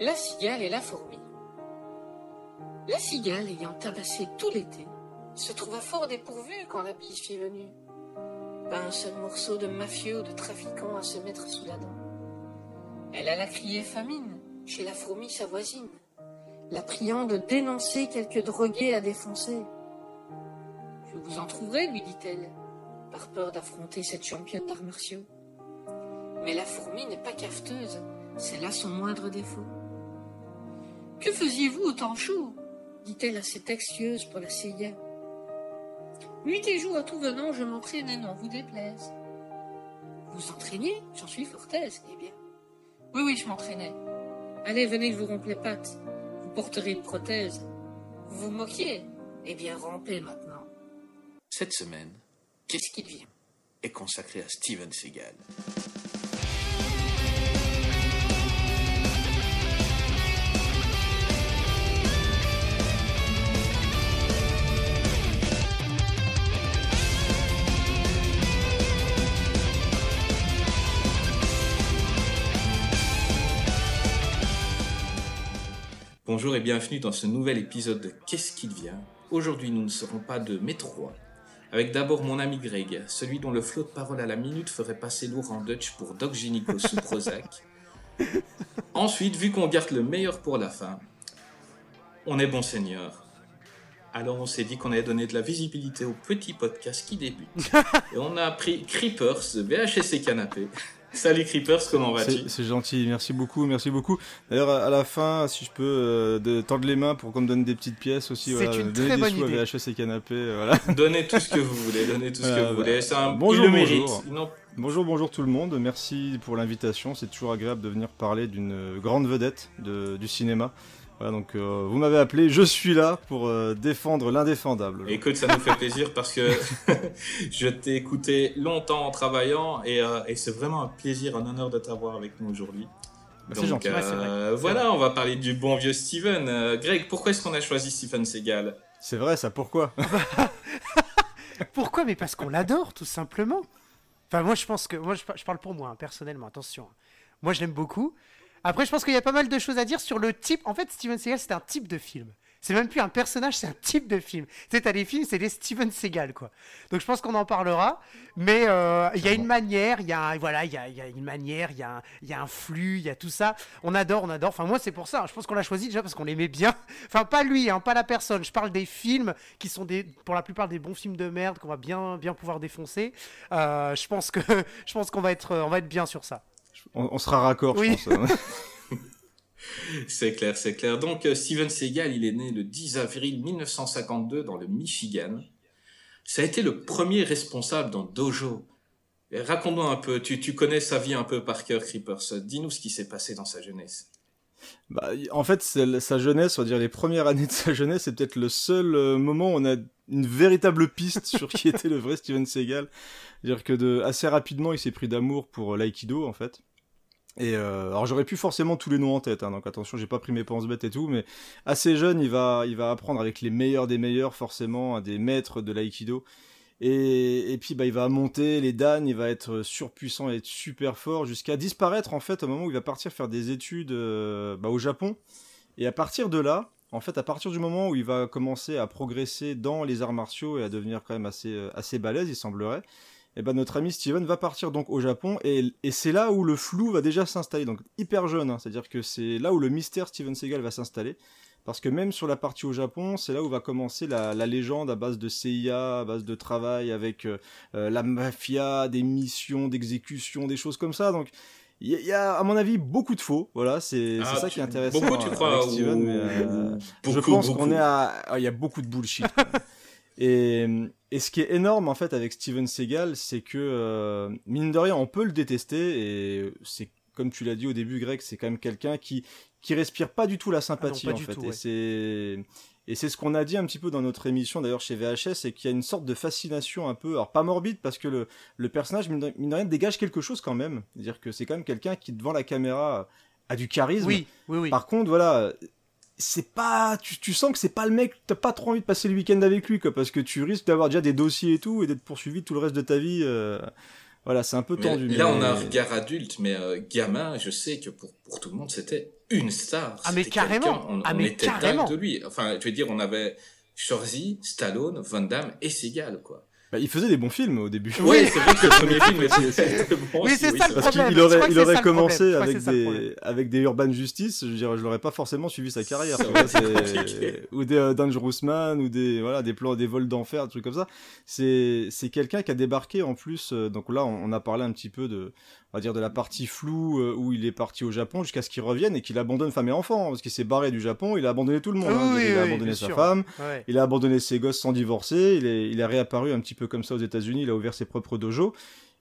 La cigale et la fourmi. La cigale, ayant tabassé tout l'été, se trouva fort dépourvue quand la biche fut venue. Pas un seul morceau de mafieux ou de trafiquant à se mettre sous la dent. Elle alla crier famine chez la fourmi sa voisine, la priant de dénoncer quelques drogués à défoncer. Je vous en trouverai, lui dit-elle, par peur d'affronter cette championne d'arts martiaux. Mais la fourmi n'est pas cafeteuse, c'est là son moindre défaut. Que faisiez-vous au temps chaud dit-elle à cette axieuse pour la CIA. Nuit et jour à tout venant, je m'entraînais, n'en vous déplaise. Vous entraîniez J'en suis fort aise, eh bien. Oui, oui, je m'entraînais. Allez, venez, je vous rompe les pattes. Vous porterez une prothèse. Vous vous moquiez? Eh bien, rampez maintenant. Cette semaine, Qu'est-ce qu'il vient est consacrée à Steven Seagal. Bonjour et bienvenue dans ce nouvel épisode de Qu'est-ce qu'il vient? Aujourd'hui, nous ne serons pas de métro, avec d'abord mon ami Greg, celui dont le flot de parole à la minute ferait passer lourd en Dutch pour Doc Gynéco sous Prozac. Ensuite, vu qu'on garde le meilleur pour la fin, on est bon seigneur. Alors on s'est dit qu'on allait donner de la visibilité au petit podcast qui débute. Et on a pris Creepers de VHS et Canapé. Salut Creepers, comment vas-tu C'est gentil, merci beaucoup, merci beaucoup. D'ailleurs, à la fin, si je peux euh, de, tendre les mains pour qu'on me donne des petites pièces aussi. C'est voilà, une donner très des bonne sous idée. à VHS et canapé, euh, voilà. Donnez tout ce que vous voulez, donnez tout ce que Euh, vous voulez. C'est un bonjour, il le mérite. bonjour. Non, Bonjour, bonjour tout le monde. Merci pour l'invitation. C'est toujours agréable de venir parler d'une grande vedette de- du cinéma. Voilà, donc euh, vous m'avez appelé, je suis là pour euh, défendre l'indéfendable. Écoute, ça nous fait plaisir parce que je t'ai écouté longtemps en travaillant et, euh, et c'est vraiment un plaisir, un honneur de t'avoir avec nous aujourd'hui. Bah, c'est Donc, gentil. Ouais, c'est vrai. voilà, on va parler du bon vieux Steven. Euh, Greg, pourquoi est-ce qu'on a choisi Steven Seagal? C'est vrai, ça pourquoi? Pourquoi? Mais parce qu'on l'adore, tout simplement. Enfin, moi, je pense que. Moi, je parle pour moi, hein, personnellement, attention. Moi, je l'aime beaucoup. Après, je pense qu'il y a pas mal de choses à dire sur le type. En fait, Steven Seagal, c'est un type de film. C'est même plus un personnage, c'est un type de film. Tu sais, t'as des films, c'est des Steven Seagal, quoi. Donc, je pense qu'on en parlera. Mais euh, il y a une manière, il y a, voilà, il y a, une manière, il y, a un- flux, il y a tout ça. On adore, on adore. Enfin, moi, c'est pour ça. Je pense qu'on l'a choisi déjà parce qu'on l'aimait bien. Enfin, pas lui, hein, pas la personne. Je parle des films qui sont pour la plupart des bons films de merde qu'on va bien, bien pouvoir défoncer. Euh, je pense que, je qu'on va va être bien sur ça. On, on sera raccord, Oui. je pense. hein. C'est clair, c'est clair. Donc, euh, Steven Seagal, il est né le 10 avril 1952 dans le Michigan. Ça a été le premier responsable d'un dojo. Raconte-nous un peu, tu, tu connais sa vie un peu par cœur, Creepers. Dis-nous ce qui s'est passé dans sa jeunesse. Bah, en fait, sa jeunesse, on va dire les premières années de sa jeunesse, c'est peut-être le seul euh, moment où on a une véritable piste sur qui était le vrai Steven Seagal. C'est-à-dire que de, assez rapidement, il s'est pris d'amour pour euh, l'aïkido, en fait. Euh, alors j'aurais pu forcément tous les noms en tête, hein, donc attention, j'ai pas pris mes penses bêtes et tout, mais assez jeune, il va, il va apprendre avec les meilleurs des meilleurs, forcément, des maîtres de l'aïkido. Et, et puis bah, il va monter les dan, il va être surpuissant et être super fort jusqu'à disparaître en fait au moment où il va partir faire des études euh, bah, au Japon. Et à partir de là, en fait, à partir du moment où il va commencer à progresser dans les arts martiaux et à devenir quand même assez, euh, assez balèze, il semblerait, et ben notre ami Steven va partir donc au Japon et, et c'est là où le flou va déjà s'installer, donc hyper jeune, hein, c'est-à-dire que c'est là où le mystère Steven Seagal va s'installer. Parce que même sur la partie au Japon, c'est là où va commencer la, la légende à base de CIA, à base de travail avec euh, euh, la mafia, des missions d'exécution, des choses comme ça. Donc il y, a- il y a, à mon avis, beaucoup de faux. Voilà, c'est Ah, ça qui est intéressant. Beaucoup, tu euh, crois Steven, ou- mais, euh, je pense qu'on est à. ah, Il y a beaucoup de bullshit. quoi. et, et ce qui est énorme en fait avec Steven Seagal, c'est que euh, mine de rien, on peut le détester et c'est comme tu l'as dit au début, Greg, c'est quand même quelqu'un qui qui respire pas du tout la sympathie pas en du fait. tout, et c'est et c'est ce qu'on a dit un petit peu dans notre émission d'ailleurs chez VHS, c'est qu'il y a une sorte de fascination un peu, alors pas morbide parce que le, le personnage mine de rien dégage quelque chose quand même. C'est-à-dire que c'est quand même quelqu'un qui devant la caméra a du charisme. Oui, oui, oui. Par contre, voilà, c'est pas, tu, tu sens que c'est pas le mec, t'as pas trop envie de passer le week-end avec lui, quoi, parce que tu risques d'avoir déjà des dossiers et tout et d'être poursuivi tout le reste de ta vie. euh, Voilà, c'est un peu Mais tendu. là, on a un regard adulte, mais euh, gamin, je sais que pour, pour tout le monde, c'était une star. Ah, mais carrément. quelqu'un, On, Ah, on mais était carrément. dingue de lui. Enfin, je veux dire, on avait Schwarzy, Stallone, Van Damme et Seagal, quoi. Bah, il faisait des bons films au début. Oui, c'est vrai que le premier film était bon. Oui, c'est ça, le vrai. Parce problème. qu'il aurait, il aurait ça, commencé avec ça, des, avec des Urban Justice, je dire, je l'aurais pas forcément suivi sa carrière. Ça ou des euh, Dangerous Man, ou des, voilà, des plans, des vols d'enfer, des trucs comme ça. C'est, c'est quelqu'un qui a débarqué en plus, euh, donc là, on, on a parlé un petit peu de, on va dire, de la partie floue euh, où il est parti au Japon jusqu'à ce qu'il revienne et qu'il abandonne femme et enfant, hein, parce qu'il s'est barré du Japon, il a abandonné tout le monde. Hein. oui, il a oui, abandonné sa sûr. femme, Ouais. il a abandonné ses gosses sans divorcer, il est, il est réapparu un petit peu comme ça aux États-Unis, il a ouvert ses propres dojos.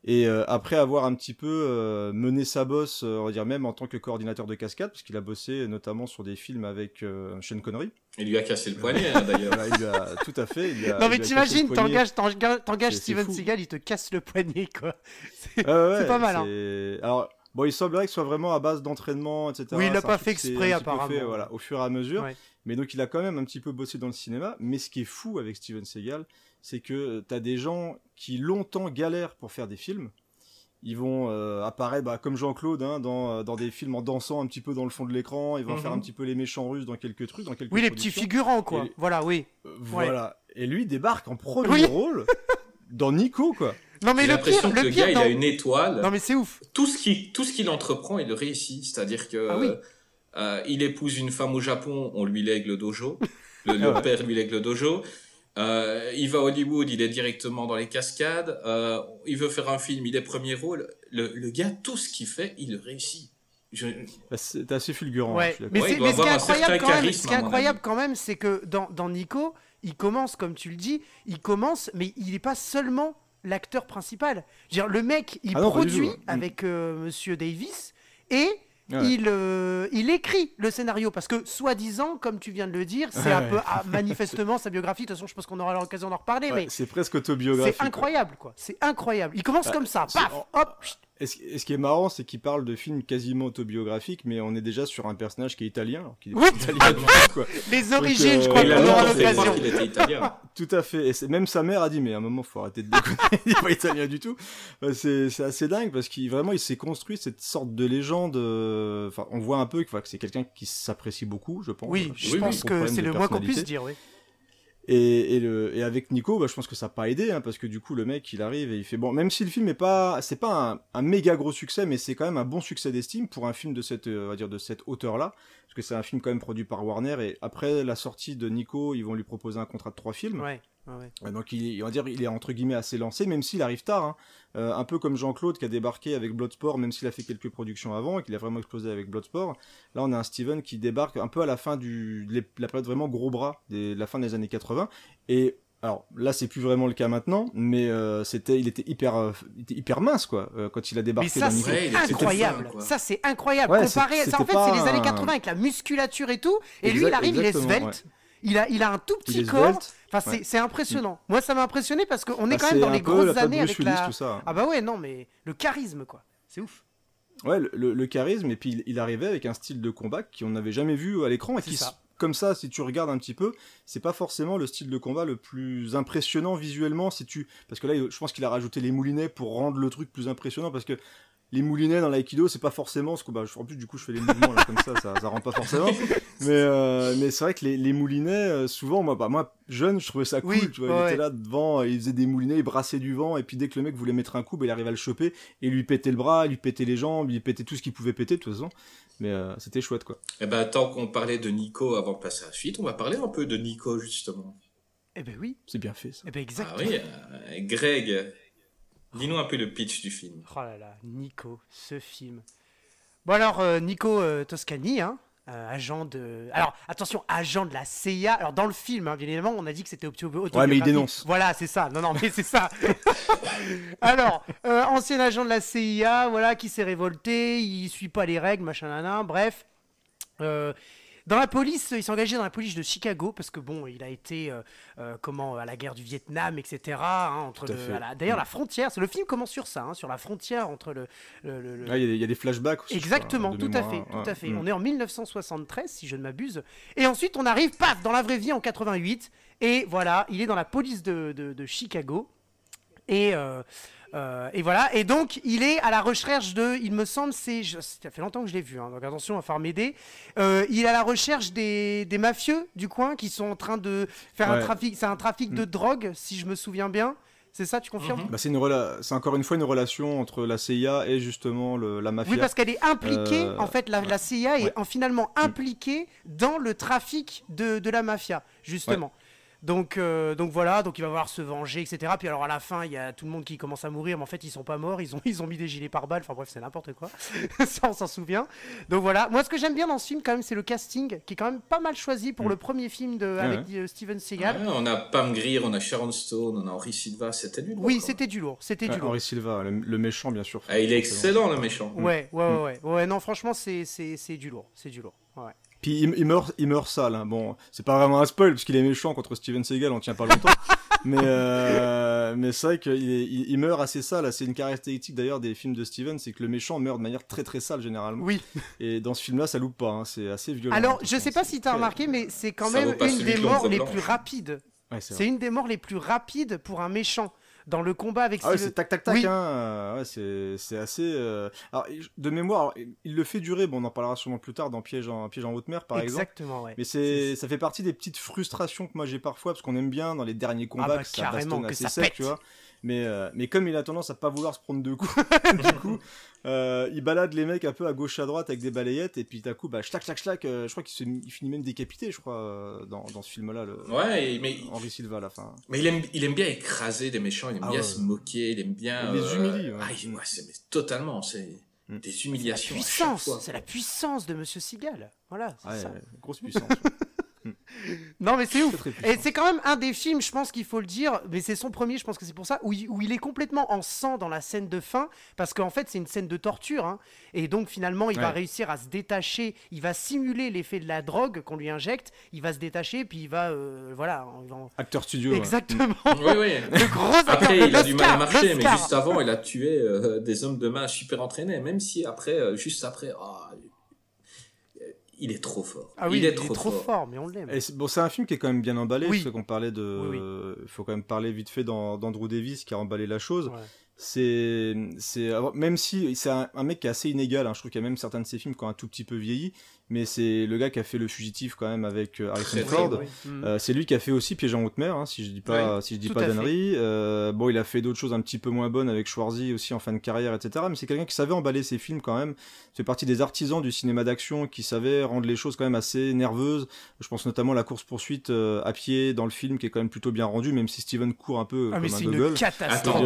Et euh, après avoir un petit peu euh, mené sa bosse, euh, on va dire même en tant que coordinateur de cascade, parce qu'il a bossé notamment sur des films avec euh, Sean Connery. Il lui a cassé le poignet, hein, d'ailleurs. Il a, tout à fait. il lui a- Non mais t'imagines, t'engages, Steven. Seagal, il te casse le poignet quoi. Ouais, c'est pas mal, hein. Alors, bon, il semblerait que ce soit vraiment à base d'entraînement, etc. Oui, il l'a pas fait exprès, apparemment. fait, voilà, au fur et à mesure. Ouais. Mais donc, il a quand même un petit peu bossé dans le cinéma. Mais ce qui est fou avec Steven Seagal, c'est que t'as des gens qui longtemps galèrent pour faire des films. Ils vont euh, apparaître bah, comme Jean-Claude hein, dans, euh, dans des films en dansant un petit peu dans le fond de l'écran. Ils vont Mhm. faire un petit peu les méchants russes dans quelques trucs, dans quelques Oui, les petits figurants quoi. Et- Voilà, oui. Euh, Voilà. Et lui débarque en premier Oui. rôle dans Nico, quoi. Non mais J'ai le l'impression pire, que le le pire gars, il a une étoile. Non mais c'est ouf. tout ce qu'il tout ce qu'il entreprend, il le réussit. C'est-à-dire que Ah oui. euh, il épouse une femme au Japon, on lui lègue le dojo. Le, le Ah père lui lègue le dojo. Euh, il va à Hollywood, il est directement dans les cascades. Euh, il veut faire un film, il est premier rôle. Le, le gars, tout ce qu'il fait, il le réussit. Je- Bah, c'est assez fulgurant. Ouais. je. Mais, Ouais, ce qui est incroyable quand même, charisme, ce qui est à mon incroyable avis. quand même, c'est que dans, dans Nico, il commence comme tu le dis, il commence, mais il n'est pas seulement l'acteur principal. Je veux dire, le mec, il Ah non, produit ouais. avec euh, Monsieur Davis et Ouais. il, euh, il écrit le scénario parce que soi-disant, comme tu viens de le dire, c'est un peu ah, manifestement sa biographie. De toute façon, je pense qu'on aura l'occasion d'en reparler, mais c'est presque autobiographique. c'est incroyable, quoi. C'est incroyable. Il commence Bah, comme ça, paf, hop. chut. Et ce, qui est marrant, c'est qu'il parle de films quasiment autobiographiques, mais on est déjà sur un personnage qui est italien. Alors est Oui. italien du tout, quoi. Les origines, euh, je crois a a qu'on aura l'occasion. qu'il était italien. Tout à fait. Et même sa mère a dit, mais à un moment, faut arrêter de déconner. il est pas italien du tout. Bah, c'est c'est assez dingue parce qu'il vraiment, il s'est construit cette sorte de légende. euh, Enfin, on voit un peu que, que c'est quelqu'un qui s'apprécie beaucoup, je pense. Oui, je pense que c'est le moins qu'on puisse dire, oui. Et, et, le, et avec Nico, bah, je pense que ça n'a pas aidé, hein, parce que du coup, le mec, il arrive et il fait bon, même si le film est pas, c'est pas un, méga gros succès, mais c'est quand même un bon succès d'estime pour un film de cette, euh, on va dire, de cette hauteur-là, parce que c'est un film quand même produit par Warner. Et après la sortie de Nico, ils vont lui proposer un contrat de trois films. Ouais, ouais. Ouais, Donc il, on va dire, il est entre guillemets assez lancé, même s'il arrive tard. hein. Euh, un peu comme Jean-Claude qui a débarqué avec Bloodsport, même s'il a fait quelques productions avant et qu'il a vraiment explosé avec Bloodsport. Là, on a un Steven qui débarque un peu à la fin du de la période vraiment gros bras, des, de la fin des années 80. Et alors là, c'est plus vraiment le cas maintenant, mais euh, c'était, il était hyper, euh, il était hyper mince quoi euh, quand il a débarqué Mais ça, c'est incroyable. fin, ça, c'est incroyable. Ouais, Comparé, ça, en fait, c'était c'est pas les années un- 80 avec la musculature et tout. Et lui, il arrive, il est svelte. Il a, il a un tout petit corps. Enfin, c'est Ouais. c'est impressionnant. Moi, ça m'a impressionné parce qu'on est Bah, quand même dans les grosses la années avec la. tout ça. Ah bah ouais, non, mais le charisme, quoi. C'est ouf. Ouais, le, le- le charisme, et puis il, il arrivait avec un style de combat qu'on n'avait jamais vu à l'écran, et qui, ça. comme ça, si tu regardes un petit peu, c'est pas forcément le style de combat le plus impressionnant visuellement, si tu, parce que là, je pense qu'il a rajouté les moulinets pour rendre le truc plus impressionnant, parce que les moulinets dans l'aïkido, c'est pas forcément ce que, bah, je- en plus, du coup, je fais les mouvements là comme ça, ça, ça rend pas forcément. Mais, euh, mais c'est vrai que les, les moulinets, euh, souvent, moi, bah, moi, jeune, je trouvais ça cool, Oui, tu vois, ouais, il était là devant, il faisait des moulinets, il brassait du vent, et puis dès que le mec voulait mettre un coup, bah, il arrivait à le choper, et lui pétait le bras, lui pétait les jambes, il pétait tout ce qu'il pouvait péter, de toute façon. Mais euh, c'était chouette, quoi. Eh ben, tant qu'on parlait de Nico avant de passer à la suite, on va parler un peu de Nico, justement. Eh ben oui. C'est bien fait, ça. Eh ben Ah exactement. oui, euh, Greg, dis-nous un peu le pitch du film. Oh là là, Nico, ce film. Bon alors, euh, Nico euh, Toscani, hein, euh, agent de... Alors, attention, agent de la CIA. Alors, dans le film, hein, bien évidemment, on a dit que c'était auto- autobiographique. Ouais, mais il dénonce. Voilà, c'est ça. Non, non, mais c'est ça. alors, euh, ancien agent de la CIA, voilà, qui s'est révolté, il suit pas les règles, machin, nanan, bref. Dans la police, il s'est engagé dans la police de Chicago parce que bon, il a été euh, euh, comment à la guerre du Vietnam, etc. hein, entre fait. à la- d'ailleurs la frontière. C'est le film commence sur ça, hein, sur la frontière entre le, le- le- le- Ouais, Il y, a des- il y a des flashbacks aussi. Exactement, crois, tout à fait, tout à fait. Mm. On est en 1973, si je ne m'abuse. Et ensuite, on arrive, paf, dans la vraie vie en 88. Et voilà, il est dans la police de, de- de Chicago. Et euh, Euh, et voilà. Et donc, il est à la recherche de. Il me semble, c'est. Ça fait longtemps que je l'ai vu, hein, donc attention, il va falloir m'aider. Euh, il est à la recherche des, des mafieux du coin qui sont en train de faire un trafic. C'est un trafic de drogue, si je me souviens bien. C'est ça, tu confirmes? Mhm. Bah, c'est une rela- c'est encore une fois une relation entre la CIA et justement le- la mafia. Oui, parce qu'elle est impliquée, Euh, en fait, la, la CIA est ouais. finalement impliquée dans le trafic de, de la mafia, justement. Donc, euh, donc voilà, donc il va falloir se venger, etc. Puis alors à la fin, il y a tout le monde qui commence à mourir, mais en fait ils sont pas morts, ils ont, ils ont mis des gilets pare-balles, enfin bref, c'est n'importe quoi. Ça, on s'en souvient. Donc voilà, moi ce que j'aime bien dans ce film, quand même, c'est le casting, qui est quand même pas mal choisi pour Mm. le premier film de, avec euh, Steven Seagal. Ouais, on a Pam Grier, on a Sharon Stone, on a Henry Silva, c'était lui. Oui, c'était du lourd, c'était du lourd. Henry Silva, le, le méchant bien sûr. Ah, il est excellent le méchant. Ouais, ouais, ouais, ouais, ouais, non, franchement, c'est c'est- c'est du lourd, c'est du lourd. Ouais. Puis il, il meurt, il meurt sale. hein. Bon, c'est pas vraiment un spoil parce qu'il est méchant contre Steven Seagal, on tient pas longtemps. mais euh, mais c'est vrai qu'il il, il meurt assez sale. C'est une caractéristique d'ailleurs des films de Steven, c'est que le méchant meurt de manière très très sale généralement. Oui. Et dans ce film-là, ça loupe pas. hein. C'est assez violent. Alors, je sais pas si tu as très- remarqué, mais c'est quand Ça même une des de morts les blanche. plus rapides. Ouais, c'est une des morts les plus rapides pour un méchant dans le combat avec Ah ouais, c'est tac tac tac. Oui. Hein. euh, Ouais, c'est c'est assez. euh, Alors de mémoire, il le fait durer. Bon, on en parlera sûrement plus tard dans Piège en Piège en haute mer, par exemple. Exactement, ouais. Mais c'est, ça fait partie des petites frustrations que moi j'ai parfois parce qu'on aime bien dans les derniers combats bah, que ça carrément, que assez ça sec, pète. tu vois. Mais, euh, mais comme il a tendance à pas vouloir se prendre deux coups, du coup, euh, il balade les mecs un peu à gauche à droite avec des balayettes et puis d'un coup, bah, schlac, schlac, schlac, euh, je crois qu'il se- il finit même décapité, je crois, dans, dans ce film-là, le, Ouais, mais, Henri Silva à la fin. mais il, aime, il aime bien écraser des méchants, il aime Ah bien ouais. se moquer, il aime bien. Il les humilie, ouais. Ah, il- ouais, c'est mais totalement, c'est Mm. des La humiliations. à chaque puissance, c'est la puissance de Monsieur Seagal. Voilà, c'est Ouais, ça. grosse puissance. Non, mais c'est ouf. Et c'est quand même un des films, je pense qu'il faut le dire, mais c'est son premier, je pense que c'est pour ça, où il, où il est complètement en sang dans la scène de fin, parce qu'en fait c'est une scène de torture, hein. et donc finalement il va réussir à se détacher, il va simuler l'effet de la drogue qu'on lui injecte, il va se détacher, puis il va, euh, voilà, en- Acteur studio. ouais. exactement, Oui, oui. le gros acteur Après, il a du mal à marcher, mais juste avant, il a tué euh, des hommes de main super entraînés, même si après, euh, juste après, ah, il est trop fort. Ah oui, il est trop, fort. fort, mais on l'aime. Bon, c'est un film qui est quand même bien emballé, Oui. parce qu'on parlait de. Oui, Il faut quand même parler vite fait d'An- d'Andrew Davis qui a emballé la chose. Ouais. C'est, c'est, alors, même si c'est un, un mec qui est assez inégal, hein, je trouve qu'il y a même certains de ses films qui ont un tout petit peu vieilli, mais c'est le gars qui a fait Le Fugitif quand même avec euh, Harrison Ford. bien, Oui, oui. Euh, c'est lui qui a fait aussi Piège en haute mer, hein, si je dis pas, si je dis pas fait. d'annerie. Euh, bon, il a fait d'autres choses un petit peu moins bonnes avec Schwarzy aussi en fin de carrière, etc. Mais c'est quelqu'un qui savait emballer ses films quand même. C'est partie des artisans du cinéma d'action qui savait rendre les choses quand même assez nerveuses. Je pense notamment à la course poursuite à pied dans le film qui est quand même plutôt bien rendu, même si Steven court un peu Ah, mais un c'est une catastrophe.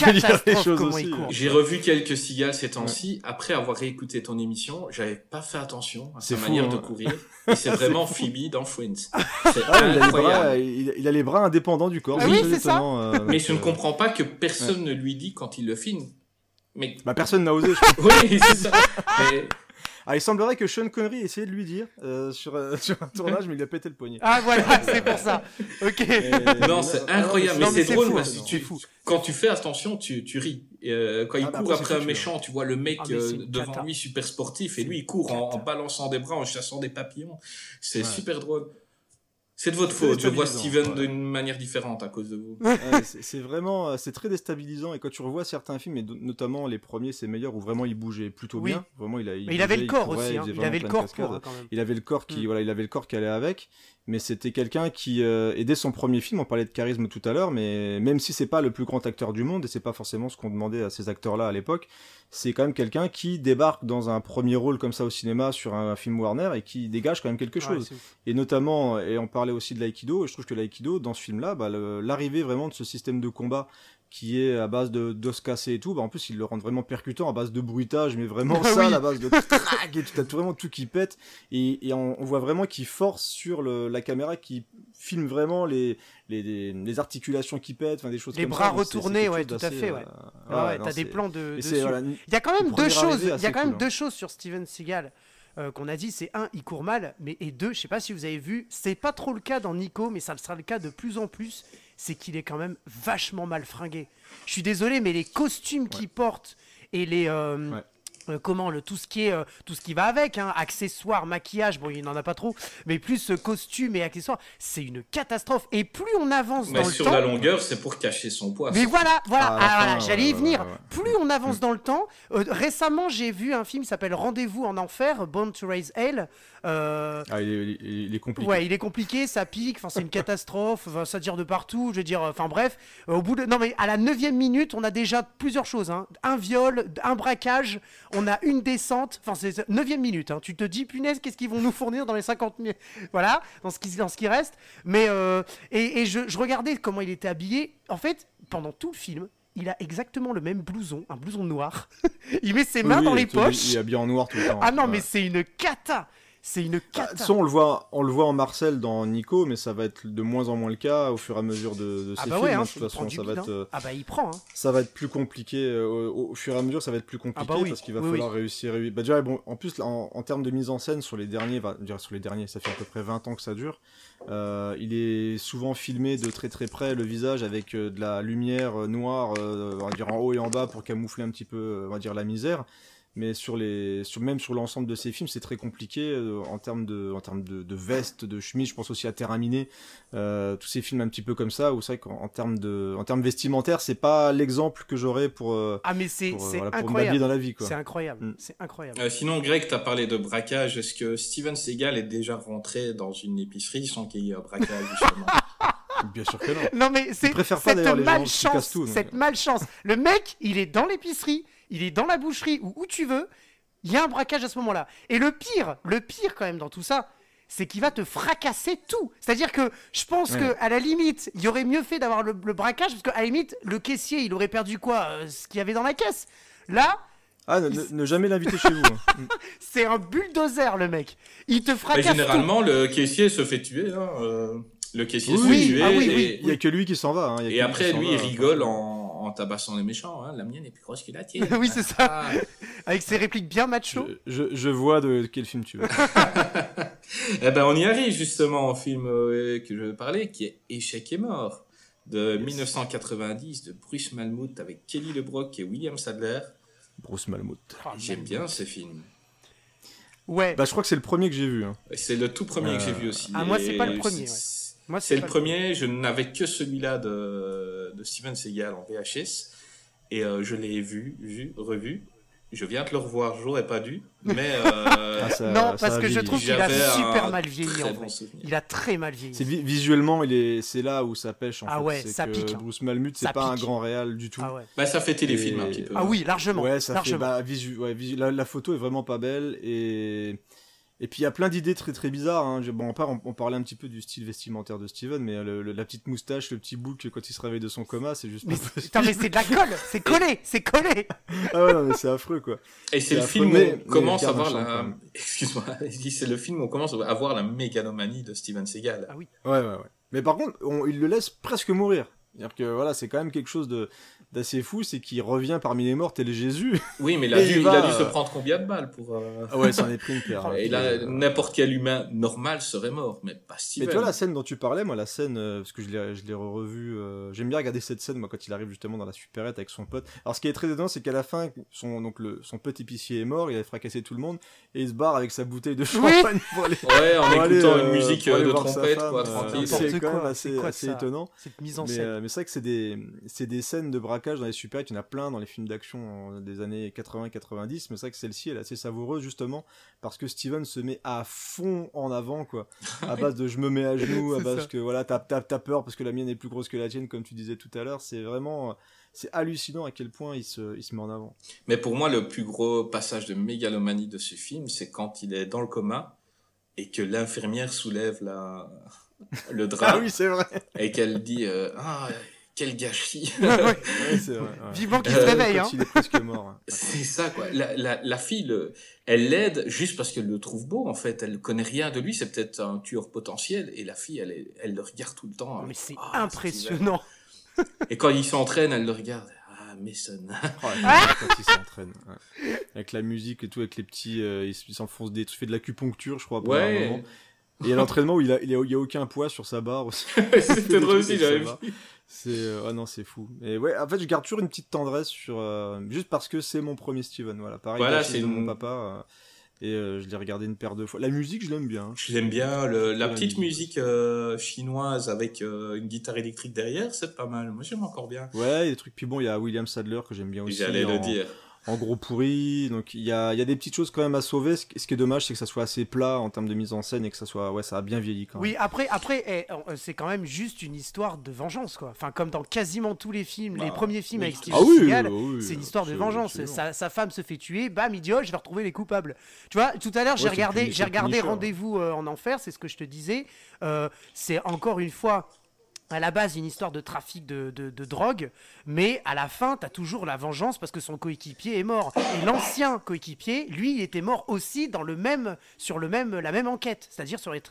Catastrophe. J'ai revu quelques cigales ces temps-ci. Après avoir écouté ton émission, j'avais pas fait attention à sa fou, manière hein. de courir. Et c'est vraiment Phoebe dans Friends. Ah, il, a les bras, il, il a les bras indépendants du corps. Ah oui, très c'est ça. étonnant, euh, Mais je ne euh, comprends pas que personne ne lui dit quand il le filme. Mais Bah, personne n'a osé. je crois. oui, c'est ça. Mais Ah, il semblerait que Sean Connery essayait de lui dire euh, sur, euh, sur un tournage, mais il a pété le poignet. Ah voilà, c'est pour ça. Ok. Et- Non, c'est incroyable, Non, mais c'est drôle fou, parce que tu, fou. quand tu fais attention, tu, tu ris. Et, euh, quand il Ah, bah, court après, un méchant, tu vois le mec Ah, euh, devant lui super sportif et lui il court en, balançant des bras, en chassant des papillons. C'est Ouais. super drôle. C'est de votre faute. Je vois Steven ouais. d'une manière différente à cause de vous. Ouais, c'est vraiment, euh, c'est très déstabilisant. Et quand tu revois certains films, et notamment les premiers, c'est meilleur, où vraiment il bougeait plutôt Oui. bien. Vraiment, il a. Mais il avait le corps courait, aussi. hein. faisait Il avait le corps pour hein, quand même. Il avait le corps qui, Mm. voilà, il avait le corps qui allait avec. Mais c'était quelqu'un qui, euh, et dès son premier film, on parlait de charisme tout à l'heure, mais même si c'est pas le plus grand acteur du monde, et c'est pas forcément ce qu'on demandait à ces acteurs-là à l'époque, c'est quand même quelqu'un qui débarque dans un premier rôle comme ça au cinéma sur un film Warner et qui dégage quand même quelque chose. Et notamment, et on parlait aussi de l'aïkido, et je trouve que l'aïkido, dans ce film-là, bah, le- l'arrivée vraiment de ce système de combat qui est à base de d'os cassés et tout, bah, en plus, ils le rendent vraiment percutant à base de bruitage, mais vraiment ça, oui. à base de crac, et tu as vraiment tout qui pète, et, et on, on voit vraiment qu'il force sur le, la caméra, qui filme vraiment les, les, les, les articulations qui pètent, enfin des choses Les comme bras ça. C'est- c'est retournés, ouais, tout à fait, ouais. euh, Ah ouais, t'as des plans de. voilà, Il y a quand même Le deux choses. Il y a quand même cool, hein. deux choses sur Steven Seagal euh, qu'on a dit. C'est un, il court mal, mais et deux, je sais pas si vous avez vu. C'est pas trop le cas dans Nico, mais ça sera le cas de plus en plus. C'est qu'il est quand même vachement mal fringué. Je suis désolé, mais les costumes qu'il porte et les euh, Ouais. Euh, comment le tout ce qui est euh, tout ce qui va avec hein, accessoires maquillage bon il n'en a pas trop mais plus euh, costume et accessoires c'est une catastrophe et plus on avance Mais dans le sur temps la longueur, c'est pour cacher son poids. mais voilà, voilà, Ah, ah, voilà, j'allais y venir. Plus on avance dans le temps, euh, récemment j'ai vu un film qui s'appelle Rendez-vous en enfer, Born to Raise Hell. Euh, Ah, il est, il compliqué. Ouais, il est compliqué, ça pique, enfin c'est une catastrophe, ça tire de partout, je veux dire, enfin bref, au bout de, non mais à la neuvième minute, on a déjà plusieurs choses, hein. un viol, un braquage, on a une descente, enfin c'est neuvième minute, hein. tu te dis punaise, qu'est-ce qu'ils vont nous fournir dans les 50 minutes, voilà, dans ce qui, dans ce qui reste, mais euh, et, et je, je regardais comment il était habillé, en fait, pendant tout le film. Il a exactement le même blouson, un blouson noir. il met ses mains oui, dans les poches. Il est habillé en noir tout le temps. Ah non, Ouais. mais c'est une cata. C'est une Ah, cata. Ça, on le voit, on le voit en Marcel dans Nico, mais ça va être de moins en moins le cas au fur et à mesure de, de Ah ces bah films. ouais, hein, de toute façon, ça va être, hein. euh, Ah bah il prend. Hein. ça va être plus compliqué euh, au, fur et à mesure. Ça va être plus compliqué bah oui, parce qu'il va oui, falloir réussir. réu- Bah déjà, bon, en plus, là, en, en termes de mise en scène sur les derniers, bah, sur les derniers, ça fait à peu près 20 ans que ça dure. euh, il est souvent filmé de très très près le visage avec euh, de la lumière noire, on va dire en haut et en bas pour camoufler un petit peu, on va dire la misère. Mais sur les, sur, même sur l'ensemble de ces films, c'est très compliqué euh, en termes de, en termes de, de vestes, de chemises. Je pense aussi à Terra Miné, euh, tous ces films un petit peu comme ça, où c'est vrai qu'en en termes de, en termes vestimentaires, c'est pas l'exemple que j'aurais pour, euh, Ah mais c'est pour, euh, c'est voilà, pour m'habiller incroyable. dans la vie, quoi. C'est incroyable. Mm. C'est incroyable. Euh, sinon, Greg, tu as parlé de braquage. Est-ce que Steven Seagal est déjà rentré dans une épicerie sans qu'il y ait un braquage, justement? Bien sûr que non. Non mais c'est préfère pas, cette d'ailleurs, les gens qui malchance, cassent tout, donc. cette malchance. Le mec, il est dans l'épicerie, il est dans la boucherie ou où tu veux. Il y a un braquage à ce moment-là. Et le pire, le pire quand même dans tout ça, c'est qu'il va te fracasser tout. C'est-à-dire que je pense Ouais. que à la limite, il y aurait mieux fait d'avoir le, le braquage parce qu'à la limite, le caissier, il aurait perdu quoi euh, Ce qu'il y avait dans la caisse. Là, Ah, ne, jamais l'inviter chez vous. hein. Mm. c'est un bulldozer le mec. Il te Mais fracasse généralement, le caissier se fait tuer. Hein. euh, Le caissier se Oui, fait tuer. ah oui, et... oui. Il y a que lui qui s'en va. hein. Il y a que Et après, lui, va, il rigole en, en tabassant les méchants. Hein. La mienne est plus grosse que la tienne. oui, c'est ça. Ah. Avec ses répliques bien macho. Je, je, je vois de quel film tu veux. Eh ben, on y arrive justement au film euh, que je veux parler, qui est Échec et mort, de 1990, de Bruce Malmuth avec Kelly LeBrock et William Sadler. Bruce Malmuth. Oh, J'aime bien ce film. Ouais. Bah, je crois que c'est le premier que j'ai vu. hein. C'est le tout premier que j'ai Euh, vu aussi. ah, moi, c'est pas le premier, c'est- Moi, C'est le premier, je n'avais que celui-là de, de Steven Seagal en VHS. Et euh, je l'ai vu, vu, revu. Je viens de le revoir, j'aurais pas dû. Mais euh, Ah, ça- Non, ça parce que je trouve qu'il a super mal vieilli en bon. Il a très mal vieilli. C'est vi- visuellement, il est, c'est là où ça pêche. En Ah fait. ouais, C'est ça que pique, hein. Bruce Malmuth, c'est Ça pas un grand réal du tout. Ah ouais. Bah, ça fait téléfilm Et- un petit peu. Ah oui, largement. Ouais, ça fait largement. bah, visu, ouais, visu- la, la photo est vraiment pas belle et et puis il y a plein d'idées très très bizarres. Hein. Je- Bon, on, part- on, on parlait un petit peu du style vestimentaire de Steven, mais euh, le- le- la petite moustache, le petit bouc quand il se réveille de son coma, c'est juste. Mais. Putain, mais c'est de la colle, c'est collé, c'est collé. Ah ouais, non, mais c'est affreux quoi. Et c'est le affreux, film où mais- on commence à voir la. Excuse-moi, c'est le film où on commence à avoir la mégalomanie de Steven Seagal. Ah oui. Ouais, ouais, ouais. Mais par contre, on- il le laisse presque mourir. C'est-à-dire que voilà, c'est quand même quelque chose de d'assez fou, c'est qu'il revient parmi les morts tel Jésus. Oui, mais il a, dû, il a dû se euh, prendre combien de balles pour. euh, Ah ouais, c'en est pris une paire. hein. Et là, Euh, n'importe quel humain normal serait mort, mais pas Steven. Mais tu vois la scène dont tu parlais, moi la scène, euh, parce que je l'ai, je l'ai revu, euh, j'aime bien regarder cette scène moi quand il arrive justement dans la supérette avec son pote. Alors ce qui est très étonnant, c'est qu'à la fin, son donc le son pote épicier est mort, il a fracassé tout le monde et il se barre avec sa bouteille de champagne pour aller. Ouais, en pour écoutant aller, une euh, musique de trompette, femme, quoi, euh, tranquille. C'est N'importe quand même quoi, assez, c'est quoi assez étonnant. Cette mise en Mais, scène. euh, mais c'est vrai que c'est des, c'est des scènes de dans les supérettes, il y en a plein dans les films d'action euh, des années 80-90, mais c'est vrai que celle-ci elle est assez savoureuse justement parce que Steven se met à fond en avant quoi, à base de je me mets à genoux, à base ça. que voilà t'as, t'as, t'as peur parce que la mienne est plus grosse que la tienne comme tu disais tout à l'heure, c'est vraiment, euh, c'est hallucinant à quel point il se, il se met en avant. Mais pour moi, le plus gros passage de mégalomanie de ce film, c'est quand il est dans le coma et que l'infirmière soulève la... le drap Ah oui c'est vrai, et qu'elle dit euh, Ah, quel gâchis Ouais, ouais. Ouais, c'est vrai. ouais. Vivant qu'il Euh, se réveille, hein. il est presque mort. hein. C'est ça, quoi. La, la, la fille, le- elle l'aide juste parce qu'elle le trouve beau, en fait. Elle connaît rien de lui, c'est peut-être un tueur potentiel. Et la fille, elle, elle le regarde tout le temps. Mais c'est Ah, impressionnant. Et quand il s'entraîne, elle le regarde. Ah, Mason. Oh, Ah quand il s'entraîne. Avec la musique et tout, avec les petits, euh, il il s'enfonce des, il fait de l'acupuncture, je crois. pendant un moment. Ouais. Et l'entraînement où il a, il a, il y a aucun poids sur sa barre aussi. C'était drôle aussi, j'avais va. vu. C'est ah non, c'est fou. Et ouais, en fait, je garde toujours une petite tendresse sur euh, juste parce que c'est mon premier Steven. Voilà, pareil. Voilà, c'est de mon papa. euh, et euh, je l'ai regardé une paire de fois. La musique, je l'aime bien. Je l'aime bien. le- la petite musique chinoise avec une guitare électrique derrière, c'est pas mal. Moi, j'aime encore bien. Ouais, il y a des trucs. Puis bon, il y a William Sadler que j'aime bien aussi. J'allais le dire. En gros pourri. Donc il y a, y a des petites choses quand même à sauver. Ce qui est dommage, c'est que ça soit assez plat en termes de mise en scène et que ça soit. Ouais, ça a bien vieilli quand même. Oui, après, après eh, euh, c'est quand même juste une histoire de vengeance, quoi. Enfin, comme dans quasiment tous les films, les Bah, premiers films oui. avec Steven Ah oui, Seagal, oui, c'est une histoire de vengeance. Sa, sa femme se fait tuer, bam, il dit oh, je vais retrouver les coupables. Tu vois, tout à l'heure j'ai Ouais, regardé, j'ai regardé. Rendez-vous euh, en enfer, c'est ce que je te disais. Euh, c'est encore une fois. À la base, une histoire de trafic de, de, drogue, mais à la fin, t'as toujours la vengeance parce que son coéquipier est mort. Et l'ancien coéquipier, lui, il était mort aussi dans le même, sur le même, la même enquête, c'est-à-dire sur les,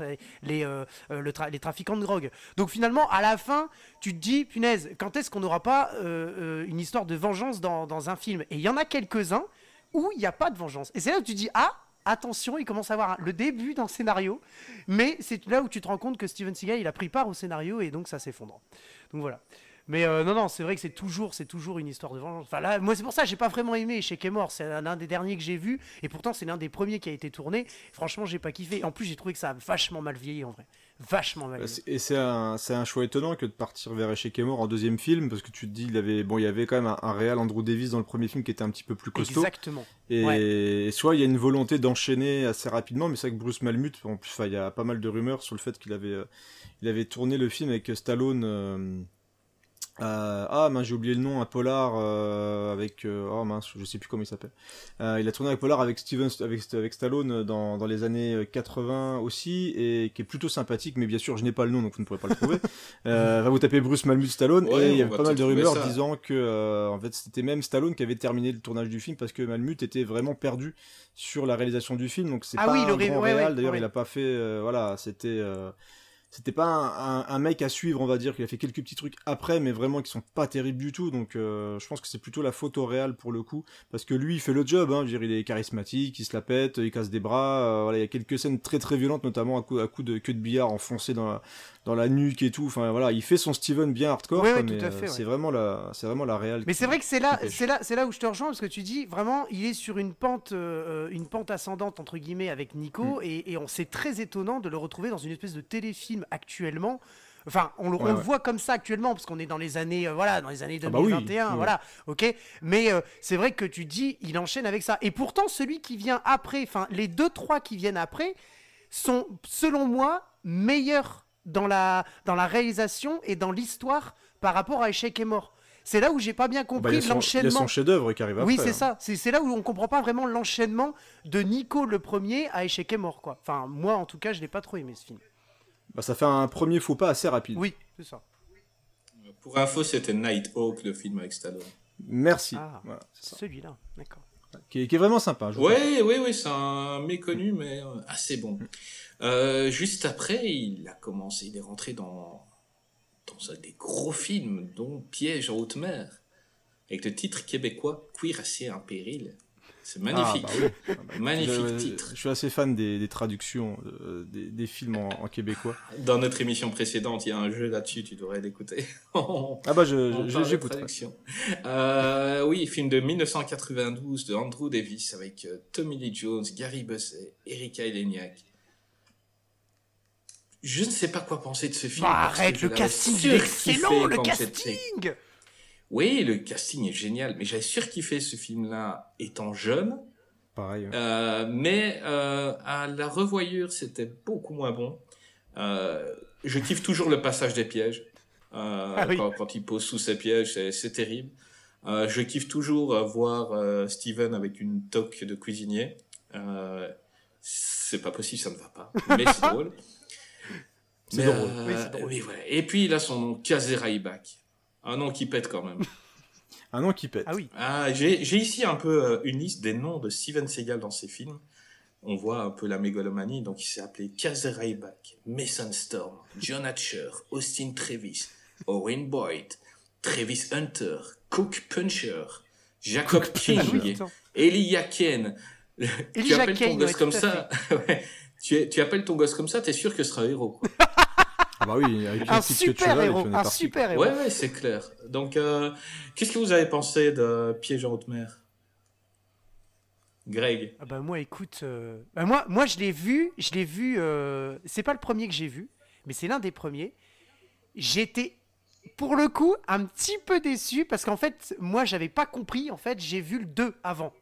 les, euh, euh, les trafiquants de drogue. Donc finalement, à la fin, tu te dis, punaise, quand est-ce qu'on n'aura pas euh, une histoire de vengeance dans, dans un film? Et il y en a quelques-uns où il n'y a pas de vengeance. Et c'est là où tu dis, ah, attention, il commence à avoir le début d'un scénario, mais c'est là où tu te rends compte que Steven Seagal, il a pris part au scénario et donc ça s'effondre. Donc voilà. Mais euh, non, non, c'est vrai que c'est toujours, c'est toujours une histoire de vengeance. Moi c'est pour ça que j'ai pas vraiment aimé Chez est mort. C'est l'un des derniers que j'ai vu et pourtant c'est l'un des premiers qui a été tourné. Franchement, j'ai pas kiffé. En plus, j'ai trouvé que ça a vachement mal vieilli en vrai, vachement mal. Et c'est un, c'est un choix étonnant que de partir vers mort en deuxième film, parce que tu te dis, il avait, bon, il y avait quand même un, un réel Andrew Davis dans le premier film qui était un petit peu plus costaud. Exactement. Et Ouais. soit il y a une volonté d'enchaîner assez rapidement, mais c'est vrai que Bruce Malmuth, en plus, il y a pas mal de rumeurs sur le fait qu'il avait, euh, il avait tourné le film avec Stallone. euh, euh, ah mince j'ai oublié le nom un polar euh, avec euh, oh mince je sais plus comment il s'appelle Euh, il a tourné un polar avec Steven avec, avec Stallone dans, dans les années 80 aussi et qui est plutôt sympathique mais bien sûr je n'ai pas le nom donc vous ne pourrez pas le trouver euh, va vous taper Bruce Malmuth Stallone Ouais, et il y avait va pas mal de rumeurs ça. disant que euh, en fait c'était même Stallone qui avait terminé le tournage du film parce que Malmuth était vraiment perdu sur la réalisation du film donc c'est Ah pas oui, un il aurait- grand ouais, réal ouais, d'ailleurs ouais. il a pas fait euh, voilà c'était euh, c'était pas un, un- un mec à suivre, on va dire, qu'il a fait quelques petits trucs après, mais vraiment qui sont pas terribles du tout. Donc, euh, je pense que c'est plutôt la faute au réal pour le coup, parce que lui, il fait le job. Hein, je veux dire, il est charismatique, il se la pète, il casse des bras. euh, voilà, il y a quelques scènes très très violentes, notamment à coup, à coup de queue de billard enfoncé dans la, dans la nuque et tout. Enfin, voilà, il fait son Steven bien hardcore. Quoi, mais, à fait, euh, ouais. C'est vraiment la, c'est vraiment la. Mais c'est vrai que c'est là, c'est là, c'est là où je te rejoins parce que tu dis vraiment, il est sur une pente, une pente ascendante entre guillemets avec Mm. Nico et, et on c'est très étonnant de le retrouver dans une espèce de téléfilm actuellement. Enfin, on le, on Ouais, le ouais. voit comme ça actuellement parce qu'on est dans les années, euh, voilà, dans les années Ah bah oui, 2021, voilà, ok. Mais euh, c'est vrai que tu dis, il enchaîne avec ça. Et pourtant, celui qui vient après, enfin, les deux trois qui viennent après sont, selon moi, meilleurs dans la dans la réalisation et dans l'histoire par rapport à Échec et mort. C'est là où j'ai pas bien Bah, compris son- il y a l'enchaînement. son chef-d'œuvre qui arrive après. Oui, c'est hein. ça. C'est c'est là où on comprend pas vraiment l'enchaînement de Nico le premier à Échec et mort, quoi. Enfin, moi, en tout cas, je l'ai pas trop aimé ce film. Bah, ça fait un premier faux pas assez rapide. Oui, c'est ça. Pour info, c'était Nighthawk, le film avec Stallone. Merci. Ah. Voilà. Celui-là, d'accord. Qui, est, qui est vraiment sympa. Oui, oui, oui, c'est un méconnu, mais euh, assez bon. Euh, juste après, il a commencé, il est rentré dans, dans un des gros films, dont Piège en haute mer, avec le titre québécois Cuirassé en péril. C'est magnifique. Ah, bah oui. Ah, bah, Magnifique je, titre. Je suis assez fan des, des traductions euh, des, des films en, en québécois. Dans notre émission précédente, il y a un jeu là-dessus, tu devrais l'écouter. Ah bah je, j'écouterai. Euh, oui, film de 1992 de Andrew Davis avec euh, Tommy Lee Jones, Gary Busey, Erika Eleniak. Je ne sais pas quoi penser de ce film. Bah, arrête, le casting excellent, le casting Oui, le casting est génial, mais j'avais surkiffé ce film-là étant jeune. Pareil. Euh, mais euh, à la revoyure, c'était beaucoup moins bon. Euh, je kiffe toujours le passage des pièges. Euh, Ah oui. quand, quand il pose sous ses pièges, c'est, terrible. Euh, je kiffe toujours euh, voir Steven avec une toque de cuisinier. Euh, c'est pas possible, ça ne va pas. Mais c'est drôle. C'est drôle. Oui, c'est drôle. oui, voilà. Et puis il a son nom, Kazeraibak. Un nom qui pète quand même. Un nom qui pète. Ah oui. Ah, j'ai j'ai ici un peu euh, une liste des noms de Steven Seagal dans ses films. On voit un peu la mégalomanie, donc il s'est appelé Ryback, Mason Storm, John Hatcher, Austin Travis, Owen Boyd, Travis Hunter, Cook Puncher, Jacob King, Ah oui, attends. Elijah Ken. Tu appelles ton gosse comme ça, tu, tu appelles ton gosse comme ça, t'es sûr que ce sera un héros. quoi. Ah bah oui, avec un super héros, un super héros. Ouais, ouais, c'est clair. Donc, euh, qu'est-ce que vous avez pensé de Piège en haute mer? Greg Ah bah moi écoute, euh, bah moi moi je l'ai vu, je l'ai vu. euh, C'est pas le premier que j'ai vu, mais c'est l'un des premiers. J'étais pour le coup un petit peu déçu parce qu'en fait moi j'avais pas compris. En fait j'ai vu le 2 avant.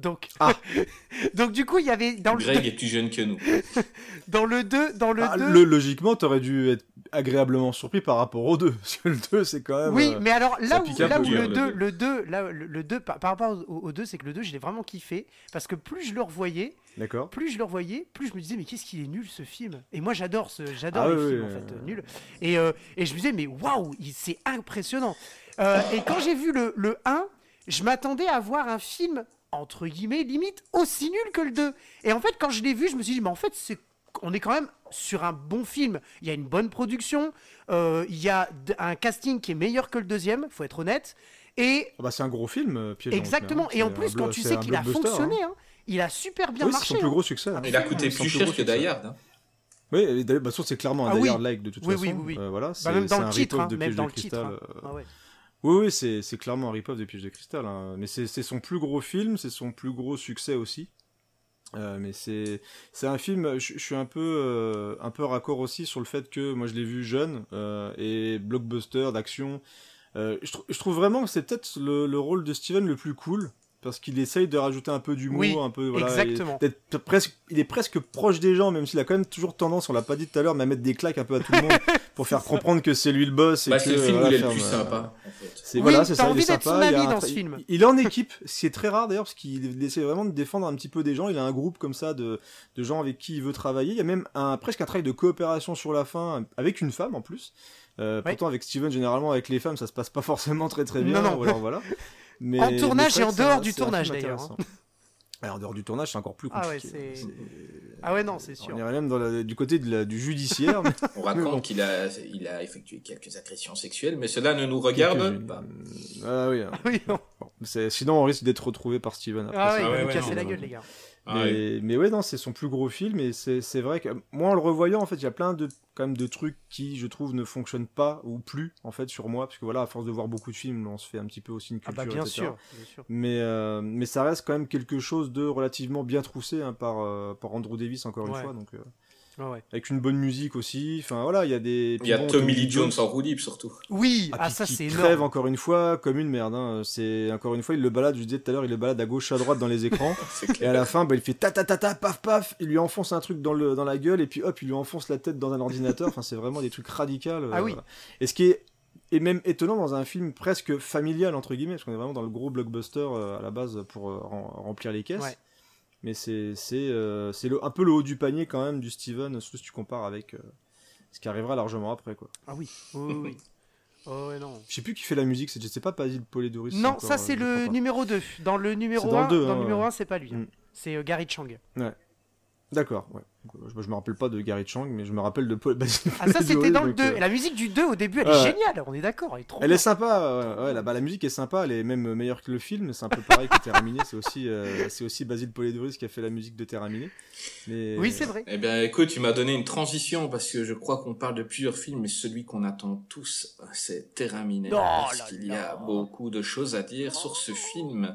Donc, Ah. donc du coup il y avait dans le Greg est plus jeune que nous. dans le 2 dans le Ah, 2 le- logiquement, t'aurais dû être agréablement surpris par rapport au 2. Parce que le 2, c'est quand même. Oui, euh, mais alors là où, là le le 2, deux. le 2, là, le, le 2 par, par rapport au, au 2, c'est que le 2, je l'ai vraiment kiffé. Parce que plus je le revoyais, D'accord. plus je le revoyais, plus je me disais, mais qu'est-ce qu'il est nul ce film. Et moi, j'adore ce, j'adore Ah les oui, films, oui, en fait, oui. euh, nuls. Et, euh, et je me disais, mais waouh, c'est impressionnant. Euh, et quand j'ai vu le, le 1, je m'attendais à voir un film, entre guillemets, limite aussi nul que le 2. Et en fait, quand je l'ai vu, je me suis dit, mais en fait, c'est on est quand même sur un bon film. Il y a une bonne production, euh, il y a d- un casting qui est meilleur que le deuxième, faut être honnête. Et Ah bah, c'est un gros film, euh, Piège exactement. hein. Et en C'est plus, quand tu c'est sais qu'il a fonctionné, hein. hein, il a super bien Oui, c'est marché. son plus hein. gros succès. hein. Il a coûté plus cher que. Die Hard. hein. Oui, bah, c'est clairement un Ah Die oui. Hard like de toute Oui, façon. oui, oui, oui. Euh, voilà, Bah, c'est même dans c'est le un titre, hein, même dans de le titre. Oui, oui, c'est clairement un rip-off de Piège de Cristal. hein. Mais c'est son plus gros film, c'est son plus gros succès aussi. Euh, mais c'est un film. Je, suis un peu euh, un peu raccord aussi sur le fait que moi je l'ai vu jeune euh, et blockbuster d'action. Euh, je trouve vraiment que c'est peut-être le, le rôle de Steven le plus cool parce qu'il essaye de rajouter un peu d'humour, Oui, un peu voilà, exactement. et d'être presque, il est presque proche des gens, même s'il a quand même toujours tendance, on l'a pas dit tout à l'heure, mais à mettre des claques un peu à tout le monde pour faire comprendre que c'est lui le boss. et Bah, que, c'est le film où il est le plus euh, sympa, en fait. c'est Oui, voilà, c'est ça, il envie est d'être son sympa, il a un dans ce film. Il, il est en équipe, ce qui est très rare d'ailleurs, parce qu'il essaie vraiment de défendre un petit peu des gens. Il a un groupe comme ça de, de gens avec qui il veut travailler. Il y a même un, presque un travail de coopération sur la fin, avec une femme en plus. Euh. Pourtant, avec Steven, généralement, avec les femmes, ça se passe pas forcément très très bien. Non, non. ou alors, voilà. Mais, En tournage et en dehors du tournage, d'ailleurs, hein. Alors, en dehors du tournage, c'est encore plus Ah compliqué. ouais, c'est- C'est- Ah ouais, non, c'est sûr. On irait même dans la- du côté de la- du judiciaire. mais On raconte qu'il a, il a effectué quelques agressions sexuelles, mais cela ne nous regarde pas. Ah oui. hein. Oui, non. Bon, c'est- sinon, on risque d'être retrouvé par Steven après. Ah ouais, ça. il va ouais, nous ouais, casser la gueule, les gars. Ah mais, ouais. mais ouais, non, c'est son plus gros film et c'est c'est vrai que moi en le revoyant, en fait, il y a plein de quand même de trucs qui, je trouve, ne fonctionnent pas ou plus en fait sur moi, parce que voilà, à force de voir beaucoup de films, on se fait un petit peu aussi une Ah culture. bah bien etc. sûr, bien sûr. Mais euh, mais ça reste quand même quelque chose de relativement bien troussé hein, par euh, par Andrew Davis encore une fois, donc euh, Ouais, ouais. avec une bonne musique aussi. Enfin voilà, il y a des. Il y a Tommy Lee Jones en roue libre, surtout. Oui, Ah, ah, puis ça qui c'est crève énorme. encore une fois comme une merde. Hein. C'est encore une fois, il le balade. Je disais tout à l'heure, il le balade à gauche, à droite dans les écrans. Et à la fin, bah, il fait ta ta ta ta, paf paf, il lui enfonce un truc dans, le, dans la gueule, et puis hop, il lui enfonce la tête dans un ordinateur. Enfin, c'est vraiment des trucs radicaux. euh, Ah oui. Et ce qui est, est même étonnant dans un film presque familial, entre guillemets, parce qu'on est vraiment dans le gros blockbuster euh, à la base pour euh, rem- remplir les caisses. Ouais. Mais c'est c'est euh, c'est le- un peu le haut du panier quand même du Steven, surtout si tu compares avec euh, ce qui arrivera largement après. quoi. Ah oui, oui, oui. Oh ouais, non. Je sais plus qui fait la musique, c'est je sais pas Basile Polidoris. Non, ça euh, c'est le numéro 2. Dans le numéro C'est dans 1, le deux, dans hein, le numéro ouais. 1, c'est pas lui. hein. Mm. C'est euh, Gary Chang. D'accord, ouais. Euh, Je, je me rappelle pas de Gary Chang, mais je me rappelle de Paul Basile Ah ça c'était dans le donc, 2. euh, Et la musique du 2 au début, elle Ouais. est géniale, on est d'accord, elle est trop Elle bien. est sympa, ouais, ouais, la, bah, la musique est sympa, elle est même meilleure que le film, c'est un peu pareil que Terraminé, c'est aussi, euh, c'est aussi Basile Polidoris qui a fait la musique de Terraminé. Mais... Oui, c'est vrai. Eh bien, écoute, tu m'as donné une transition parce que je crois qu'on parle de plusieurs films, mais celui qu'on attend tous, c'est Terraminé. Oh parce là qu'il y a beaucoup de choses à dire sur ce film.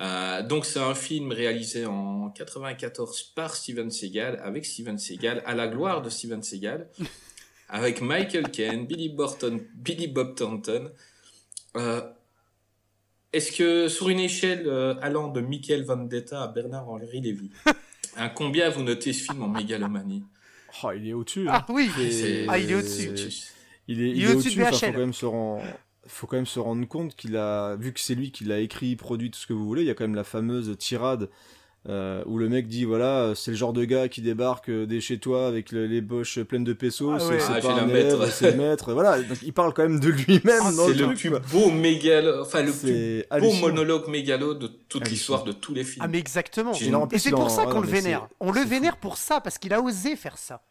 Euh, donc c'est un film réalisé en 94 par Steven Seagal, avec Steven Seagal, à la gloire de Steven Seagal, avec Michael Caine, Billy, Burton, Billy Bob Thornton. Euh, Est-ce que sur une échelle euh, allant de Michael Vendetta à Bernard-Henri Lévy, un combien vous notez ce film en mégalomanie? Oh, il est au-dessus. hein. Ah oui, C'est- Ah, il est au-dessus. Il est, Il il est est au-dessus de au-dessus, enfin, faut quand même se rendre... faut quand même se rendre compte qu'il a, vu que c'est lui qui l'a écrit, produit, tout ce que vous voulez, il y a quand même la fameuse tirade euh, où le mec dit voilà c'est le genre de gars qui débarque euh, dès chez toi avec le- les poches pleines de pesos Ah c'est ouais. c'est Ah, pas un maître. c'est le maître voilà donc il parle quand même de lui-même Ah, C'est le le plus quoi. beau mégalo, enfin le plus beau monologue mégalo de toute l'histoire de tous les films. Ah mais exactement. Et c'est pour ça qu'on le vénère. On le vénère pour ça, parce qu'il a osé faire ça.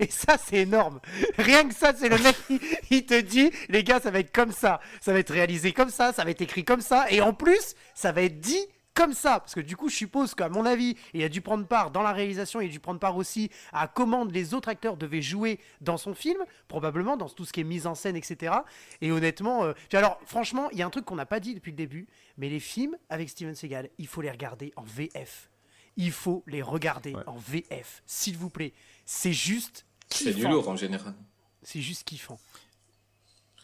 Et ça, c'est énorme. Rien que ça, c'est le mec qui il te dit, les gars, ça va être comme ça. Ça va être réalisé comme ça, ça va être écrit comme ça. Et en plus, ça va être dit comme ça. Parce que du coup, je suppose qu'à mon avis, il a dû prendre part dans la réalisation, il a dû prendre part aussi à comment les autres acteurs devaient jouer dans son film, probablement dans tout ce qui est mise en scène, etc. Et honnêtement, euh, alors franchement, il y a un truc qu'on n'a pas dit depuis le début, mais les films avec Steven Seagal, il faut les regarder en VF. Il faut les regarder Ouais. en VF, s'il vous plaît. C'est juste C'est du kiffant. lourd en général. C'est juste kiffant.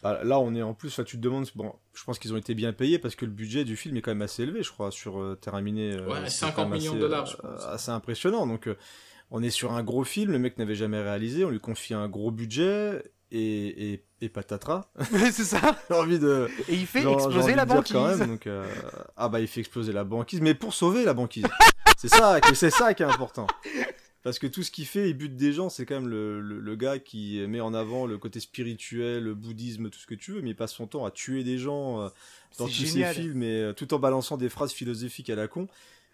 Ah, là on est en plus tu te demandes bon je pense qu'ils ont été bien payés parce que le budget du film est quand même assez élevé je crois sur euh, Terminé euh, Ouais, c'est 50 quand même millions de dollars, je euh, pense. assez impressionnant donc euh, on est sur un gros film le mec n'avait jamais réalisé on lui confie un gros budget et, et, et patatras c'est ça. j'ai envie de Et il fait Genre, exploser la banquise. quand même, donc, euh, ah bah il fait exploser la banquise, mais pour sauver la banquise. c'est ça, c'est ça qui est important. Parce que tout ce qu'il fait, il bute des gens, c'est quand même le, le, le gars qui met en avant le côté spirituel, le bouddhisme, tout ce que tu veux, mais il passe son temps à tuer des gens euh, dans tous génial. ses films, et euh, tout en balançant des phrases philosophiques à la con.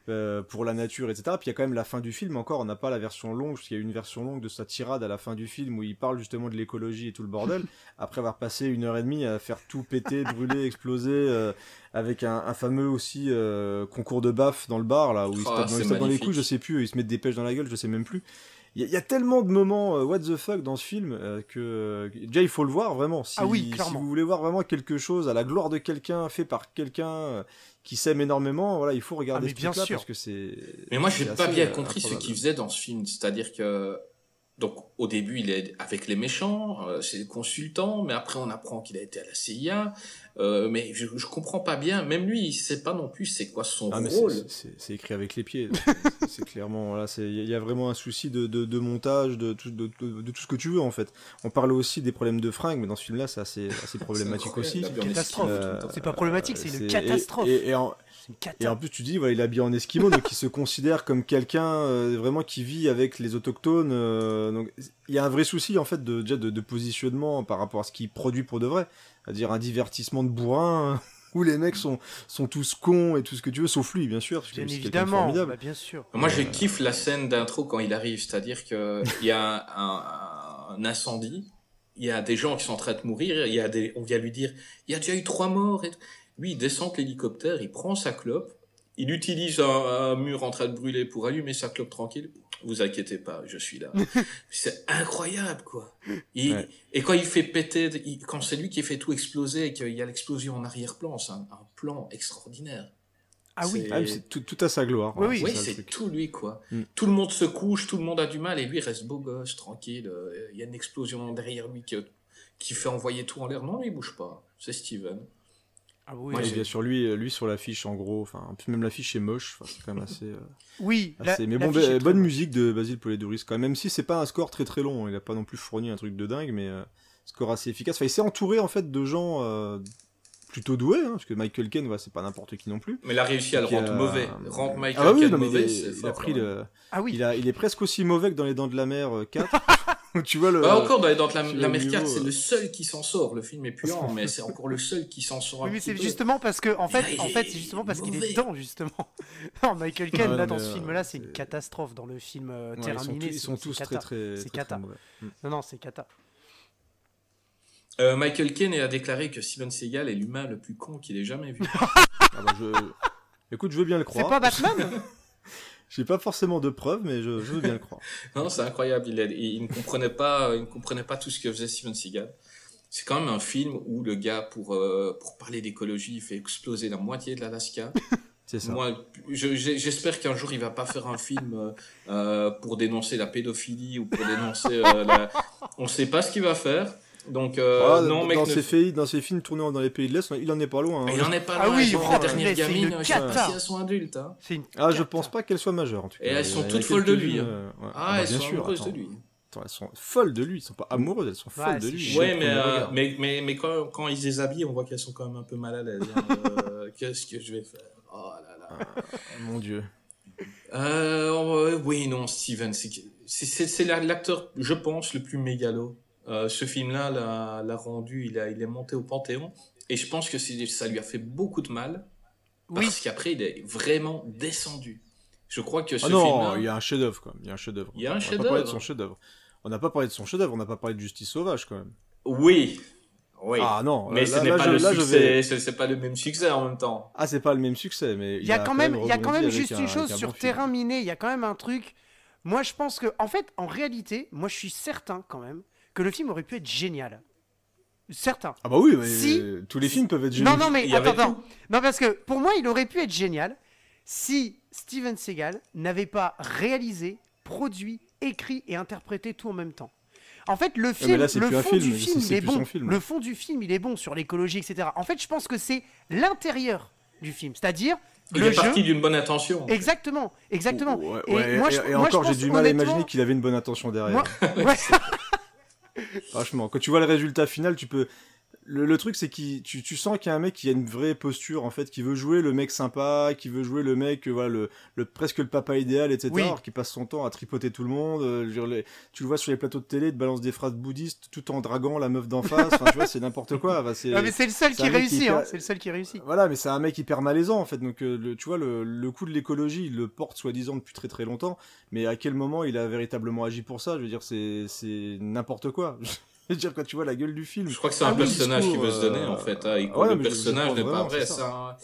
euh, pour la nature, etc. Puis il y a quand même la fin du film encore, on n'a pas la version longue, parce qu'il y a une version longue de sa tirade à la fin du film où il parle justement de l'écologie et tout le bordel, après avoir passé une heure et demie à faire tout péter, brûler, exploser, euh, avec un, un fameux aussi euh, concours de baffe dans le bar, là, où ils se Ah, tapent dans, c'est ils se tapent dans les couilles, je sais plus, ils se mettent des pêches dans la gueule, je sais même plus. Il y, a- il y a tellement de moments euh, what the fuck dans ce film euh, que euh, déjà il faut le voir vraiment. Si, Ah oui, si vous voulez voir vraiment quelque chose à la gloire de quelqu'un fait par quelqu'un euh, qui s'aime énormément, voilà, il faut regarder Ah, mais ce bien sûr. parce que c'est. Mais moi, c'est j'ai pas bien euh, compris ce qu'il faisait dans ce film. C'est-à-dire que, donc, au début, il est avec les méchants, euh, c'est le consultant, mais après, on apprend qu'il a été à la CIA. Euh, mais je, je comprends pas bien. Même lui, il sait pas non plus c'est quoi son Ah, mais rôle. c'est- c'est c'est écrit avec les pieds. C'est- c'est clairement voilà, c'est il y a vraiment un souci de, de, de montage, de tout, de, de- de tout ce que tu veux en fait. On parle aussi des problèmes de fringues, mais dans ce film-là, c'est assez, assez problématique C'est aussi. la Catastrophe. Euh, C'est pas problématique, c'est une catastrophe. Et, et en, Et en plus, tu dis, voilà, il est habillé en esquimau, donc il se considère comme quelqu'un euh, vraiment qui vit avec les autochtones. euh, donc il y a un vrai souci en fait de déjà de, de positionnement par rapport à ce qu'il produit pour de vrai, c'est-à-dire un divertissement de bourrin où les mecs sont sont tous cons et tout ce que tu veux, sauf lui bien sûr, parce Bien de évidemment, formidable. bah, bien sûr. Moi, je kiffe la scène d'intro quand il arrive, c'est-à-dire que il y a un, un incendie, il y a des gens qui sont en train de mourir, il y a des, on vient lui dire, il y a déjà eu trois morts. Et... Lui, il descend de l'hélicoptère, il prend sa clope, il utilise un, un mur en train de brûler pour allumer sa clope tranquille. Vous inquiétez pas, je suis là. c'est incroyable, quoi. Il- Ouais. Et quand il fait péter, il- quand c'est lui qui fait tout exploser et qu'il y a l'explosion en arrière-plan, c'est un, un plan extraordinaire. Ah oui. C'est- Ah, c'est tout, tout à sa gloire. Oui, voilà, oui. c'est Oui, tout lui, quoi. Mm. Tout le monde se couche, tout le monde a du mal, et lui reste beau gosse, tranquille. euh, Il y a une explosion derrière lui qui, qui fait envoyer tout en l'air. Non, lui, il bouge pas. C'est Steven. Ah oui. Moi, Et bien sûr, lui, lui sur l'affiche, en gros, enfin, en plus, même l'affiche est moche, enfin, c'est quand même assez. euh, Oui. la- Mais bon, bah, très bonne musique de Basile Polidoris, quand même, même si c'est pas un score très très long, il a pas non plus fourni un truc de dingue, mais euh, score assez efficace. Enfin, il s'est entouré en fait de gens euh, plutôt doués, hein, parce que Michael Caine, voilà, c'est pas n'importe qui non plus. Mais il a réussi à le rendre mauvais. Rendre Michael ah oui, Caine non, mais mauvais, il, c'est est- il fort, a pris le, Ah oui. il, a, il est presque aussi mauvais que dans Les Dents de la Mer euh, 4. tu vois le. Bah, encore dans, dans la, vois le mer 4, niveau, c'est euh. le seul qui s'en sort. Le film est puant, mais c'est encore le seul qui s'en sort. Oui, mais c'est justement parce que, en fait, là, en c'est justement parce qu'il est dedans, justement. non, Michael Caine, Ouais, là, dans ce euh, film-là, c'est une c'est- catastrophe. Dans le film euh, Ouais, ils sont, terminé, tous- ils c'est- sont c'est tous très très, C'est cata. Mm. Non, non, c'est cata. Euh, Michael Caine a déclaré que Steven Seagal est l'humain le plus con qu'il ait jamais vu. Ah bah, je... Écoute, je veux bien le C'est croire. pas Batman? J'ai pas forcément de preuves, mais je, je veux bien le croire. Non, c'est incroyable. Il, ne comprenait pas, il ne comprenait pas tout ce que faisait Steven Seagal. C'est quand même un film où le gars, pour euh, pour parler d'écologie, il fait exploser la moitié de l'Alaska. C'est ça. Moi, je- j'ai- j'espère qu'un jour il va pas faire un film euh, euh, pour dénoncer la pédophilie ou pour dénoncer euh, la. On sait pas ce qu'il va faire. Donc euh, Ah, non, dans, mec, dans ne- ses films, dans ses films tournés dans les pays de l'Est, il en est pas loin. hein. Il en est pas Ah loin. oui, genre, oh, la dernière mais c'est gamine, une je sais pas cata. si elles sont adultes. Hein. Une Ah, je pense pas qu'elles soient majeures en tout cas. Et elles sont toutes folles de lui, hein. euh, ouais. Ah, bah, elles bien sont sûr, amoureuses attends. de lui. Attends, elles sont folles de lui, elles sont pas amoureuses, elles sont folles de lui. Ouais, mais, premier euh, mais, mais, mais quand, quand ils les habillent, on voit qu'elles sont quand même un peu mal à l'aise. hein. Qu'est-ce que je vais faire? Oh là là. Ah, Mon dieu. Oui, non, Steven, c'est c'est- c'est c'est la- l'acteur, je pense, le plus mégalo. Euh, ce film-là l'a l'a rendu, il, a, il est monté au Panthéon. Et je pense que c'est- ça lui a fait beaucoup de mal. Oui. Parce qu'après, il est vraiment descendu. Je crois que ce Ah non, il y a un chef-d'œuvre quand même. Il y a un chef-d'œuvre. Il y a un On n'a pas chef-d'œuvre. parlé de son chef-d'œuvre. On n'a pas parlé de son chef-d'œuvre. On n'a pas parlé de Justice Sauvage quand même. Oui. Oui. Ah non. mais là- ce là- n'est là, pas je- le succès, vais- c'est c'est pas le même succès en même temps. Ah, c'est pas le même succès, mais Il y a quand même, il y a quand même juste une un- chose un sur bon film. terrain miné. Il y a quand même un truc. Moi, je pense que, en fait, en réalité, moi, je suis certain quand même que le film aurait pu être génial. Certain. Ah bah oui, mais Si- tous les films peuvent être géniaux. Non, non, mais attends, attends. Non, parce que pour moi, il aurait pu être génial si Steven Seagal n'avait pas réalisé, produit, écrit et interprété tout en même temps. En fait, le film, mais là, c'est le fond film, du film, il est bon. film. Le fond du film, il est bon sur l'écologie, etc. En fait, je pense que c'est l'intérieur du film, c'est-à-dire Il le est jeu. parti d'une bonne intention. Exactement, exactement. Ouais, Et ouais, moi, et- je- et moi, je encore, j'ai du mal à imaginer qu'il avait une bonne intention derrière. Moi, ouais. Franchement, quand tu vois le résultat final, tu peux. Le, le truc, c'est que tu, tu sens qu'il y a un mec qui a une vraie posture, en fait, qui veut jouer le mec sympa, qui veut jouer le mec, voilà, le, le presque le papa idéal, etc. Oui. qui passe son temps à tripoter tout le monde. euh, dire, les- tu le vois sur les plateaux de télé, il te balance des phrases bouddhistes tout en draguant la meuf d'en face. Enfin, tu vois, c'est n'importe quoi. Enfin, c'est- Ah, mais c'est le seul c'est qui réussit, hein. C'est le seul qui réussit. Voilà, mais c'est un mec hyper malaisant en fait. Donc, euh, le, tu vois, le, le coup de l'écologie, il le porte soi-disant depuis très très longtemps. Mais à quel moment il a véritablement agi pour ça Je veux dire, c'est c'est n'importe quoi. Je veux dire, quand tu vois la gueule du film. Je crois que c'est Ah un oui, personnage qui veut se donner euh, en fait. hein, et ouais, le personnage n'est pas vrai. c'est ça. un-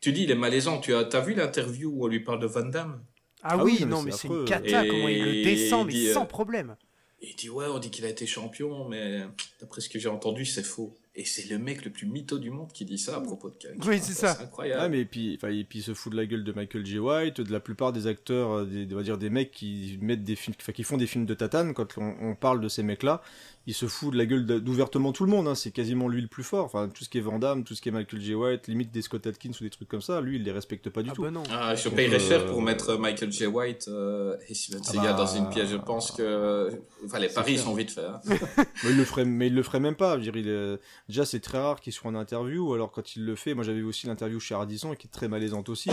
Tu dis il est malaisant. Tu as, as vu l'interview où on lui parle de Van Damme? Ah, Ah oui, oui, non, mais c'est une cata, Et comment il le descend, mais il dit, euh, sans problème. Et il dit ouais, on dit qu'il a été champion, mais d'après ce que j'ai entendu, c'est faux. Et c'est le mec le plus mytho du monde qui dit ça à propos de Kang. Oui, c'est ça. C'est incroyable. Ah, mais puis, enfin, et puis il se fout de la gueule de Michael J. White, de la plupart des acteurs, euh, des, on va dire des mecs qui mettent des films, enfin, qui font des films de tatane. Quand on, on parle de ces mecs-là, il se fout de la gueule d'ouvertement tout le monde. Hein, c'est quasiment lui le plus fort. Enfin, tout ce qui est Van Damme, tout ce qui est Michael J. White, limite des Scott Atkins ou des trucs comme ça, lui, il les respecte pas du Ah tout. bah non. Ah, je Donc, payerais cher euh, pour mettre Michael J. White euh, et Steven Ah Seagal bah, dans une pièce. Je pense que enfin, les paris sont vite faits. hein. Mais il le ferait, mais il le ferait même pas. Je veux dire, il est- déjà, c'est très rare qu'il soit en interview. ou Alors, quand il le fait, moi, j'avais aussi l'interview chez Ardisson, qui est très malaisante aussi,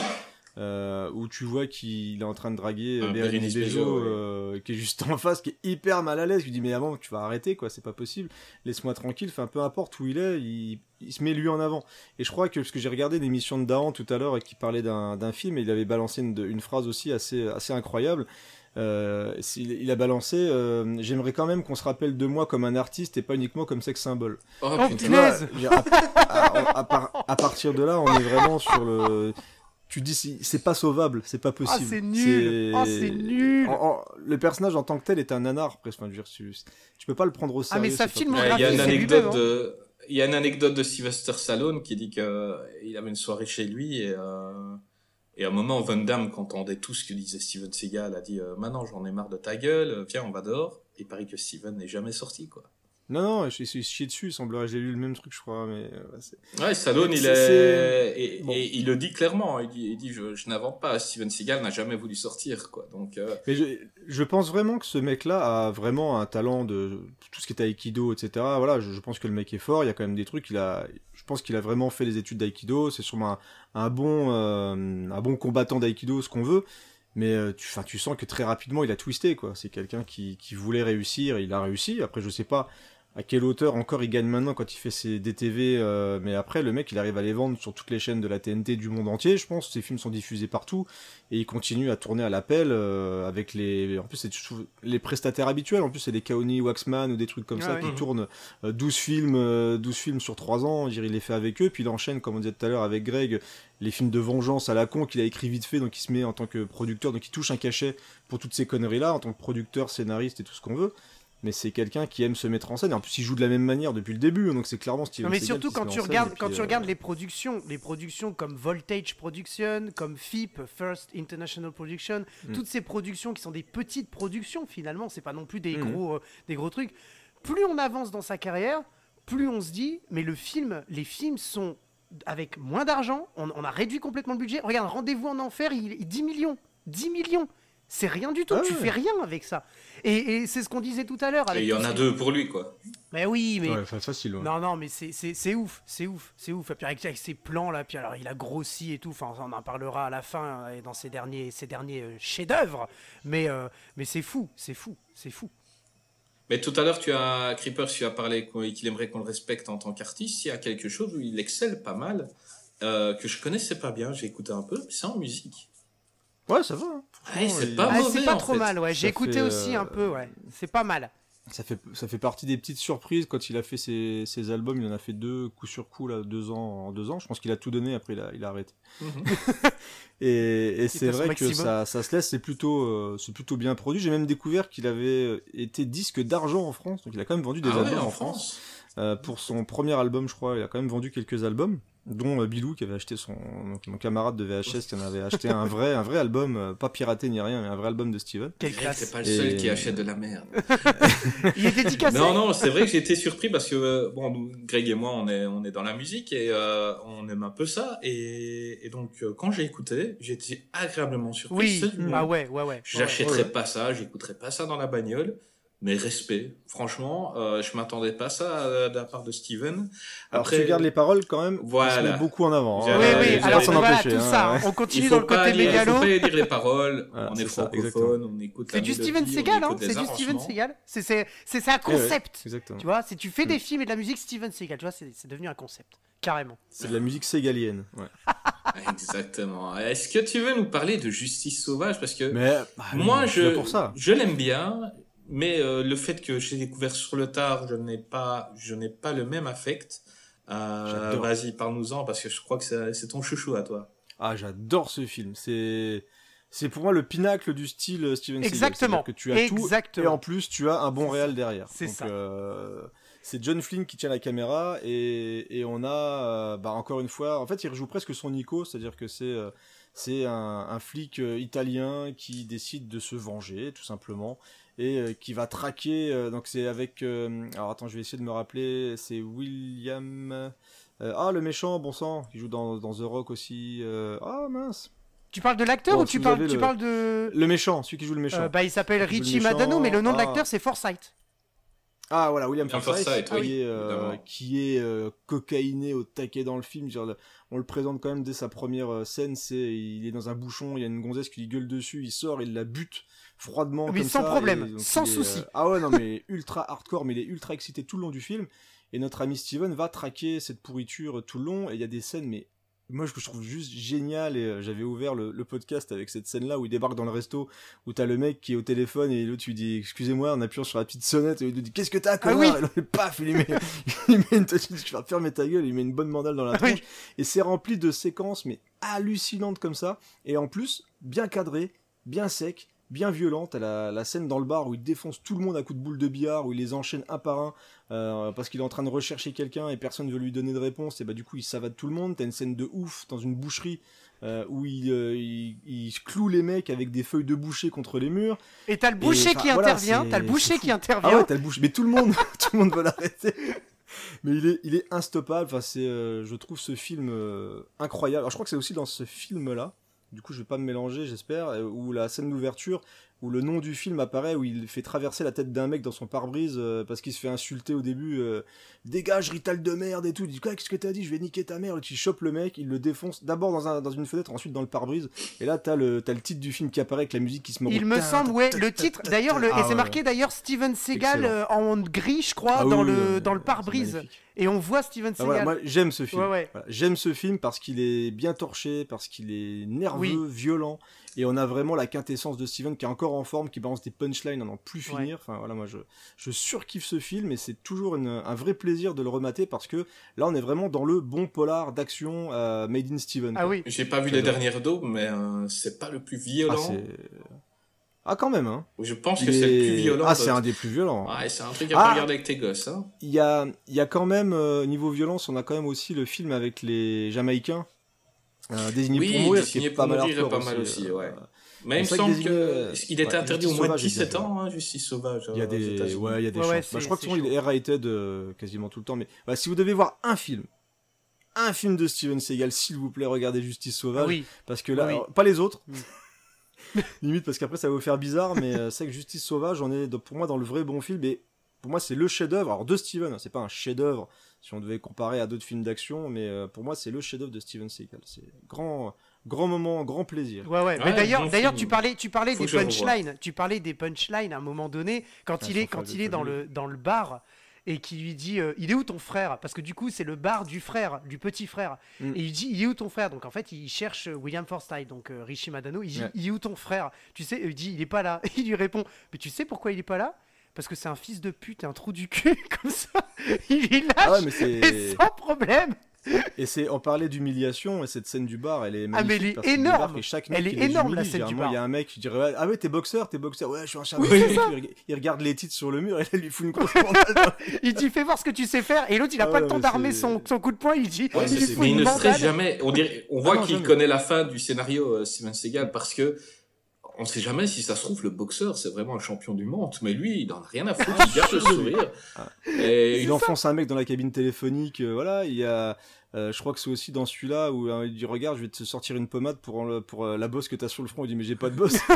euh, où tu vois qu'il est en train de draguer euh, Ah, Bérénice Bejo, euh, qui est juste en face, qui est hyper mal à l'aise. Je lui dis, mais avant, tu vas arrêter, quoi, c'est pas possible. Laisse-moi tranquille. Enfin, peu importe où il est, il, il se met lui en avant. Et je crois que, parce que j'ai regardé l'émission de Dahan tout à l'heure et qui parlait d'un film, et il avait balancé une, une phrase aussi assez, assez incroyable. Euh, il a balancé euh, J'aimerais quand même qu'on se rappelle de moi comme un artiste et pas uniquement comme sexe symbole. Oh, Oh, putain. Par- à partir de là, on est vraiment sur le. Tu dis c'est- c'est pas sauvable, c'est pas possible. c'est nul. Oh, c'est nul. En- en- le personnage en tant que tel est un nanar presque. Enfin, je veux dire, tu, tu peux pas le prendre au Ah, mais sérieux. sa c'est pas film- Ouais, Il y a une c'est anecdote lui-même, hein. de, il y a une anecdote de Sylvester Stallone qui dit que euh, il avait une soirée chez lui et euh, et à un moment Van Damme qui entendait tout ce que disait Steven Seagal a dit euh, maintenant j'en ai marre de ta gueule, viens on va dehors. Il paraît que Steven n'est jamais sorti quoi. Non, non, je suis chié dessus. Il semblerait, j'ai lu le même truc, je crois. Mais euh, c'est- Ouais, Stallone, il C'est- est, et, Bon. et il le dit clairement. Il dit, il dit je, je n'invente pas. Steven Seagal n'a jamais voulu sortir, quoi. Donc, euh, Mais je, je pense vraiment que ce mec-là a vraiment un talent de tout ce qui est aïkido, etc. Voilà, je, je pense que le mec est fort. Il y a quand même des trucs. Il a, je pense qu'il a vraiment fait les études d'aïkido. C'est sûrement un, un bon, euh, un bon combattant d'aïkido, ce qu'on veut. Mais tu, tu sens que très rapidement, il a twisté, quoi. C'est quelqu'un qui, qui voulait réussir. Il a réussi. Après, je sais pas à quelle hauteur encore il gagne maintenant quand il fait ses DTV. euh, mais après, le mec, il arrive à les vendre sur toutes les chaînes de la TNT du monde entier. Je pense. Ses films sont diffusés partout et il continue à tourner à l'appel euh, avec les en plus c'est les prestataires habituels en plus c'est des Kaoni Waxman ou des trucs comme Ah ça qui tournent euh, 12 films euh, 12 films sur 3 ans il les fait avec eux puis il enchaîne comme on disait tout à l'heure avec Greg les films de vengeance à la con qu'il a écrit vite fait donc il se met en tant que producteur donc il touche un cachet pour toutes ces conneries là en tant que producteur scénariste et tout ce qu'on veut mais c'est quelqu'un qui aime se mettre en scène et en plus il joue de la même manière depuis le début donc c'est clairement Steven Non, mais Seagal surtout quand tu regardes quand tu euh, regardes les productions, les productions comme Voltage Production, comme FIP First International Production, Mm. toutes ces productions qui sont des petites productions finalement, c'est pas non plus des Mm. gros euh, des gros trucs. Plus on avance dans sa carrière, plus on se dit mais le film, les films sont avec moins d'argent, on, on a réduit complètement le budget. Regarde, Rendez-vous en enfer, il, il 10 millions, 10 millions. C'est rien du tout. Ah tu ouais. fais rien avec ça. Et, et c'est ce qu'on disait tout à l'heure. Et il y en a deux pour lui, quoi. Mais oui, mais Ouais, fa- facile. ouais. non, non, mais c'est- c'est c'est ouf, c'est ouf, c'est ouf. Et puis avec, avec ses plans là, puis alors il a grossi et tout. Enfin, on en parlera à la fin euh, et dans ses derniers, ses derniers euh, chefs-d'œuvre. Mais, euh, mais c'est fou, c'est fou, c'est fou. Mais tout à l'heure, tu as, Creeper, tu as parlé qu'il aimerait qu'on le respecte en tant qu'artiste. Il y a quelque chose où il excelle pas mal, euh, que je connaissais pas bien, j'ai écouté un peu, c'est en musique. Ouais, ça va. hein. Ouais, Franchement, c'est il- pas Ah, mauvais, c'est pas en trop fait. mal, ouais. J'ai écouté fait, aussi euh, un peu, ouais. C'est pas mal. Ça fait, ça fait partie des petites surprises quand il a fait ses, ses albums. Il en a fait deux coup sur coup là, deux ans en deux ans. Je pense qu'il a tout donné. Après, il a, il a arrêté. Mhm. Et, et c'est vrai que ça, ça se laisse. C'est plutôt, euh, c'est plutôt bien produit. J'ai même découvert qu'il avait euh, été disque d'argent en France. Donc il a quand même vendu des Ah ouais, albums en en France. France. Euh, pour son premier album, je crois, il a quand même vendu quelques albums, dont euh, Bilou qui avait acheté son donc, mon camarade de VHS qui en avait acheté un vrai, un vrai album, euh, pas piraté ni rien, mais un vrai album de Steven. Quelle classe. C'est pas le Et- seul qui achète de la merde. Il est dédicacé. Non, non, c'est vrai que j'ai été surpris parce que, euh, bon, nous, Greg et moi, on est, on est dans la musique et euh, on aime un peu ça. Et, et donc, euh, quand j'ai écouté, j'ai été agréablement surpris. Oui. Ah ouais, ouais, ouais. J'achèterais Ouais. pas ça, j'écouterais pas ça dans la bagnole. Mais respect, franchement, euh, je m'attendais pas à ça de la part de Steven. Alors Après, tu regardes les paroles quand même, Voilà. il se met beaucoup en avant. hein. Oui, oui, alors s'en voilà, empêcher, tout hein, ça. ouais. On il continue dans le côté lire, il mégalo. faut pas lire les paroles. Voilà, on est ça, francophone, on écoute C'est du Steven Seagal, hein C'est du Steven. Seagal. C'est c'est c'est c'est un Ouais, ouais, concept. Exactement. Tu vois, si tu fais Mm. des films et de la musique Steven Seagal, tu vois, c'est devenu un concept. Carrément. C'est de la musique ségalienne. Ouais. Exactement. Est-ce que tu veux nous parler de Justice Sauvage? Parce que Mais bah, moi, je, pour ça. je l'aime bien, mais euh, le fait que j'ai découvert sur le tard, je n'ai pas, je n'ai pas le même affect. Euh. Vas-y, parle-nous-en, parce que je crois que c'est ton chouchou à toi. Ah, j'adore ce film. C'est c'est pour moi le pinacle du style Steven Seagal. Exactement. Que tu as tout et Exactement. en plus tu as un bon réal derrière. C'est ça. euh, c'est John Flynn qui tient la caméra et, et on a euh, bah, encore une fois en fait il rejoue presque son Nico c'est-à-dire que c'est euh, c'est un, un flic euh, italien qui décide de se venger tout simplement et euh, qui va traquer euh, donc c'est avec euh, alors attends je vais essayer de me rappeler c'est William euh, ah le méchant bon sang qui joue dans, dans The Rock aussi euh, ah mince Tu parles de l'acteur Bon, ou si tu parles, tu le- parles de. le méchant celui qui joue le méchant Euh, bah, il s'appelle Richie méchant, Madano, mais le nom de ah. l'acteur c'est Forsyth. Ah voilà, William oui, qui est, euh, évidemment. qui est euh, cocaïné au taquet dans le film. Genre, on le présente quand même dès sa première scène. C'est il est dans un bouchon, il y a une gonzesse qui lui gueule dessus, il sort, il la bute froidement Mais comme sans ça, problème, et sans est, souci. euh, ah ouais non mais ultra hardcore, mais il est ultra excité tout le long du film. Et notre ami Steven va traquer cette pourriture tout le long. Et il y a des scènes mais moi je trouve juste génial et euh, j'avais ouvert le, le podcast avec cette scène là où il débarque dans le resto où t'as le mec qui est au téléphone et l'autre tu dis excusez-moi en appuyant sur la petite sonnette et il lui dit qu'est-ce que t'as connard oui. et là, paf il lui met, il lui met une petite je vais fermer ta gueule il lui met une bonne mandale dans la Oui. tronche et c'est rempli de séquences mais hallucinantes comme ça et en plus bien cadré bien sec bien violente. À la, la scène dans le bar où il défonce tout le monde à coups de boule de billard où il les enchaîne un par un euh, parce qu'il est en train de rechercher quelqu'un et personne ne veut lui donner de réponse. Et bah du coup il savate tout le monde. T'as une scène de ouf dans une boucherie euh, où il, euh, il, il cloue les mecs avec des feuilles de boucher contre les murs. Et t'as le boucher qui voilà, intervient, t'as le boucher qui intervient. ah ouais t'as le boucher. Mais tout le monde tout le monde va l'arrêter. Mais il est il est instoppable enfin c'est euh, je trouve ce film euh, incroyable. Alors je crois que c'est aussi dans ce film là du coup je vais pas me mélanger j'espère euh, où la scène d'ouverture où le nom du film apparaît où il fait traverser la tête d'un mec dans son pare-brise euh, parce qu'il se fait insulter au début euh, dégage Rital de merde et tout il dit quoi qu'est-ce que t'as dit? Je vais niquer ta mère et tu chopes le mec il le défonce d'abord dans, un, dans une fenêtre ensuite dans le pare-brise et là t'as le t'as le titre du film qui apparaît avec la musique qui se met Il me semble, ouais, le titre, d'ailleurs, le, Ah et c'est marqué d'ailleurs Steven Seagal euh, en gris, je crois, Ah dans, le, dans pare-brise. Et on voit Steven Ah, voilà, Seagal. moi j'aime ce film. Ouais, ouais. Voilà, j'aime ce film parce qu'il est bien torché, parce qu'il est nerveux, Oui. violent, et on a vraiment la quintessence de Steven qui est encore en forme, qui balance des punchlines à n'en plus Ouais. finir. Enfin voilà, moi je, je surkiffe ce film et c'est toujours une- un vrai plaisir de le remater parce que là on est vraiment dans le bon polar d'action euh, made in Steven. Ah quoi. oui. J'ai pas vu les dernières daubes, mais euh, c'est pas le plus Ah, violent. c'est- ah, quand même hein. Je pense Il que c'est le plus violent. Ah c'est un des plus violents. Ouais, c'est un truc à Ah. pas regarder avec tes gosses, hein. Il y a, il y a quand même, euh, niveau violence, on a quand même aussi le film avec les Jamaïcains. Euh, désigné Oui, pour mourir, Désigné qui est pour pas mal est hardcore pas mal aussi, euh, ouais. Mais il me semble euh, qu'il était ouais, interdit au Justice moins de Sauvage, 17 exactement. ans, hein, Justice Sauvage. Il y a euh, des, ouais, il y a des Ouais, chances. ouais, Bah, je crois que souvent il est rated euh, quasiment tout le temps. Mais bah, si vous devez voir un film, un film de Steven Seagal, s'il vous plaît, regardez Justice Sauvage. Oui. Parce que là, Oui. alors, pas les autres. Limite parce qu'après ça va vous faire bizarre, mais euh, c'est que Justice Sauvage, on est pour moi dans le vrai bon film. Et pour moi, c'est le chef-d'œuvre. Alors de Steven, hein, c'est pas un chef-d'œuvre si on devait comparer à d'autres films d'action, mais euh, pour moi, c'est le chef-d'œuvre de Steven Seagal. C'est grand, grand moment, grand plaisir. Ouais, ouais. Mais Ouais, d'ailleurs, bon d'ailleurs, tu parlais, tu parlais Faut des punchlines. Tu parlais des punchlines à un moment donné quand Ah, il est, quand il est dans le, dans le bar et qui lui dit, euh, il est où ton frère? Parce que du coup, c'est le bar du frère, du petit frère. Mm. Et il dit, il est où ton frère? Donc en fait, il cherche euh, William Forsythe, donc euh, Richie Madano. Il dit, Ouais. il est où ton frère? Tu sais, il dit, il est pas là. Il lui répond, mais tu sais pourquoi il est pas là? Parce que c'est un fils de pute et un trou du cul comme ça. Il lâche Ah ouais, mais et c'est. sans problème. Et c'est, on parlait d'humiliation, et cette scène du bar, elle est Ah, mais magnifique. elle est parce qu'il énorme. débarque et chaque mec Elle est énorme, la scène du généralement, Il y a bar. un mec qui dirait Ah ouais, t'es boxeur, t'es boxeur, ouais, je suis un chien Oui. Il, il regarde les titres sur le mur et là, il lui fout une grosse bandade. Il dit, fais voir ce que tu sais faire. Et l'autre, il a Ah pas ouais, le temps d'armer son, son coup de poing. Il dit, Ouais, il lui fout Mais il une ne bandade. stresse jamais. On, dirait, on voit Ah qu'il connaît la fin du scénario, euh, Steven Seagal, parce que on sait jamais si ça se trouve, le boxeur, c'est vraiment un champion du monde. Mais lui, il en a rien à foutre, il garde le sourire. Et il enfonce un mec dans la cabine téléphonique, euh, voilà, il y a, euh, je crois que c'est aussi dans celui-là où euh, il dit regarde, je vais te sortir une pommade pour le- pour euh, la bosse que t'as sur le front. Il dit mais j'ai pas de bosse.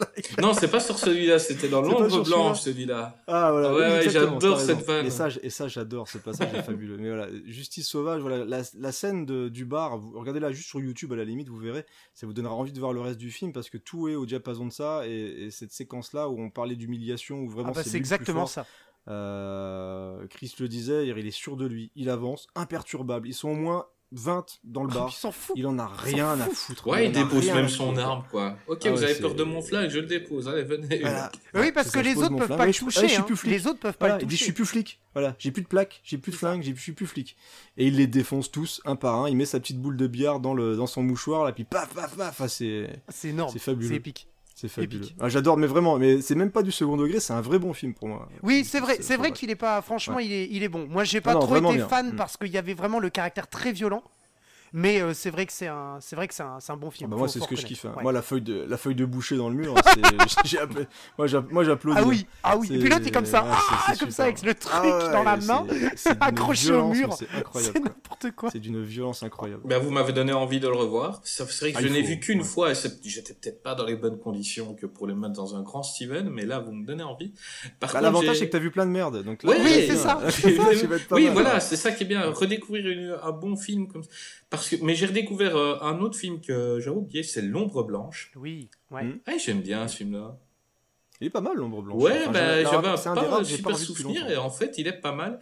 la- Non, c'est pas sur celui-là, c'était dans l'ombre blanche, celui-là. Ah voilà, Ouais, ouais, j'adore cette vanne. Et ça, et ça j'adore, ce passage est fabuleux. Mais voilà, Justice Sauvage, voilà, la, la scène de, du bar, vous regardez-la juste sur YouTube à la limite, vous verrez, ça vous donnera envie de voir le reste du film parce que tout est au diapason de ça et, et cette séquence-là où on parlait d'humiliation, où vraiment Ah bah, c'est exactement ça. Euh, Chris le disait, il est sûr de lui, il avance, imperturbable. Ils sont au moins 20 dans le Il bar. fout. Il en a rien à foutre. Ouais, il dépose même son foutre. arme, quoi. Ok, Ah vous ouais, avez peur de mon flingue, je le dépose, allez, venez. Voilà. Oui, parce que ça, je les autres peuvent pas le toucher. ouais, je suis hein. plus flic. Les autres peuvent pas Voilà, le il dit je toucher. suis plus flic. Voilà, j'ai plus de plaque, j'ai plus de flingue, je suis plus flic. Et il les défonce tous un par un. Il met sa petite boule de billard dans le dans son mouchoir là, puis paf paf paf. Ah, c'est C'est énorme. C'est fabuleux. C'est épique. C'est fabuleux. Ah, J'adore, mais vraiment, mais c'est même pas du second degré, c'est un vrai bon film pour moi. Oui, c'est vrai, c'est vrai qu'il est pas. Franchement, il, est, il est bon. Moi, j'ai pas non, trop été bien. fan Mm. parce qu'il y avait vraiment le caractère très violent. Mais euh, c'est vrai que c'est un, c'est vrai que c'est un, c'est un bon Ah film. bah faut- moi c'est ce que je kiffe. hein. Ouais. Moi la feuille de la feuille de boucher dans le mur, hein, c'est- j'ai appelé- moi j'app- moi j'applaudis. Ah hein. oui, ah oui. Et puis C'est- l'autre est comme ça, ah, c'est- ah, c'est comme ça avec le truc Ah ouais, dans la main, accroché au violence, mur. C'est C'est incroyable. quoi. n'importe quoi. C'est d'une violence incroyable. Ben, vous m'avez donné envie de le revoir. C'est vrai que Ah, je n'ai faut, vu qu'une ouais. fois j'étais peut-être pas dans les bonnes conditions que pour le mettre dans un grand Steven, mais là, vous me donnez envie. Par Bah, contre, L'avantage j'ai- c'est que t'as vu plein de merde, donc là, Oui, ouais, c'est ça. oui, voilà, c'est ça qui est bien, redécouvrir un bon film comme ça. Parce que, mais j'ai redécouvert euh, un autre film que j'avais oublié, c'est L'ombre blanche. Oui, ouais. Mm. Ah, j'aime bien ce film-là. Il est pas mal l'ombre blanche. Ouais, Enfin, ben, ai- j'avais un pas rares un j'ai super depuis souvenir et en fait, il est pas mal.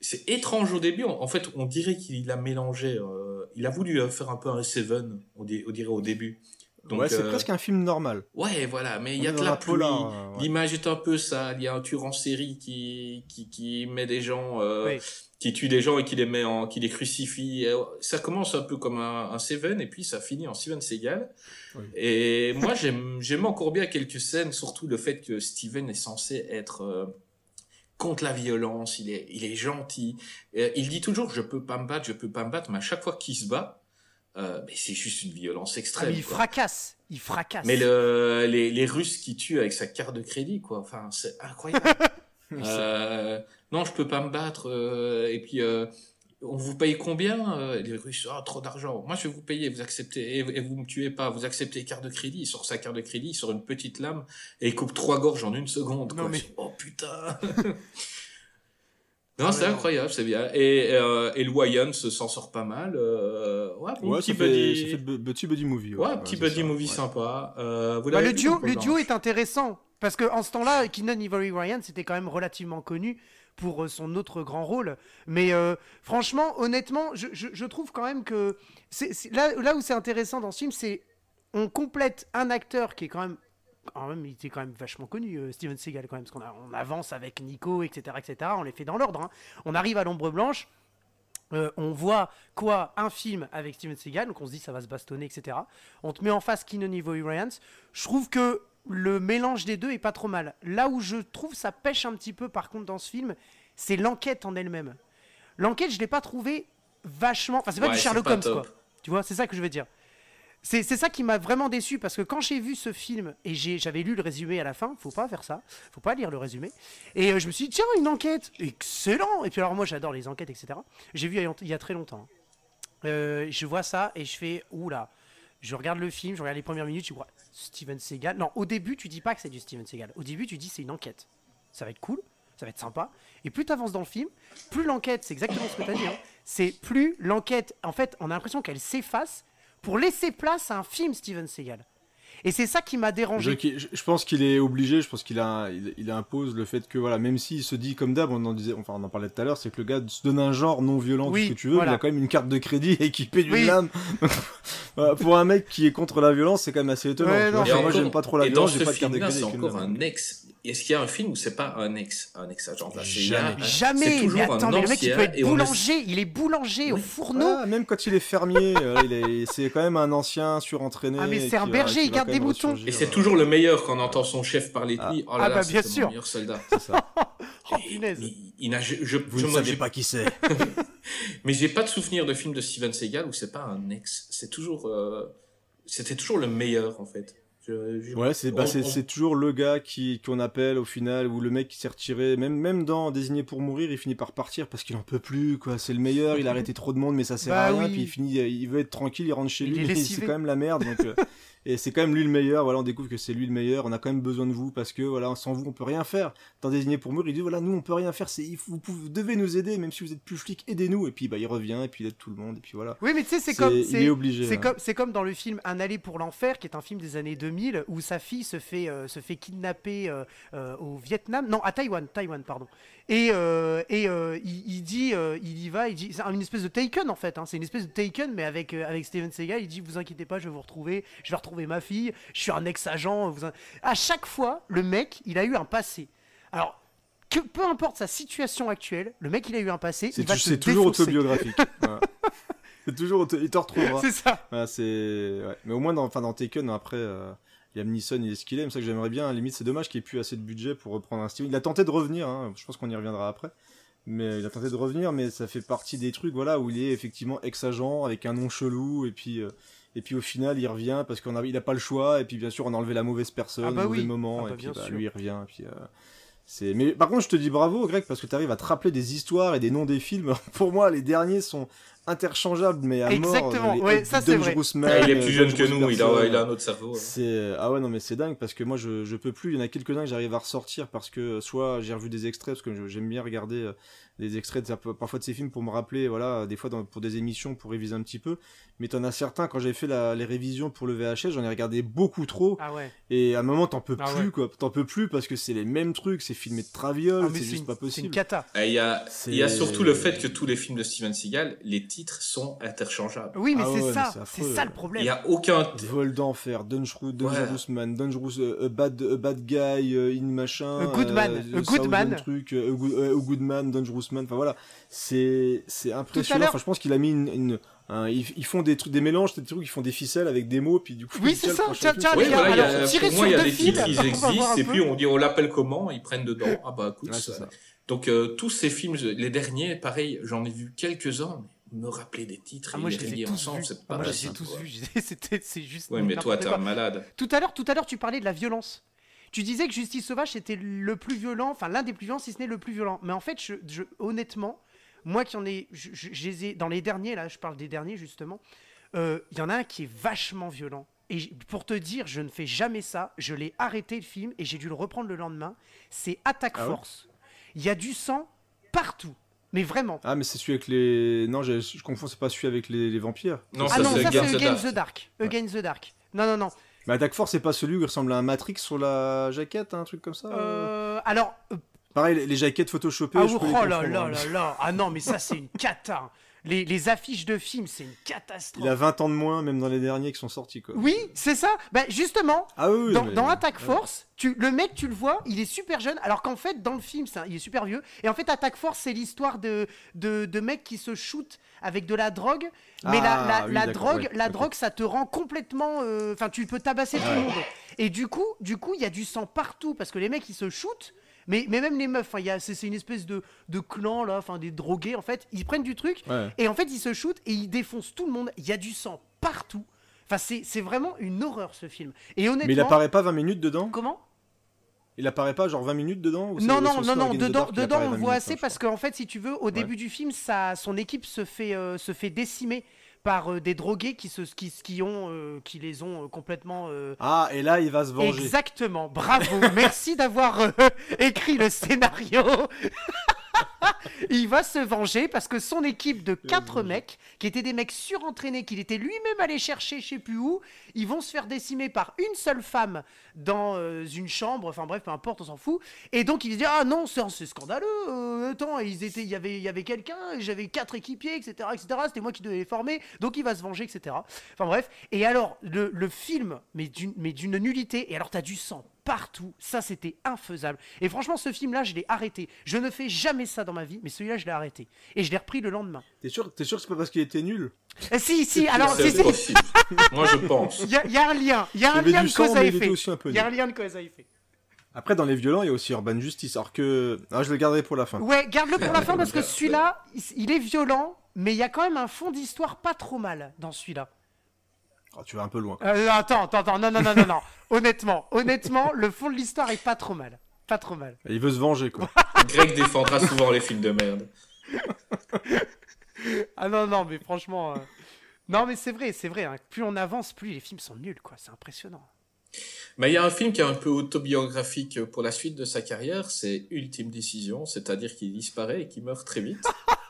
C'est étrange au début. En fait, on dirait qu'il a mélangé. euh, il a voulu euh, faire un peu un Seven, on dirait au début. Donc, ouais, c'est euh, presque un film normal. Ouais, voilà, mais il y a de la pluie. euh, ouais. L'image est un peu sale. Il y a un tueur en série qui, qui, qui met des gens, euh, Oui. qui tue des gens et qui les met en, qui les crucifie. Et ça commence un peu comme un, un Seven et puis ça finit en Steven Seagal. Oui. Et moi, j'aime, j'aime encore bien quelques scènes, surtout le fait que Steven est censé être euh, contre la violence. Il est, il est gentil. Et il dit toujours, je peux pas me battre, je peux pas me battre, mais à chaque fois qu'il se bat, euh, mais c'est juste une violence Ah, extrême. mais il quoi. fracasse, il fracasse. Mais le, les, les Russes qui tuent avec sa carte de crédit, quoi. Enfin, c'est incroyable. euh, non, je peux pas me battre. euh, et puis, euh, on vous paye combien euh, Les Russes, ah, trop d'argent. Moi, je vais vous payer, vous acceptez, et, et vous me tuez pas. Vous acceptez carte de crédit. Il sort sa carte de crédit, il sort une petite lame et il coupe trois gorges en une seconde. Non, quoi. mais- Je- Oh putain Non, c'est Ouais. incroyable, c'est bien. Et, euh, et le Wyan se- s'en sort pas mal. Euh, ouais, bon Ouais, petit ça fait, buddy. ça fait bu- petit buddy movie. Ouais, petit c'est buddy ça, movie ouais. sympa. Euh, vous Bah, le duo, le duo est intéressant parce que en ce temps-là, Keenan Ivory Ryan c'était quand même relativement connu pour euh, son autre grand rôle. Mais euh, franchement, honnêtement, je, je- je trouve quand même que c'est c'est- là, là où c'est intéressant dans ce film, c'est on complète un acteur qui est quand même quand même, il était quand même vachement connu, euh, Steven Seagal quand même, parce qu'on a- on avance avec Nico, etc., etc. On les fait dans l'ordre. hein. On arrive à l'ombre blanche. Euh, on voit quoi Un film avec Steven Seagal, donc on se dit ça va se bastonner, etc. On te met en face Keenan Ivory Ryan. Je trouve que le mélange des deux est pas trop mal. Là où je trouve ça pêche un petit peu par contre dans ce film, c'est l'enquête en elle-même. L'enquête, je l'ai pas trouvé vachement. Enfin, c'est pas Ouais, du Sherlock Holmes, quoi. Tu vois, c'est ça que je veux dire. C'est ça qui m'a vraiment déçu parce que quand j'ai vu ce film et j'avais lu le résumé à la fin, faut pas faire ça, faut pas lire le résumé. Et euh, je me suis dit, tiens, une enquête, excellent. Et puis alors, moi, j'adore les enquêtes, etc. J'ai vu il y a- très longtemps. Euh, je vois ça et je fais, oula, Je regarde le film, je regarde les premières minutes, je vois Steven Seagal. Non, au début, tu dis pas que c'est du Steven Seagal. Au début, tu dis c'est une enquête. Ça va être cool, ça va être sympa. Et plus tu avances dans le film, plus l'enquête, c'est exactement ce que tu as dit, hein, c'est plus l'enquête, en fait, on a l'impression qu'elle s'efface pour laisser place à un film Steven Seagal. Et c'est ça qui m'a dérangé. je- je pense qu'il est obligé, je pense qu'il a, il, il impose le fait que voilà, même s'il se dit comme d'hab, on en disait, enfin on en parlait tout à l'heure, c'est que le gars se donne un genre non violent, Oui, tout ce que tu veux, voilà. il a quand même une carte de crédit équipée d'une Oui. lame. Pour un mec qui est contre la violence, c'est quand même assez étonnant. Ouais, non, moi j'aime pas trop la et dans violence, j'ai ce pas de carte de crédit. c'est avec une encore lame. un ex. Est-ce qu'il y a un film où c'est pas un ex, un ex agent Jamais. Jamais, toujours mais un attends, mais le mec il peut être boulanger, il est boulanger au fourneau. Ah, même quand il est fermier, euh, est, c'est quand même un ancien surentraîné. Ah, mais c'est un berger, il garde des moutons. Et c'est euh, toujours le meilleur quand on entend son chef parler de Ah. lui. Oh là Ah là, bah, c'est bien sûr. meilleur soldat. c'est ça. Oh punaise. Il- il n'a- je, je- Vous je- ne moi, savez pas qui c'est. Mais j'ai pas de souvenir de film de Steven Seagal où c'est pas un ex. C'est toujours, euh, c'était toujours le meilleur en fait. Ouais, c'est bah, on- c'est on- c'est toujours le gars qui qu'on appelle au final ou le mec qui s'est retiré. Même même dans Désigné pour mourir, il finit par partir parce qu'il en peut plus. quoi. C'est le meilleur. Il a arrêté trop de monde, mais ça sert Bah à rien. oui. Puis il finit, il veut être tranquille, il rentre chez Il lui, c'est quand même la merde. Donc euh, et c'est quand même lui le meilleur. Voilà, on découvre que c'est lui le meilleur. On a quand même besoin de vous parce que voilà, sans vous on peut rien faire. Dans Désigné pour mourir, il dit voilà, nous on peut rien faire. C'est vous, pouvez- vous devez nous aider, même si vous êtes plus flic, aidez-nous. Et puis bah il revient et puis il aide tout le monde et puis voilà. Oui, mais tu sais, c'est comme. c'est- ouais. comme, c'est comme dans le film Un aller pour l'enfer, qui est un film des années 2000, où sa fille se fait, euh, se fait kidnapper euh, euh, au Vietnam, non, à Taïwan, Taïwan, pardon. Et, et il, il dit, il y va, il dit, c'est une espèce de Taken en fait, hein, c'est une espèce de Taken, mais avec, avec Steven Seagal, il dit, vous inquiétez pas, je vais vous retrouver, je vais retrouver ma fille, je suis un ex-agent. vous À chaque fois, le mec, il a eu un passé. Alors, que peu importe sa situation actuelle, le mec, il a eu un passé, C'est tu- toujours autobiographique. Voilà. C'est toujours auto- il te retrouvera. C'est ça. C'est ouais. mais au moins dans enfin dans Taken après euh, Liam Neeson il est ce qu'il est, c'est ça que j'aimerais bien, à la limite c'est dommage qu'il ait plus assez de budget pour reprendre un style. Il a tenté de revenir hein, je pense qu'on y reviendra après. Mais il a tenté de revenir mais ça fait partie des trucs voilà où il est effectivement ex-agent avec un nom chelou et puis euh, et puis au final il revient parce qu'on a il a pas le choix et puis bien sûr on a enlevé la mauvaise personne Ah bah au mauvais oui. moment Ah bah et puis bah, lui il revient et puis euh, c'est mais par contre je te dis bravo Greg parce que tu arrives à te rappeler des histoires et des noms des films. Pour moi les derniers sont interchangeables mais à mort. Exactement, ouais, ça, c'est vrai. Ah, Man, il est plus jeune que nous, il a, il a un autre cerveau. C'est ah ouais non mais c'est dingue parce que moi je je peux plus. Il y en a quelques uns que j'arrive à ressortir parce que soit j'ai revu des extraits parce que j'aime bien regarder euh, des extraits de, parfois de ces films pour me rappeler voilà des fois dans- pour des émissions pour réviser un petit peu. Mais t'en as certains quand j'ai fait la, les révisions pour le VHS j'en ai regardé beaucoup trop Ah ouais. et à un moment t'en peux Ah plus ouais. quoi. T'en peux plus parce que c'est les mêmes trucs c'est filmé de traviole Ah, mais c'est juste une- pas C'est une possible. cata. Et Il y, a, il y surtout le fait que tous les films de Steven Seagal, les titres sont interchangeables. Oui, mais Ah c'est ouais, ça, c'est ça le Il problème. n'y a aucun. Vol d'enfer, Dangerous, Dangerous Ouais. Man, Dangerous, euh, bad, a bad guy, euh, in machin. A good man, euh, a good Southern man. Truc, euh, a, good, euh, a good man, Dangerous Enfin voilà, c'est c'est impressionnant. Enfin, je pense qu'il a mis une, une- un- ils, ils font des trucs, des mélanges, des trucs, ils font des ficelles avec des mots, puis du coup. Oui, c'est ça, tiens, tiens, Oui, les voilà, gars, il y a- alors, tirez pour sur moi, il y a deux des fils, titres, ils existent, et puis on dit on l'appelle comment, ils prennent dedans. Ah bah écoute, Ouais, c'est ça- ça. Donc euh, tous ces films, les derniers, pareil, j'en ai vu quelques-uns, mais me rappeler des titres Ah, et moi, les je les ai relier tous ensemble, vus. c'est Ah, pas moi, je les ai simple, tous vus. C'était, c'est juste. Ouais, mais toi, t'es un malade. Tout à l'heure, tout à l'heure, tu parlais de la violence. Tu disais que Justice Sauvage c'était le plus violent, enfin l'un des plus violents, si ce n'est le plus violent. Mais en fait, je, je- honnêtement, moi qui en ai, je, je- je les ai- dans les derniers là, je parle des derniers justement. euh, Il y en a un qui est vachement violent. Et pour te dire, je ne fais jamais ça. Je l'ai arrêté le film et j'ai dû le reprendre le lendemain. C'est Attack Ah Force. Il y a du sang partout, mais vraiment. Ah, mais c'est celui avec les. Non, je, je confonds, c'est pas celui avec les, les vampires. Non, ah ça non, c'est ça c'est Against the Against Dark. the Dark. Against the Dark. Non, non, non. Mais Attack Force, c'est pas celui où il ressemble à un Matrix sur la jaquette, un truc comme ça euh alors, euh, Pareil, les, les jaquettes photoshopées. Ah je oh, oh là là hein. là là Ah non mais ça c'est une cata les, les affiches de films c'est une catastrophe. Il a 20 ans de moins, même dans les derniers qui sont sortis, quoi. Oui c'est ça. Bah justement Ah oui, dans, mais- dans Attack ouais. Force tu, le mec tu le vois il est super jeune alors qu'en fait dans le film un- il est super vieux. Et en fait Attack Force c'est l'histoire de, de, de mecs qui se shootent avec de la drogue. Mais la, Ah, la, oui, la d'accord, drogue ouais, la drogue ça te rend complètement euh, enfin tu peux tabasser tout le monde. Et du coup du coup il y a du sang partout parce que les mecs ils se shootent mais, mais même les meufs, y a- c'est c'est une espèce de, de clan là, enfin des drogués en fait, ils prennent du truc Ouais. et en fait ils se shootent et ils défoncent tout le monde. Il y a du sang partout. Enfin c'est c'est vraiment une horreur ce film. Et honnêtement, Mais il apparaît pas 20 minutes dedans? Comment? Il apparaît pas genre 20 minutes dedans ou Non non non non, dedans dedans on 20 le voit assez hein, parce qu'en fait si tu veux au début du film ça son équipe se fait euh, se fait décimer par euh, des drogués qui, se, qui, qui, ont, euh, qui les ont euh, complètement. Ah, et là, il va se venger. Exactement, bravo, merci d'avoir écrit le scénario. Il va se venger parce que son équipe de quatre mecs, qui étaient des mecs surentraînés, qu'il était lui-même allé chercher je sais plus où, ils vont se faire décimer par une seule femme dans euh, une chambre, enfin bref, peu importe, on s'en fout. Et donc il se dit ah non, c'est scandaleux. euh, attends, ils étaient, il y avait, y avait quelqu'un, j'avais quatre équipiers, etc., etc. C'était moi qui devais les former, donc il va se venger, etc. Enfin bref. Et alors le, le film, mais d'une, mais d'une nullité. Et alors t'as du sang partout. Ça, c'était infaisable. Et franchement, ce film-là, je l'ai arrêté. Je ne fais jamais ça dans ma vie, mais celui-là, je l'ai arrêté. Et je l'ai repris le lendemain. T'es sûr, t'es sûr que c'est pas parce qu'il était nul? Eh, si, si, alors, si, C'est si. possible. Moi, je pense. Il y, a- il y a un lien. Il y a un avait lien de cause à effet. aussi un peu Il y a un lien de cause à effet. Après, dans les violents, il y a aussi Urban Justice. Alors que. Ah, je le garderai pour la fin. Ouais, garde-le pour la fin parce que celui-là, il, il est violent, mais il y a quand même un fond d'histoire pas trop mal dans celui-là. Oh, tu vas un peu loin. Euh, attends, attends, attends, non, non, non, non, non. honnêtement, honnêtement, le fond de l'histoire est pas trop mal. Pas trop mal. Il veut se venger, quoi. Greg défendra souvent les films de merde. Ah non, non, mais franchement. euh, Non, mais c'est vrai, c'est vrai. hein. Plus on avance, plus les films sont nuls, quoi. C'est impressionnant. Mais il y a un film qui est un peu autobiographique pour la suite de sa carrière, c'est Ultime Décision, c'est-à-dire qu'il disparaît et qu'il meurt très vite.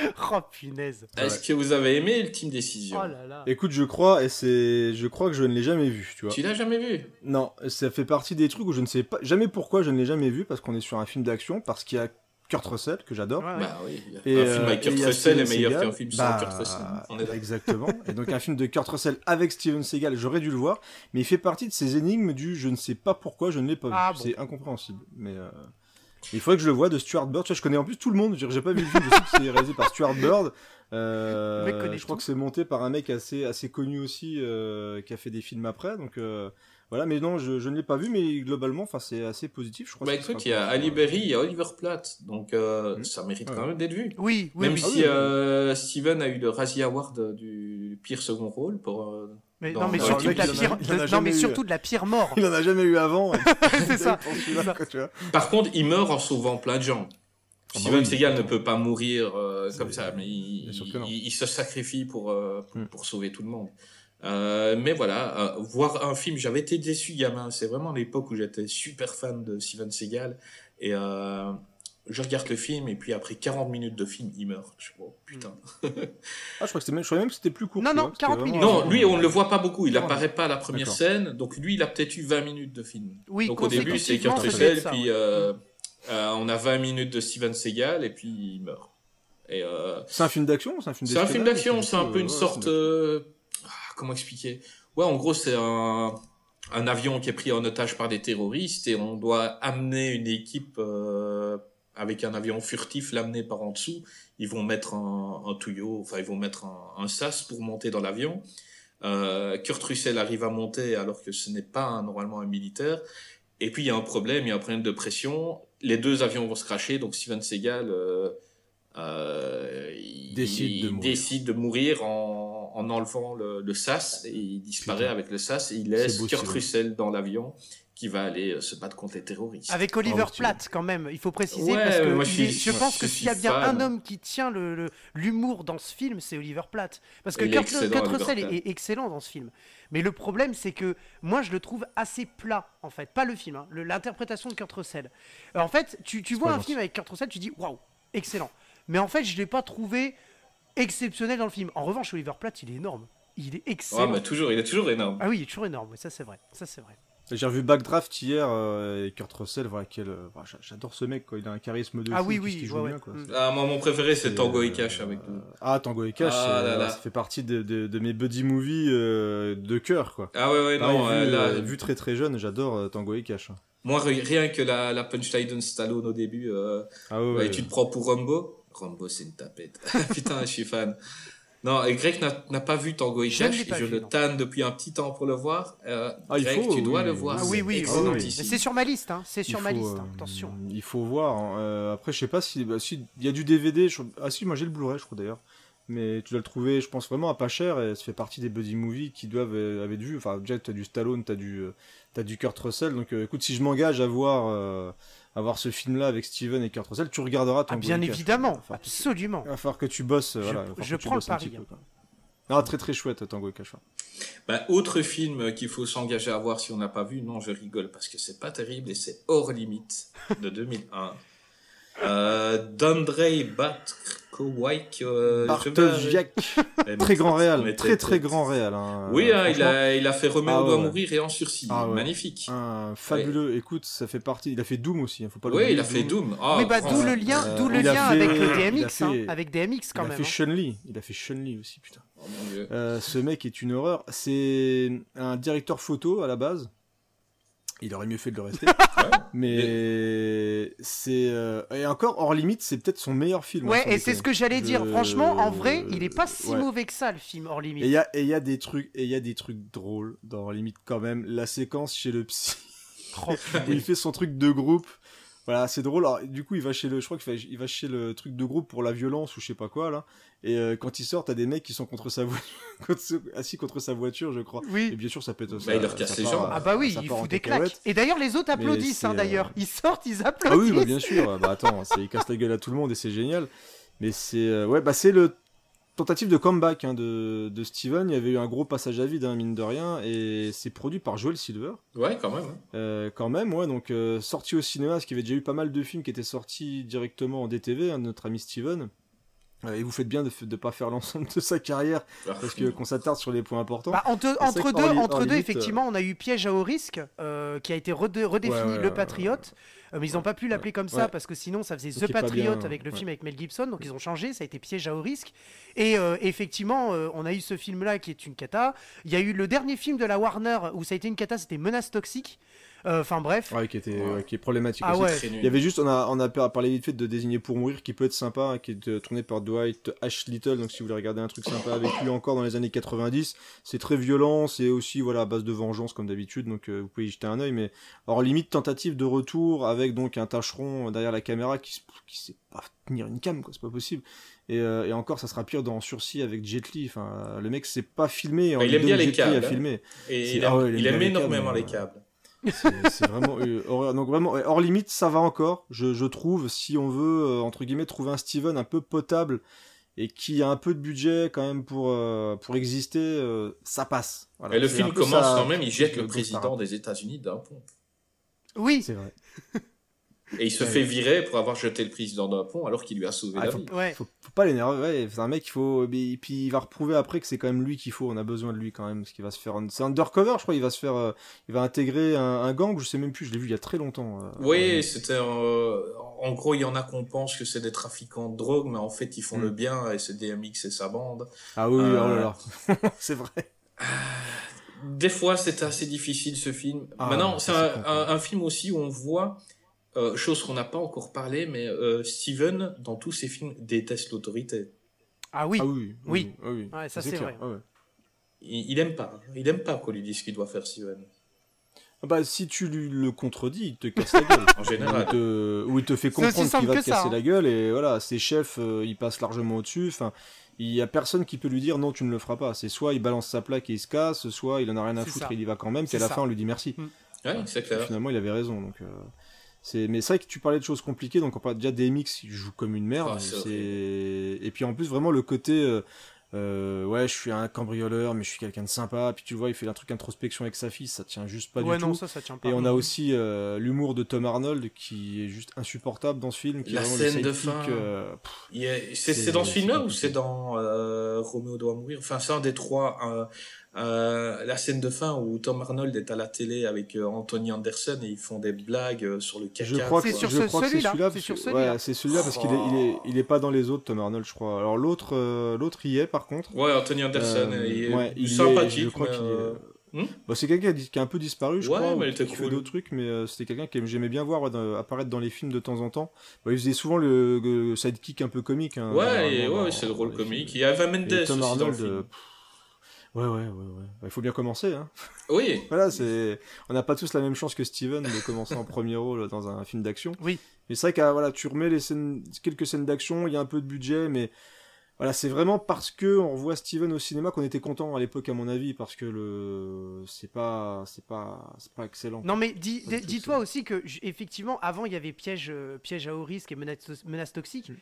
Oh punaise. Est-ce que vous avez aimé Ultime Décision Oh là là. Écoute, je crois, et c'est. Je crois que je ne l'ai jamais vu, tu vois. Tu l'as jamais vu? Non, ça fait partie des trucs où je ne sais pas jamais pourquoi je ne l'ai jamais vu, parce qu'on est sur un film d'action, parce qu'il y a Kurt Russell, que j'adore. Ouais, ouais. Bah oui, Et, un euh, film avec Kurt Russell est Steven meilleur Seagal. qu'un film Bah, sans Kurt Russell. On est d'accord. Exactement. Et donc un film de Kurt Russell avec Steven Seagal, j'aurais dû le voir, mais il fait partie de ces énigmes du je ne sais pas pourquoi je ne l'ai pas vu. Ah bon. C'est incompréhensible. Mais euh, il faudrait que je le voie de Stuart Bird. Tu vois, je connais en plus tout le monde. Je veux dire, J'ai pas vu le film. Je sais que c'est réalisé par Stuart Bird. Euh, je crois tout. que c'est monté par un mec assez assez connu aussi euh, qui a fait des films après. Donc euh, voilà. Mais non, je, je ne l'ai pas vu. Mais globalement, enfin, c'est assez positif. Je crois. Bah que sera il y a Ali Berry, il y a Oliver Platt, donc euh, Mhm. ça mérite Ouais. quand même d'être vu. Oui, oui, Même oui. si euh, Steven a eu le Razzie Award du pire second rôle pour. Mais, non, mais surtout de la pire, de- non, mais eu. surtout de la pire mort. Il en a jamais eu avant. C'est ça. Par contre, il meurt en sauvant plein de gens. bah Steven oui. Seagal ne peut pas mourir euh, comme ça, mais il, il- il se sacrifie pour, euh, pour, Hmm. pour sauver tout le monde. Euh, mais voilà, euh, voir un film, j'avais été déçu gamin. C'est vraiment l'époque où j'étais super fan de Steven Seagal. Et euh, je regarde le film, et puis après 40 minutes de film, il meurt. Je suis, oh, putain. Ah, je crois que c'était même, je croyais même que c'était plus court. Non, non, vois, c'était 40 vraiment- minutes. Non, lui, on ne le voit pas beaucoup. Il Non, apparaît pas à la première D'accord. scène. Donc lui, il a peut-être eu 20 minutes de film. Oui, Donc au début, c'est Kurt Russell, ça, puis ouais. euh, euh, on a 20 minutes de Steven Seagal, et puis il meurt. Et euh, C'est un film d'action ou c'est un film c'est un film d'action, c'est un peu une Ouais, sorte... ah, comment expliquer? Ouais, en gros, c'est un, un avion qui est pris en otage par des terroristes, et on doit amener une équipe euh, avec un avion furtif, l'amener par en dessous. Ils vont mettre un, un tuyau, enfin, ils vont mettre un, un sas pour monter dans l'avion. Euh, Kurt Russell arrive à monter alors que ce n'est pas un- normalement un militaire. Et puis il y a un problème, il y a un problème de pression. Les deux avions vont se cracher, donc Steven Seagal euh, euh, il, Décide de il mourir. décide de mourir en, en enlevant le, le sas et il disparaît Putain. avec le sas et il laisse beau, Kurt. Russell dans l'avion qui va aller euh, se battre contre les terroristes. Avec Oliver. Platt, quand même, il faut préciser, Ouais, parce que moi, je suis- pense je que s'il y a bien fan. un homme qui tient le- le- l'humour dans ce film, c'est Oliver Platt. Parce que Kurt, excellent, Kurt Russell est, est excellent dans ce film. Mais le problème, c'est que moi, je le trouve assez plat, en fait. Pas le film, hein, l'interprétation de Kurt Russell. Euh, En fait, tu, tu vois un film avec Kurt Russell, tu dis, waouh, excellent. Mais en fait, je ne l'ai pas trouvé exceptionnel dans le film. En revanche, Oliver Platt, il est énorme. Il est Ouais, excellent. mais toujours, il est toujours énorme. Ah oui, il est toujours énorme, ça c'est vrai. Ça c'est vrai. J'ai revu Backdraft hier euh, et Kurt Russell, voilà, quel, euh, j'adore ce mec, quoi. Il a un charisme de Ah fou, oui, et oui, il joue ouais, bien, quoi. Mm. Ah, moi, mon préféré, c'est Et, Tango et euh, Cash avec nous. Ah, Tango et Cash, Ah c'est- là là. ça fait partie de, de- de mes buddy movies euh, de cœur, quoi. Ah ouais, ouais, Pareil, non, vu, là, vu très très jeune, j'adore euh, Tango et Cash. moi, ri- rien que la, la punchline de Stallone au début, euh, Ah ouais, ouais. tu te prends pour Rambo Rambo, c'est une tapette. Putain, je suis fan. Non, et Greg n'a pas vu Tango et Je Cash, vu, le non. tanne depuis un petit temps pour le voir. Euh, Ah, il Greg, faut, tu dois oui, le voir. oui. Ah oui, oui, C'est sur ma liste, hein. c'est sur Il ma faut, liste, euh, hein. attention. Il faut voir. hein. Euh, après, je sais pas si, bah, si il y a du DVD. je- Ah si, moi j'ai le Blu-ray, je crois d'ailleurs. Mais tu dois le trouver, je pense vraiment à pas cher. Et ça fait partie des buddy movies qui doivent euh, avoir vu. Enfin, déjà t'as du Stallone, t'as du, t'as du Kurt Russell. Donc, euh, écoute, si je m'engage à voir, euh, à voir ce film-là avec Steven et Kurt Russell, tu regarderas. Ah, Tango bien Cash. évidemment, absolument. Il va falloir que tu bosses. Je- voilà, prends le bosses un petit pari, peu, quoi. Non, très très chouette Tango et Cash. Bah, autre film qu'il faut s'engager à voir si on n'a pas vu, non, je rigole parce que c'est pas terrible et c'est Hors Limite de 2001. Euh, D'Andrei Bartkowiak. Euh, Bartowiak. très grand réal. Très très grand réal. Hein. Oui, hein, il, a, il a fait Roméo ah, doit mourir et en sursis. Ah, Magnifique. Fabuleux. Écoute, ça fait partie. Il a fait Doom aussi. Hein, faut pas oui, il a fait Doom. Oh, oui, bah, d'où le lien, euh, d'où le lien avec DMX. Hein, avec DMX quand même. Il a fait Chun-Li. Il a fait Chun-Li aussi, putain. Oh, euh, ce mec est une horreur. C'est un directeur photo à la base. Il aurait mieux fait de le rester. mais c'est euh, et encore hors limite, c'est peut-être son meilleur film. Hein, ouais, et c'est ce que j'allais dire. Franchement, en vrai, il est pas si mauvais que ça le film hors limite. Et il y a et il y a des trucs et il y a des trucs drôles dans hors limite quand même. La séquence chez le psy où il fait son truc de groupe voilà, c'est drôle. Alors, du coup, il va chez le, je crois qu'il va, va chez le truc de groupe pour la violence ou je sais pas quoi là. Et euh, quand il sort, t'as des mecs qui sont contre sa voiture, assis contre sa voiture, je crois. Oui. Et bien sûr, ça peut être. Bah, il leur casse les jambes. Ah bah oui, il fout des claques. Et d'ailleurs, les autres applaudissent. Hein, d'ailleurs, ils sortent, ils applaudissent. Ah oui, bah, bien sûr. bah attends, il casse la gueule à tout le monde et c'est génial. Mais c'est, euh, ouais, bah c'est le tentative de comeback hein, de, de, Steven. Il y avait eu un gros passage à vide, hein, mine de rien, et c'est produit par Joel Silver. Ouais, quand même. Euh, quand même, ouais. Donc, euh, sorti au cinéma, parce qu'il y avait déjà eu pas mal de films qui étaient sortis directement en DTV, hein, notre ami Steven. Euh, et vous faites bien de ne pas faire l'ensemble de sa carrière, ah. parce que qu'on s'attarde sur les points importants. Bah, entre, entre deux, entre deux effectivement, on a eu Piège à haut risque, qui a été redéfini Le Patriote. Mais ils n'ont pas pu l'appeler comme ça parce que sinon ça faisait The Patriot avec le film avec Mel Gibson. Donc ils ont changé, ça a été Piège à haut risque. Et euh, effectivement, euh, on a eu ce film-là qui est une cata. Il y a eu le dernier film de la Warner où ça a été une cata, c'était Menace Toxique. Enfin bref. Ouais, qui, était, qui est problématique ah, aussi. Il y avait juste, on a, on a parlé vite fait de Désigner pour mourir, qui peut être sympa, hein, qui est tourné par Dwight H. Little. Donc si vous voulez regarder un truc sympa avec lui encore dans les années 90, c'est très violent, c'est aussi voilà à base de vengeance comme d'habitude. Donc vous pouvez y jeter un oeil. Mais alors limite tentative de retour avec donc un tâcheron derrière la caméra qui, qui sait pas tenir une cam, quoi, c'est pas possible. Et, euh, et, encore, ça sera pire dans Sursis avec Jet Li. Enfin, le mec, c'est pas filmé. Bah, il aime bien les câbles. Hein. Et il, aime, ah il aime, énormément les câbles. C'est vraiment euh, Donc vraiment, hors limite, ça va encore. Je, je trouve, si on veut euh, entre guillemets trouver un Steven un peu potable et qui a un peu de budget quand même pour pour exister, ça passe. et le film commence quand même, il jette le président des États-Unis d'un pont. Oui, c'est vrai. Et il se fait virer pour avoir jeté le président d'un pont alors qu'il lui a sauvé ah, la faut, vie. Ouais. Faut, pas l'énerver. c'est un mec, il faut. Et puis il va reprouver après que c'est quand même lui qu'il faut. On a besoin de lui quand même. Parce qu'il va se faire. C'est undercover, je crois. Il va se faire. Euh, il va intégrer un, gang. Je sais même plus. Je l'ai vu il y a très longtemps. Euh, oui, c'était. Euh, en gros, il y en a qu'on pense que c'est des trafiquants de drogue, mais en fait, ils font le mm. bien et c'est DMX et sa bande. Ah oui, oh là là. c'est vrai. Des fois, c'était assez difficile ce film. Ah, Maintenant, c'est un, film aussi où on voit euh, chose qu'on n'a pas encore parlé, mais euh, Steven, dans tous ses films, déteste l'autorité. Ah oui. Ah oui. Oui. oui. Ouais, ça c'est vrai. Ah il, il, aime pas. Il aime pas qu'on lui dise ce qu'il doit faire, Steven. Ah bah, si tu lui le contredis, il te casse la gueule. en général. Ou il te, fait comprendre qu'il va te casser hein. la gueule, et voilà, ses chefs, euh, ils passent largement au-dessus. Enfin, il y a personne qui peut lui dire non, tu ne le feras pas. C'est soit il balance sa plaque et il se casse, soit il en a rien à foutre et il y va quand même, puis à la fin on lui dit merci. Mm. Ouais, c'est clair. Finalement, il avait raison. Donc, mais c'est vrai que tu parlais de choses compliquées, donc on parle déjà DMX, il joue comme une merde. Ah, et puis en plus vraiment le côté, euh, euh, ouais, je suis un cambrioleur, mais je suis quelqu'un de sympa. Puis tu vois, il fait un truc introspection avec sa fille, ça tient juste pas ouais, du non, tout. Ça, ça tient pas. Et on a aussi euh, l'humour de Tom Arnold qui est juste insupportable dans ce film. Qui la scène de fin. c'est dans ce film-là ou c'est dans Roméo doit mourir? Enfin, c'est un des trois. Euh, la scène de fin où Tom Arnold est à la télé avec euh, Anthony Anderson et ils font des blagues euh, sur le caca. Je crois que c'est sur celui-là. C'est celui-là parce qu'il est, il est, il est, pas dans les autres Tom Arnold, je crois. Alors l'autre, l'autre y est par contre. Ouais, Anthony Anderson, il est ouais, sympathique. je crois qu'il est... Hmm bah, c'est quelqu'un qui, a un peu disparu, je crois, mais il qui fait d'autres trucs, mais c'était quelqu'un que j'aimais bien voir apparaître dans les films de temps en temps. Bah, il faisait souvent le, sidekick un peu comique. Hein, ouais, ouais, c'est le rôle comique. Il y avait Mendes Tom Arnold, Ouais, ouais, ouais, ouais. Il faut bien commencer, hein. Oui. voilà, c'est. On n'a pas tous la même chance que Steven de commencer en premier rôle dans un film d'action. Oui. Mais c'est vrai que voilà, tu remets les scènes, quelques scènes d'action, il y a un peu de budget, mais voilà, c'est vraiment parce que on voit Steven au cinéma qu'on était content à l'époque, à mon avis, parce que le, c'est pas, c'est pas, c'est pas excellent. Non, mais dis, dis-toi aussi que effectivement, avant il y avait piège, euh, piège à haut risque et menace, menace toxique. Mm.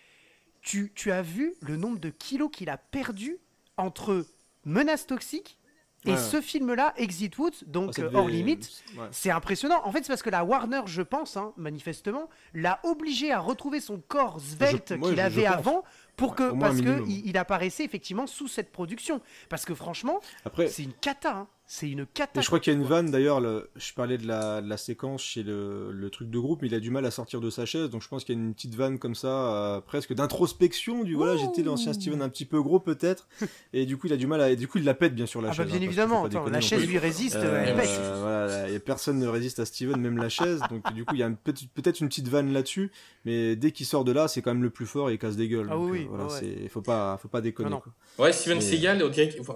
Tu, tu as vu le nombre de kilos qu'il a perdu entre Menace Toxique et Ouais. ce film-là, Exit Woods, donc ça euh, hors limite. Ouais. C'est impressionnant. En fait, c'est parce que la Warner, je pense, hein, manifestement, l'a obligé à retrouver son corps svelte qu'il je- je avait avant pour que parce que il, il apparaissait effectivement sous cette production. Parce que franchement, c'est une cata. hein. C'est une cata. Et je crois qu'il y a une vanne d'ailleurs, le- je parlais de la, de la séquence chez le, le truc de groupe, mais il a du mal à sortir de sa chaise, donc je pense qu'il y a une petite vanne comme ça, euh, presque d'introspection, du voilà, j'étais l'ancien Steven un petit peu gros peut-être, et du coup il a du mal à, et du coup il la pète bien sur la Ah chaise. bah hein, bien qu'il évidemment, attends, déconner la chaise lui résiste, Euh, elle pète. voilà, et personne ne résiste à Steven, même la chaise, donc du coup il y a peut-être une petite vanne là-dessus, mais dès qu'il sort de là, c'est quand même le plus fort et il casse des gueules. Ah donc, oui, euh, voilà, ouais. c'est, faut pas, faut pas déconner. Quoi. Ouais, Steven Et- Seagal,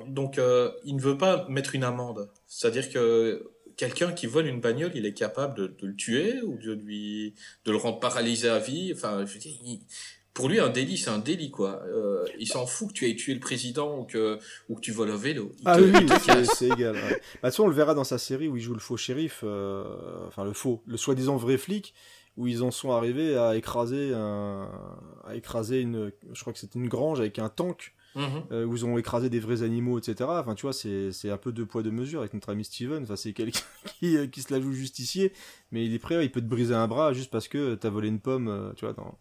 donc euh, il ne veut pas mettre une amende. C'est-à-dire que quelqu'un qui vole une bagnole, il est capable de, de le tuer ou de lui de le rendre paralysé à vie. Enfin, je veux dire, il- pour lui, un délit, c'est un délit, quoi. Euh, il s'en fout que tu aies tué le président ou que ou que tu voles un vélo. Il Ah te- oui, c'est, égal. Ouais. Bah, de toute façon, on le verra dans sa série où il joue le faux shérif, euh, enfin le faux, le soi-disant vrai flic, où ils en sont arrivés à écraser un, à écraser une, je crois que c'était une grange avec un tank, Mhm. euh, où ils ont écrasé des vrais animaux, etc. Enfin, tu vois, c'est, c'est un peu deux poids deux mesures avec notre ami Steven. Enfin, c'est quelqu'un qui, euh, qui se la joue justicier, mais il est prêt, il peut te briser un bras juste parce que t'as volé une pomme, euh, tu vois, dans,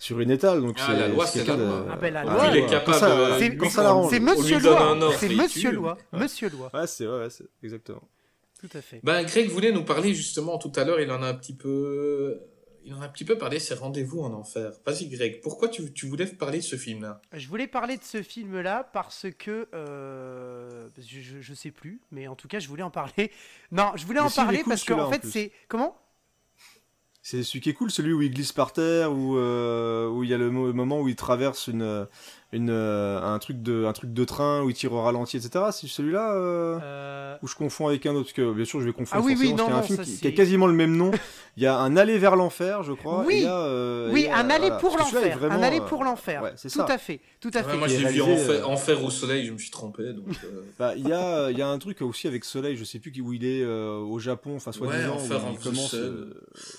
sur une étale. Donc Ah, c'est, la loi, c'est c'est la de- loi. Ah ben, la loi, il est capable. Quand ça- euh, C'est- l'arrange. C'est on lui Monsieur donne Loi. un ordre, C'est Monsieur. Loi. Monsieur Loi. Ouais, c'est, ouais, c'est, exactement. Tout à fait. Ben, Greg voulait nous parler justement tout à l'heure, il en a un petit peu, il en a un petit peu parlé, c'est Rendez-vous en enfer. Vas-y Greg, pourquoi tu, tu voulais parler de ce film-là? Je voulais parler de ce film-là parce que euh, je, je, je sais plus, mais en tout cas, je voulais en parler. Non, je voulais Mais en si, parler cool, parce que celui-là, en en fait, c'est comment? C'est celui qui est cool, celui où il glisse par terre, où euh, où il y a le mo- moment où il traverse une une euh, un truc de un truc de train où il tire au ralenti, etc. C'est celui-là euh, Euh, où je confonds avec un autre, parce que bien sûr je vais confondre. Ah oui, oui, forcément, parce non, qu'il y a non, un film ça, qui, qui a quasiment le même nom. Il y a un aller vers l'enfer, je crois. Oui. et euh, Oui, et, un aller voilà. pour Parce l'enfer. Un aller pour l'enfer. ouais, c'est tout ça. à fait. Tout à Ouais, fait. Moi l'ai vu enfer, euh, enfer au soleil, je me suis trompé. Donc, euh, Bah, il y a, il y a un truc aussi avec Soleil, je sais plus qui- où il est euh, au Japon, enfin soi-disant, Ouais, Enfer où en il commence, euh,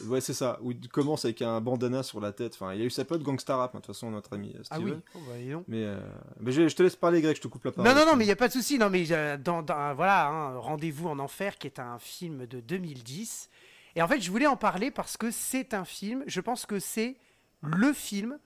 ouais c'est ça, où il commence avec un bandana sur la tête. Enfin, il y a eu sa pote gangsta rap, hein, de toute façon notre ami euh, Ah Steven. oui. Mais, euh, mais je, je te laisse parler, Greg, je te coupe la parole. Non, non, non, mais il n'y a pas de souci. Non, mais euh, dans, dans- voilà, hein, Rendez-vous en enfer, qui est un film de 2010. Et en fait, je voulais en parler parce que c'est un film. Je pense que c'est le film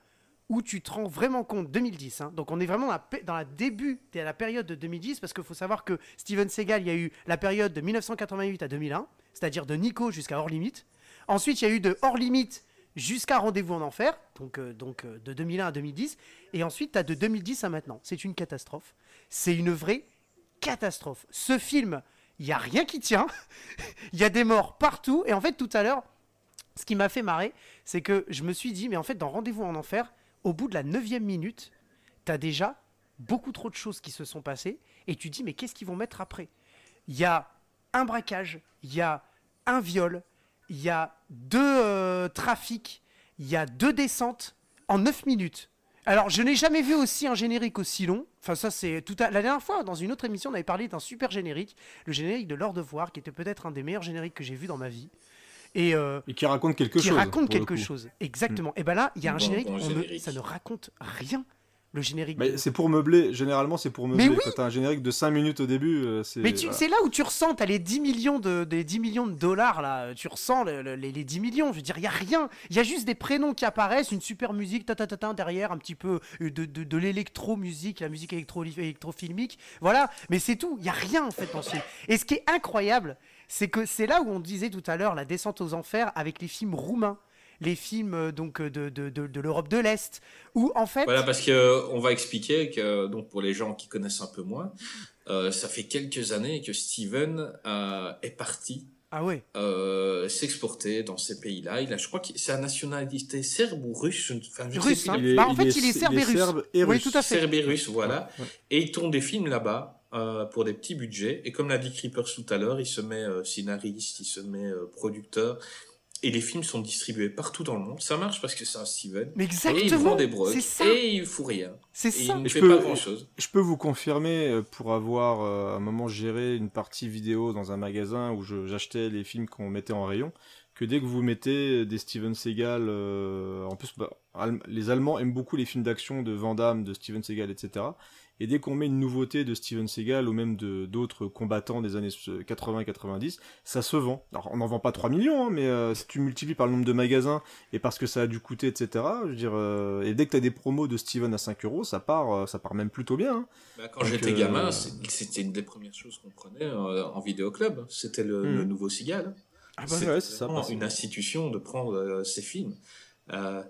où tu te rends vraiment compte 2010. hein. donc, on est vraiment dans la début de la période de 2010 parce qu'il faut savoir que Steven Seagal, il y a eu la période de 1988 à 2001, c'est-à-dire de Nico jusqu'à Hors Limite. Ensuite, il y a eu de Hors Limite jusqu'à Rendez-vous en enfer, donc, euh, euh, de 2001 à 2010. Et ensuite, tu as de 2010 à maintenant. C'est une catastrophe. C'est une vraie catastrophe. Ce film, il n'y a rien qui tient. Il y a des morts partout. Et en fait, tout à l'heure, ce qui m'a fait marrer, c'est que je me suis dit, mais en fait, dans Rendez-vous en enfer, au bout de la neuvième minute, tu as déjà beaucoup trop de choses qui se sont passées. Et tu dis, mais qu'est-ce qu'ils vont mettre après? Il y a un braquage, il y a un viol, il y a deux euh, trafics, il y a deux descentes en 9 minutes. Alors, je n'ai jamais vu aussi un générique aussi long. Enfin, ça, c'est tout à... La dernière fois, dans une autre émission, on avait parlé d'un super générique, le générique de Lord of War, qui était peut-être un des meilleurs génériques que j'ai vu dans ma vie. Et euh, Et qui raconte quelque qui chose. raconte pour le quelque chose. Exactement. Et ben là, il y a un Bon, générique, bon on ne- générique. ça ne raconte rien. Le générique. Mais de- c'est pour meubler, généralement c'est pour meubler. oui Quand t'as un générique de 5 minutes au début, euh, c'est. Mais voilà. c'est là où tu ressens, t'as les 10 millions de, des 10 millions de dollars là, tu ressens le- le- les, les 10 millions, je veux dire, il y a rien, il y a juste des prénoms qui apparaissent, une super musique, ta ta ta ta, derrière, un petit peu euh, de, de, de l'électro-musique, la musique électro électrofilmique, voilà, mais c'est tout, il y a rien en fait dans ce film. Et ce qui est incroyable, c'est que c'est là où on disait tout à l'heure la descente aux enfers avec les films roumains, les films euh, donc de, de, de, de l'Europe de l'Est, où en fait... Voilà, parce que euh, on va expliquer que donc pour les gens qui connaissent un peu moins, euh, ça fait quelques années que Steven euh, est parti Ah ouais, euh, s'exporter dans ces pays-là. Il a, je crois que c'est nationalité serbe ou russe. Enfin, je sais Russe, plus. hein. Il est- Bah, en il fait, est- il est serbe il est et russe. serbe et Oui, russe. tout à fait. Serbe et russe, voilà. Ouais. Et il tourne des films là-bas euh, pour des petits budgets. Et comme l'a dit Creepers tout à l'heure, il se met euh, scénariste, il se met euh, producteur. Et les films sont distribués partout dans le monde. Ça marche parce que c'est un Steven. mais Et il vend exactement, des brocs. c'est ça, Et il fout rien. c'est Et il ça. ne je fait peux- pas grand-chose. Je peux vous confirmer, euh, pour avoir euh, à un moment géré une partie vidéo dans un magasin où j'achetais les films qu'on mettait en rayon, que dès que vous mettez des Steven Seagal, euh, en plus bah, les Allemands aiment beaucoup les films d'action de Van Damme, de Steven Seagal, etc. Et dès qu'on met une nouveauté de Steven Seagal ou même de d'autres combattants des années 80-90, ça se vend. Alors on n'en vend pas 3 millions, hein, mais euh, si tu multiplies par le nombre de magasins et parce que ça a dû coûter, etc. Je veux dire, euh, et dès que tu as des promos de Steven à 5 euros, ça part, euh, ça part même plutôt bien. Hein. Bah, quand j'étais gamin, c'était une des premières choses qu'on prenait en vidéoclub. C'était le, le, hmm. nouveau Seagal. Ah bah c'est ça. une institution de prendre ces films. ah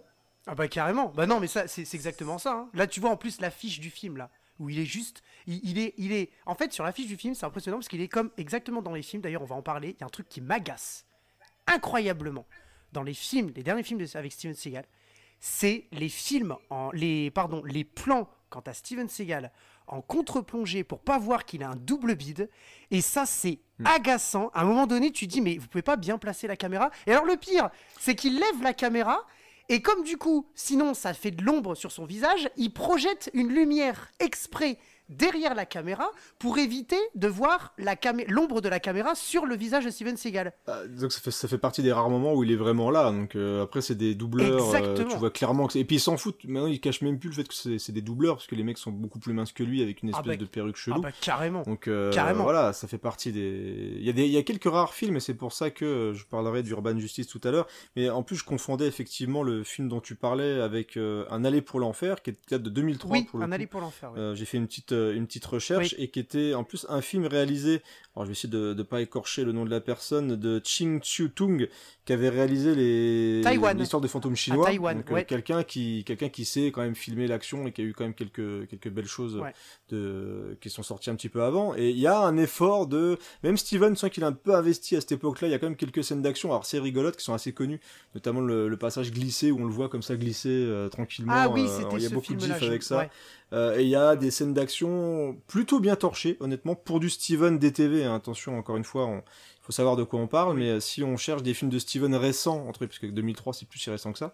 bah carrément. Bah non, mais ça, c'est exactement ça. Hein. Là, tu vois en plus l'affiche du film là où il est juste, il, est, il est, en fait, sur l'affiche du film, c'est impressionnant parce qu'il est comme exactement dans les films. D'ailleurs, on va en parler. Il y a un truc qui m'agace incroyablement dans les films, les derniers films avec Steven Seagal, c'est les films en, les, pardon, les plans quant à Steven Seagal en contre-plongée pour pas voir qu'il a un double bide. Et ça, c'est hmm. agaçant. À un moment donné, tu dis, mais vous pouvez pas bien placer la caméra. Et alors, le pire, c'est qu'il lève la caméra et comme du coup, sinon ça fait de l'ombre sur son visage, il projette une lumière exprès derrière la caméra pour éviter de voir l'ombre de la caméra sur le visage de Steven Seagal. Ah, donc ça fait, ça fait partie des rares moments où il est vraiment là. Donc euh, après c'est des doubleurs, euh, tu vois clairement que et puis il s'en fout. Maintenant il cache même plus le fait que c'est des doubleurs parce que les mecs sont beaucoup plus minces que lui avec une ah espèce bah, de perruque chelou. Ah bah, carrément. Donc euh, carrément. voilà, ça fait partie des. Il y a des, il y a quelques rares films et c'est pour ça que je parlerai d'Urban Justice tout à l'heure. Mais en plus je confondais effectivement le film dont tu parlais avec Un aller pour l'enfer qui est de 2003 oui, pour Un aller pour l'enfer. J'ai fait une petite euh, une petite recherche et qui était en plus un film réalisé. Alors je vais essayer de ne pas écorcher le nom de la personne de Ching Chiu Tung qui avait réalisé les l'histoire des fantômes chinois. euh, quelqu'un qui quelqu'un qui sait quand même filmer l'action et qui a eu quand même quelques quelques belles choses de qui sont sorties un petit peu avant. Et il y a un effort de même Steven, sent qu'il a un peu investi à cette époque-là. Il y a quand même quelques scènes d'action. Alors c'est rigolote qui sont assez connues, notamment le, passage glissé où on le voit comme ça glisser euh, tranquillement. Ah oui, c'était Il y a beaucoup de gifs avec ça. Euh, et il y a des scènes d'action plutôt bien torchées, honnêtement, pour du Steven DTV. Hein. Attention, encore une fois, il faut savoir de quoi on parle, mais euh, si on cherche des films de Steven récents, entre puisque 2003 c'est plus si récent que ça,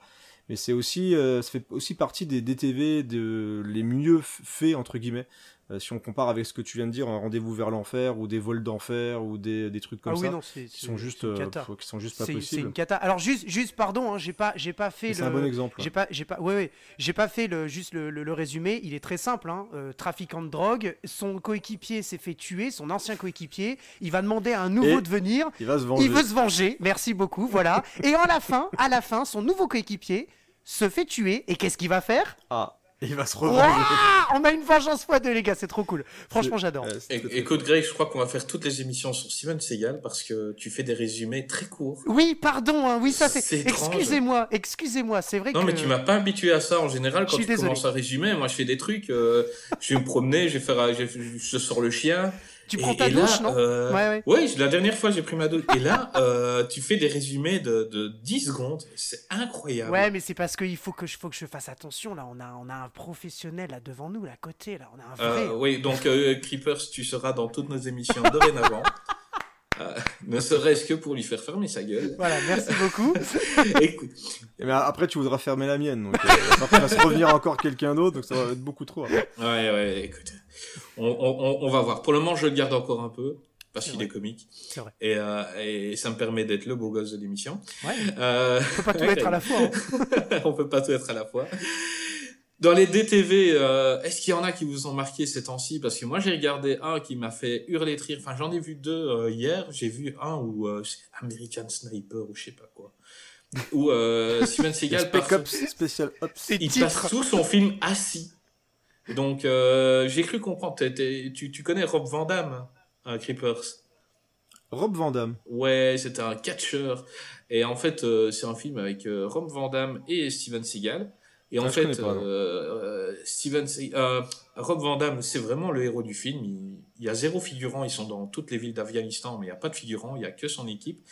mais c'est aussi, euh, ça fait aussi partie des DTV de les mieux faits entre guillemets. Euh, si on compare avec ce que tu viens de dire, un rendez-vous vers l'enfer ou des vols d'enfer ou des, des, trucs comme ah ça, qui sont juste, qui sont juste pas possibles. C'est une cata. Alors juste, juste pardon, hein, j'ai pas, j'ai pas fait. C'est un bon exemple. J'ai pas, j'ai pas, ouais, ouais, j'ai pas fait le, juste le, le, résumé. Il est très simple. Hein, trafiquant de drogue, son coéquipier s'est fait tuer, son ancien coéquipier. Il va demander à un nouveau de venir. Il va se venger. Il veut se venger. Merci beaucoup. Voilà. Et à la fin, à la fin, son nouveau coéquipier se fait tuer et qu'est-ce qu'il va faire? Ah, il va se revenger. on a une vengeance fois deux les gars, c'est trop cool. Franchement, j'adore. Euh, écoute Greg, je crois qu'on va faire toutes les émissions sur Steven Seagal parce que tu fais des résumés très courts. Oui, pardon, hein, oui ça c'est. Excusez-moi, excusez-moi, c'est vrai non, que. Non mais tu m'as pas habitué à ça en général quand tu commences à résumer. Moi je fais des trucs, euh, je vais me promener, je vais faire, je, je sors le chien. Tu prends ta douche, non euh, ouais, la dernière fois j'ai pris ma douche. Et là, euh, tu fais des résumés de, de 10 secondes. C'est incroyable. Ouais, mais c'est parce qu'il faut que je faut que je fasse attention. Là, on a on a un professionnel là devant nous, là à côté. Là, on a un vrai. Euh, oui, donc euh, Creepers, tu seras dans toutes nos émissions dorénavant. Euh, ne serait-ce que pour lui faire fermer sa gueule. Voilà, merci beaucoup. Écoute. Et mais après, tu voudras fermer la mienne, donc euh, ça va se revenir encore quelqu'un d'autre, donc ça va être beaucoup trop. Hein. Ouais, ouais, écoute. On, on, on, va voir. Pour le moment, je le garde encore un peu parce qu'il est comique. C'est vrai. Et, euh, et ça me permet d'être le beau gosse de l'émission. Ouais. Euh... On peut pas tout être à la fois. Hein. on peut pas tout être à la fois. Dans les DTV, euh, est-ce qu'il y en a qui vous ont marqué ces temps-ci? Parce que moi, j'ai regardé un qui m'a fait hurler de rire. Enfin, j'en ai vu deux euh, hier. J'ai vu un où euh, c'est American Sniper ou je sais pas quoi. Où euh, Steven Seagal Special Ops. Il passe tout son film assis. Donc, euh, j'ai cru comprendre. tu, tu connais Rob Van Damme, Creepers? Rob Van Damme. Ouais, c'était un catcheur. Et en fait, c'est un film avec Rob Van Damme et Steven Seagal. Et en fait, euh, euh, Steven, euh, Rob Van Damme, c'est vraiment le héros du film. Il, y a zéro figurant. Ils sont dans toutes les villes d'Afghanistan, mais il n'y a pas de figurant. Il y a que son équipe.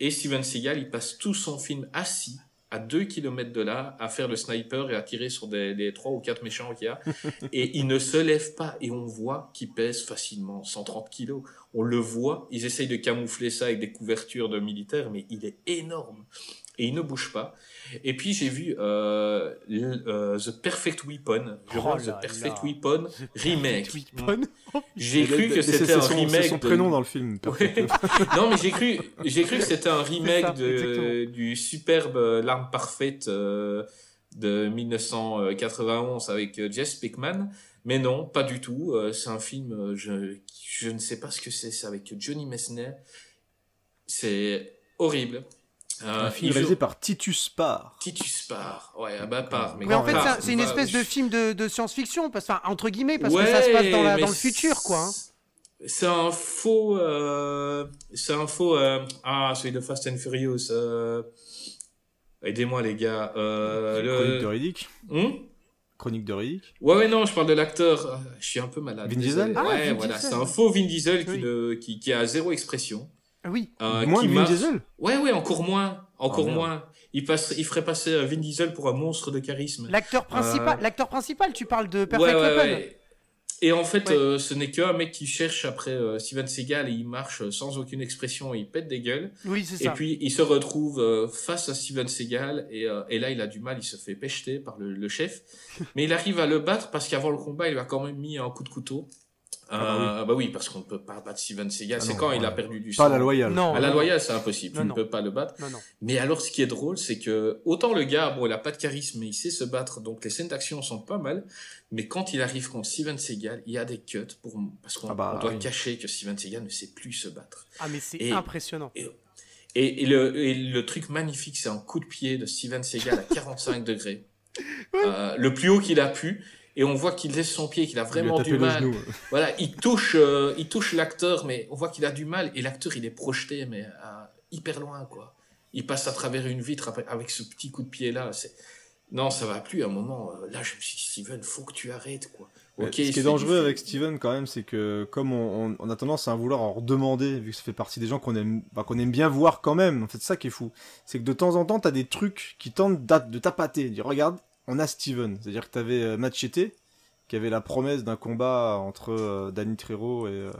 Et Steven Seagal, il passe tout son film assis à 2 km de là à faire le sniper et à tirer sur des, des 3 ou 4 méchants qu'il y a. et il ne se lève pas. Et on voit qu'il pèse facilement 130 kilos. On le voit. Ils essayent de camoufler ça avec des couvertures de militaires, mais il est énorme. Et il ne bouge pas. Et puis j'ai vu euh, euh, The Perfect Weapon, je oh The Perfect Weapon remake. J'ai cru que c'était un remake. C'est son prénom dans le film. non mais j'ai cru, j'ai cru que c'était un remake de, du superbe euh, L'arme parfaite de 1991 avec Jess Pickman. Mais non, pas du tout. Euh, c'est un film, euh, je, je ne sais pas ce que c'est. C'est avec Johnny Messner. C'est horrible. Euh, un film réalisé par Titus Parr. Titus Parr, ouais, ah bah Parr. Mais, en fait, c'est une espèce de film de, de science-fiction, enfin, entre guillemets, parce que ça se passe dans, la, dans le futur, quoi. Hein. C'est un faux. Euh, c'est un faux. Euh, ah, celui de Fast and Furious. Euh, aidez-moi, les gars. Chronique de Riddick hmm? Chronique de Riddick Ouais, ouais, non, je parle de l'acteur. Je suis un peu malade. Vin Diesel ah, Ouais, voilà. C'est un faux Vin Diesel qui, qui, a zéro expression. Ah oui. moins qui Vin Diesel Ouais, ouais, encore moins. Encore oh, moins. Il, passe, il ferait passer Vin Diesel pour un monstre de charisme. L'acteur principal, l'acteur principal, tu parles de Perfect ouais, Weapon. Et en fait, euh, ce n'est qu'un mec qui cherche après euh, Steven Seagal et il marche sans aucune expression et il pète des gueules. Oui, c'est ça. Et puis il se retrouve euh, face à Steven Seagal et, et, là il a du mal, il se fait pêcher par le, le chef. Mais il arrive à le battre parce qu'avant le combat, il lui a quand même mis un coup de couteau. Ah bah, oui. bah, oui. parce qu'on ne peut pas battre Steven Seagal. Ah c'est quand il a perdu du sang. Pas la loyale. Non. À la loyale, c'est impossible. tu ne peux pas le battre. Non, non. Mais alors, ce qui est drôle, c'est que autant le gars, bon, il a pas de charisme, mais il sait se battre, donc les scènes d'action sont pas mal. Mais quand il arrive contre Steven Seagal, il y a des cuts pour parce qu'on ah bah doit cacher que Steven Seagal ne sait plus se battre. Ah mais c'est impressionnant. Et, et, le, et, le, truc magnifique, c'est un coup de pied de Steven Seagal à 45 degrés. Euh, le plus haut qu'il a pu et on voit qu'il laisse son pied, qu'il a vraiment du mal. Voilà, il touche, euh, il touche l'acteur, mais on voit qu'il a du mal et l'acteur il est projeté mais hyper loin quoi. Il passe à travers une vitre avec ce petit coup de pied là. C'est non, ça va plus. À un moment, euh, là, je me suis dit, Steven, faut que tu arrêtes quoi. ce qui est dangereux avec Steven quand même, c'est que comme on, a tendance à vouloir en redemander, vu que ça fait partie des gens qu'on aime, bah, qu'on aime bien voir quand même. En fait, c'est ça qui est fou, c'est que de temps en temps, t'as des trucs qui tentent de tapater. Dire, regarde, on a Steven. C'est-à-dire que tu avais euh, Machete, qui avait la promesse d'un combat entre euh, Danny Trejo euh,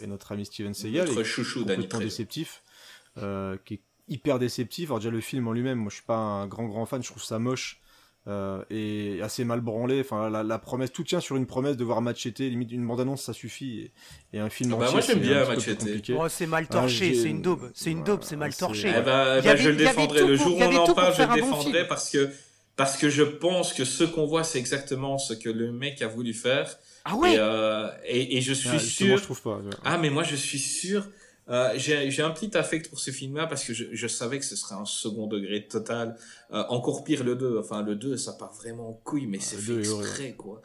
et, notre ami Steven Seagal. Notre chouchou Danny Trejo. déceptif, qui est hyper déceptif. Alors déjà le film en lui-même, moi je suis pas un grand grand fan, je trouve ça moche. et assez mal branlé. Enfin, la, promesse, tout tient sur une promesse de voir Machete. Limite, une bande-annonce, ça suffit. Et, un film ah bah moi, j'aime bien Machete. Oh, c'est mal torché, c'est une daube. C'est une daube, c'est mal torché. Eh bah, bah, je le défendrai. Le jour où on en parle, je le défendrai parce que parce que je pense que ce qu'on voit, c'est exactement ce que le mec a voulu faire. Ah ouais. Et, euh, et, et je suis ah, sûr. je trouve pas. Ah mais moi je suis sûr. Euh, j'ai un petit affect pour ce film-là parce que je, je, savais que ce serait un second degré total. Euh, encore pire le 2. Enfin le 2 ça part vraiment en couille mais ah, c'est fait exprès quoi.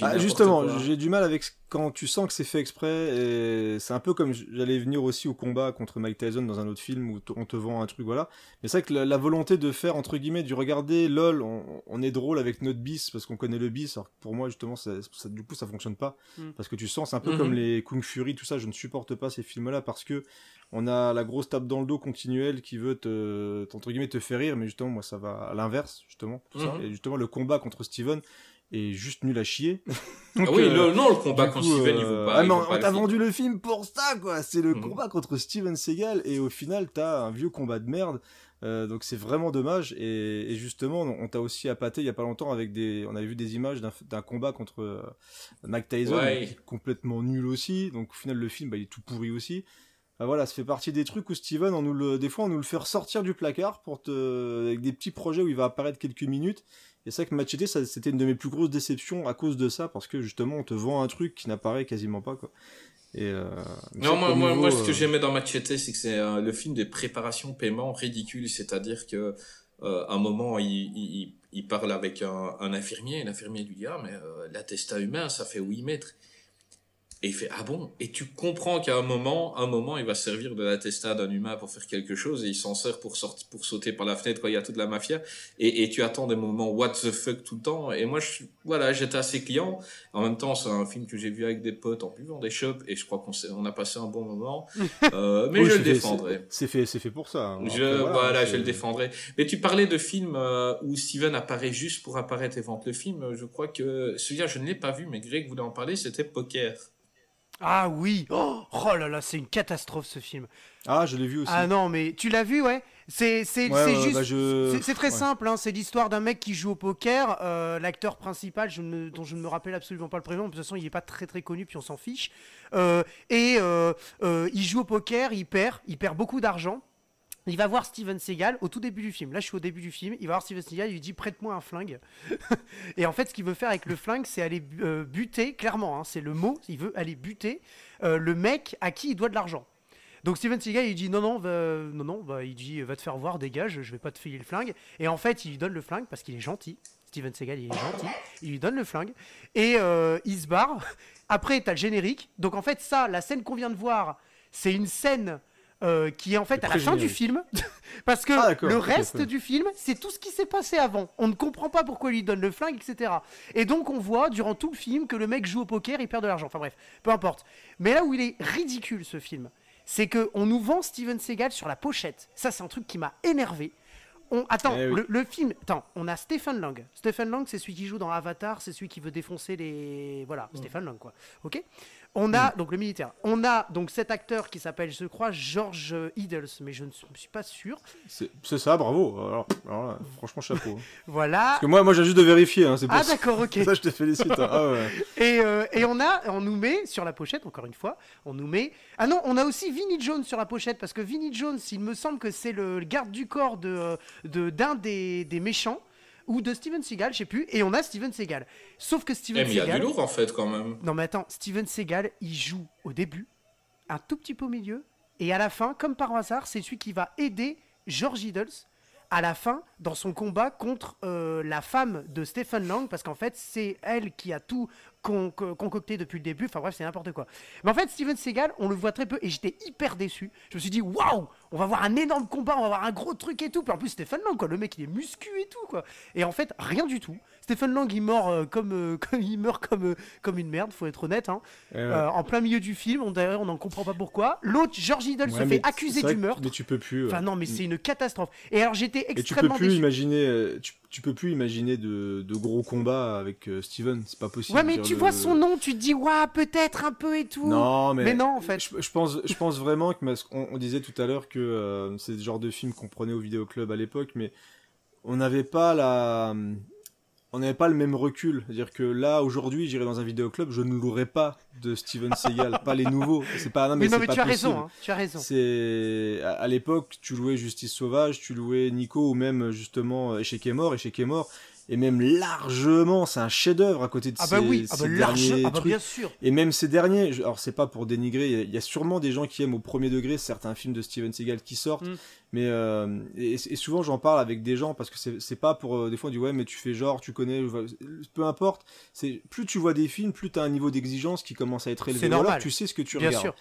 Ah, justement, j'ai du mal avec quand tu sens que c'est fait exprès. Et c'est un peu comme j'allais venir aussi au combat contre Mike Tyson dans un autre film où on te vend un truc, voilà. Mais c'est vrai que la, volonté de faire entre guillemets du regarder, lol, on, est drôle avec notre bis parce qu'on connaît le bis. Alors pour moi justement, ça, du coup, ça fonctionne pas hmm. parce que tu sens, c'est un peu comme les Kung Fury, tout ça. Je ne supporte pas ces films-là parce que on a la grosse tape dans le dos continuelle qui veut te, entre guillemets, te faire rire, mais justement, moi, ça va à l'inverse, justement. Mhm. Et justement, le combat contre Steven, est juste nul à chier. ah oui, euh, non, le combat contre Steven, il vaut pas. Ah on t'a vendu le film pour ça, quoi. C'est le mhm. combat contre Steven Seagal, et au final, t'as un vieux combat de merde. Euh, donc c'est vraiment dommage et, et justement on t'a aussi appâté il y a pas longtemps avec des on avait vu des images d'un combat contre euh, Mike Tyson complètement nul aussi donc au final le film bah, il est tout pourri aussi bah, voilà ça fait partie des trucs où Steven on nous le des fois on nous le fait ressortir du placard pour te avec des petits projets où il va apparaître quelques minutes et c'est vrai que Machete, c'était une de mes plus grosses déceptions à cause de ça, parce que justement, on te vend un truc qui n'apparaît quasiment pas, quoi. Et euh, non, moi, moi, moi, ce que euh, j'aimais dans Machete, c'est que c'est euh, le film des préparations paiement ridicule, c'est-à-dire que un moment, il, il, il, parle avec un, un infirmier, et l'infirmier lui dit ah mais l'attestat humain, ça fait 8 mètres. Et il fait ah bon? Et tu comprends qu'à un moment un moment il va servir de l'attestat d'un humain pour faire quelque chose et il s'en sert pour sortir pour sauter par la fenêtre quand il y a toute la mafia. Et, et tu attends des moments what the fuck tout le temps. Et moi je voilà j'étais assez client. En même temps c'est un film que j'ai vu avec des potes en buvant des shops et je crois qu'on on a passé un bon moment. Euh, mais je le défendrai. c'est fait c'est fait pour ça hein. je voilà, je le défendrai. Mais tu parlais de films euh, où Steven apparaît juste pour apparaître et vendre le film. Je crois que celui-là je ne l'ai pas vu mais Greg voulait en parler c'était Poker ah oui. Oh, oh, là là, c'est une catastrophe ce film. Ah, je l'ai vu aussi. Ah non, mais tu l'as vu, ouais. C'est c'est juste bah, c'est très simple hein, c'est l'histoire d'un mec qui joue au poker euh, l'acteur principal je dont je ne me rappelle absolument pas le prénom de toute façon il est pas très très connu puis on s'en fiche. Euh, et euh, il joue au poker il perd il perd beaucoup d'argent il va voir Steven Seagal au tout début du film. Là, je suis au début du film. Il va voir Steven Seagal, il lui dit prête-moi un flingue. et en fait, ce qu'il veut faire avec le flingue, c'est aller euh, buter, clairement, hein, c'est le mot, il veut aller buter euh, le mec à qui il doit de l'argent. Donc Steven Seagal, il dit non, non, non, non, bah, il dit va te faire voir, dégage, je vais pas te filer le flingue. Et en fait, il lui donne le flingue parce qu'il est gentil. Steven Seagal, il est gentil. Il lui donne le flingue et euh, il se barre. Après, t'as le générique. Donc en fait, ça, la scène qu'on vient de voir, c'est une scène euh, qui est en fait à la fin du film. Parce que Ah, le reste du film, c'est tout ce qui s'est passé avant. On ne comprend pas pourquoi il lui donne le flingue, etc. Et donc on voit durant tout le film que le mec joue au poker, il perd de l'argent. Enfin bref, peu importe. Mais là où il est ridicule ce film, c'est que on nous vend Steven Seagal sur la pochette. Ça, c'est un truc qui m'a énervé. On... Attends, Eh oui. le, le film. Attends, on a Stephen Lang. Stephen Lang, c'est celui qui joue dans Avatar, c'est celui qui veut défoncer les. Voilà, Stephen Lang, quoi. Ok? On a, donc le militaire. On a donc cet acteur qui s'appelle, je crois, George Idles, mais je ne suis pas sûr. C'est ça, bravo. Alors, alors là, franchement, chapeau. hein. Voilà. Parce que moi, moi j'ai juste de vérifier. Hein, Ah, d'accord, ok. Ça, je te félicite. hein. Ah ouais. Et, euh, et on a, on nous met sur la pochette, encore une fois, on nous met. Ah non, on a aussi Vinnie Jones sur la pochette parce que Vinnie Jones, il me semble que c'est le garde du corps de de- d'un des, des méchants ou de Steven Seagal, je sais plus. Et on a Steven Seagal. Sauf que Eh, Steven mais il y a Seagal. du lourd en fait quand même. Non mais attends, Steven Seagal, il joue au début, un tout petit peu au milieu, et à la fin, comme par hasard, c'est celui qui va aider George Idles à la fin dans son combat contre euh, la femme de Stephen Lang, parce qu'en fait, c'est elle qui a tout con- co- concocté depuis le début. Enfin bref, c'est n'importe quoi. Mais en fait, Steven Seagal, on le voit très peu, et j'étais hyper déçu. Je me suis dit, waouh, on va voir un énorme combat, on va voir un gros truc et tout. Puis en plus, Stephen Lang, quoi, le mec, il est muscu et tout, quoi. Et en fait, rien du tout. Stephen Lang, il meurt euh, comme, euh, comme il meurt comme, euh, comme une merde, faut être honnête. Hein. Eh ouais. En plein milieu du film, on, d'ailleurs, on n'en comprend pas pourquoi. L'autre, George Ouais, se fait accuser du meurtre. Mais tu peux plus. Enfin non, mais c'est une catastrophe. Et alors j'étais Et tu peux extrêmement plus déçu. imaginer, tu, tu peux plus imaginer de, de gros combats avec Steven, c'est pas possible. Ouais, mais tu le- vois son nom, tu te dis, ouais, peut-être un peu et tout. Non, mais, Mais non, en fait. Je, je pense, je pense vraiment que, on, disait tout à l'heure que euh, c'est le genre de film qu'on prenait au vidéoclub à l'époque, mais on n'avait pas la, on n'avait pas le même recul. C'est-à-dire que là, aujourd'hui, j'irai dans un vidéoclub, je ne louerai pas de Steven Seagal, pas les nouveaux. C'est pas, non, mais mais non, c'est mais pas tu as raison, hein, tu as raison. C'est à, à l'époque, tu louais Justice Sauvage, tu louais Nico ou même justement Échec est mort, Échec est mort, et même largement, c'est un chef-d'œuvre à côté de Ah ces, bah oui, ah ces bah large, ah bah bien sûr. Et même ces derniers, alors c'est pas pour dénigrer, il y a- il y, a sûrement des gens qui aiment au premier degré certains films de Steven Seagal qui sortent, Mm. mais euh, et, et souvent j'en parle avec des gens parce que c'est pas pour euh, des fois on dit ouais mais tu fais genre, tu connais, peu importe. C'est plus tu vois des films, plus tu as un niveau d'exigence qui commence à être élevé. Alors tu sais ce que tu Bien regardes. sûr.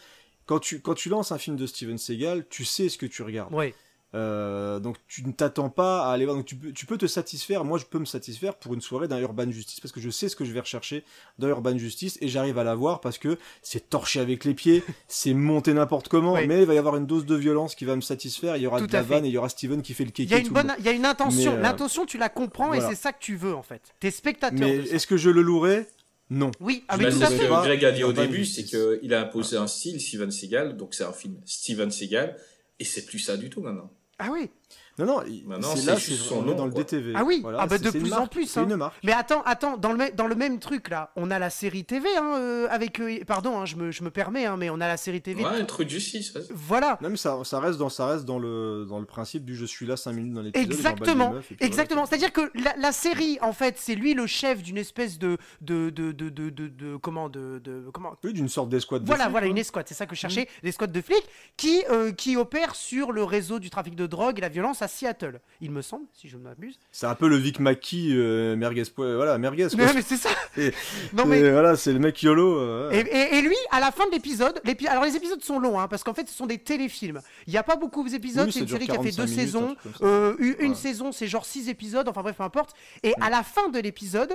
Quand tu quand tu lances un film de Steven Seagal, tu sais ce que tu regardes. Ouais. Euh, donc tu ne t'attends pas à aller voir. Donc tu peux, tu peux te satisfaire. Moi, je peux me satisfaire pour une soirée d'un Urban Justice parce que je sais ce que je vais rechercher dans Urban Justice et j'arrive à la voir parce que c'est torché avec les pieds, c'est monté n'importe comment, Oui. mais il va y avoir une dose de violence qui va me satisfaire. Il y aura Tout de la vanne et il y aura Steven qui fait le kéké. Il y a une bonne, il y a une intention. Euh, L'intention, tu la comprends voilà. et c'est ça que tu veux en fait. T'es spectateur. Mais est-ce que je le louerai Non. Oui, ah, mais je tout ce que pas. Greg a dit au début, c'est qu'il a imposé un style, Steven Seagal, donc c'est un film Steven Seagal, et c'est plus ça du tout maintenant. Ah oui. Non, non. Maintenant, c'est là, c'est son nom, dans le. DTV. Ah oui, Voilà, ah bah de plus en plus, C'est hein. une marque. Mais attends, attends, dans le, dans le même truc là, on a la série TV, hein, euh, avec, euh, pardon, hein, je, me, je me permets, hein, mais on a la série TV. Ouais, un truc justice. vas-y. Voilà, Non mais ça, ça reste dans ça reste dans le dans le principe du je suis là 5 minutes dans l'épisode. Exactement, meufs, exactement. voilà. C'est-à-dire que la, la série, en fait, c'est lui le chef d'une espèce de de de de de, de- de- comment de, de comment Oui, d'une sorte d'escouade. de voilà flics, voilà une escouade, c'est ça que je cherchais, l'escouade de flics qui euh, qui opère sur le réseau du trafic de drogue et la violence à Seattle, il me semble, si je ne m'abuse. C'est un peu le Vic Mackey euh, merguez voilà merguez quoi. Mais, mais c'est ça. Et- non mais Et voilà, c'est le mec YOLO. euh, Et, ouais. et- et lui, à la fin de l'épisode, l'épi- alors les épisodes sont longs, hein, parce qu'en fait, ce sont des téléfilms. Il n'y a pas beaucoup d'épisodes, Oui, c'est une série qui a fait 45 deux minutes, saisons. Euh, une Ouais. saison, c'est genre six épisodes, enfin bref, peu importe. Et à la fin de l'épisode,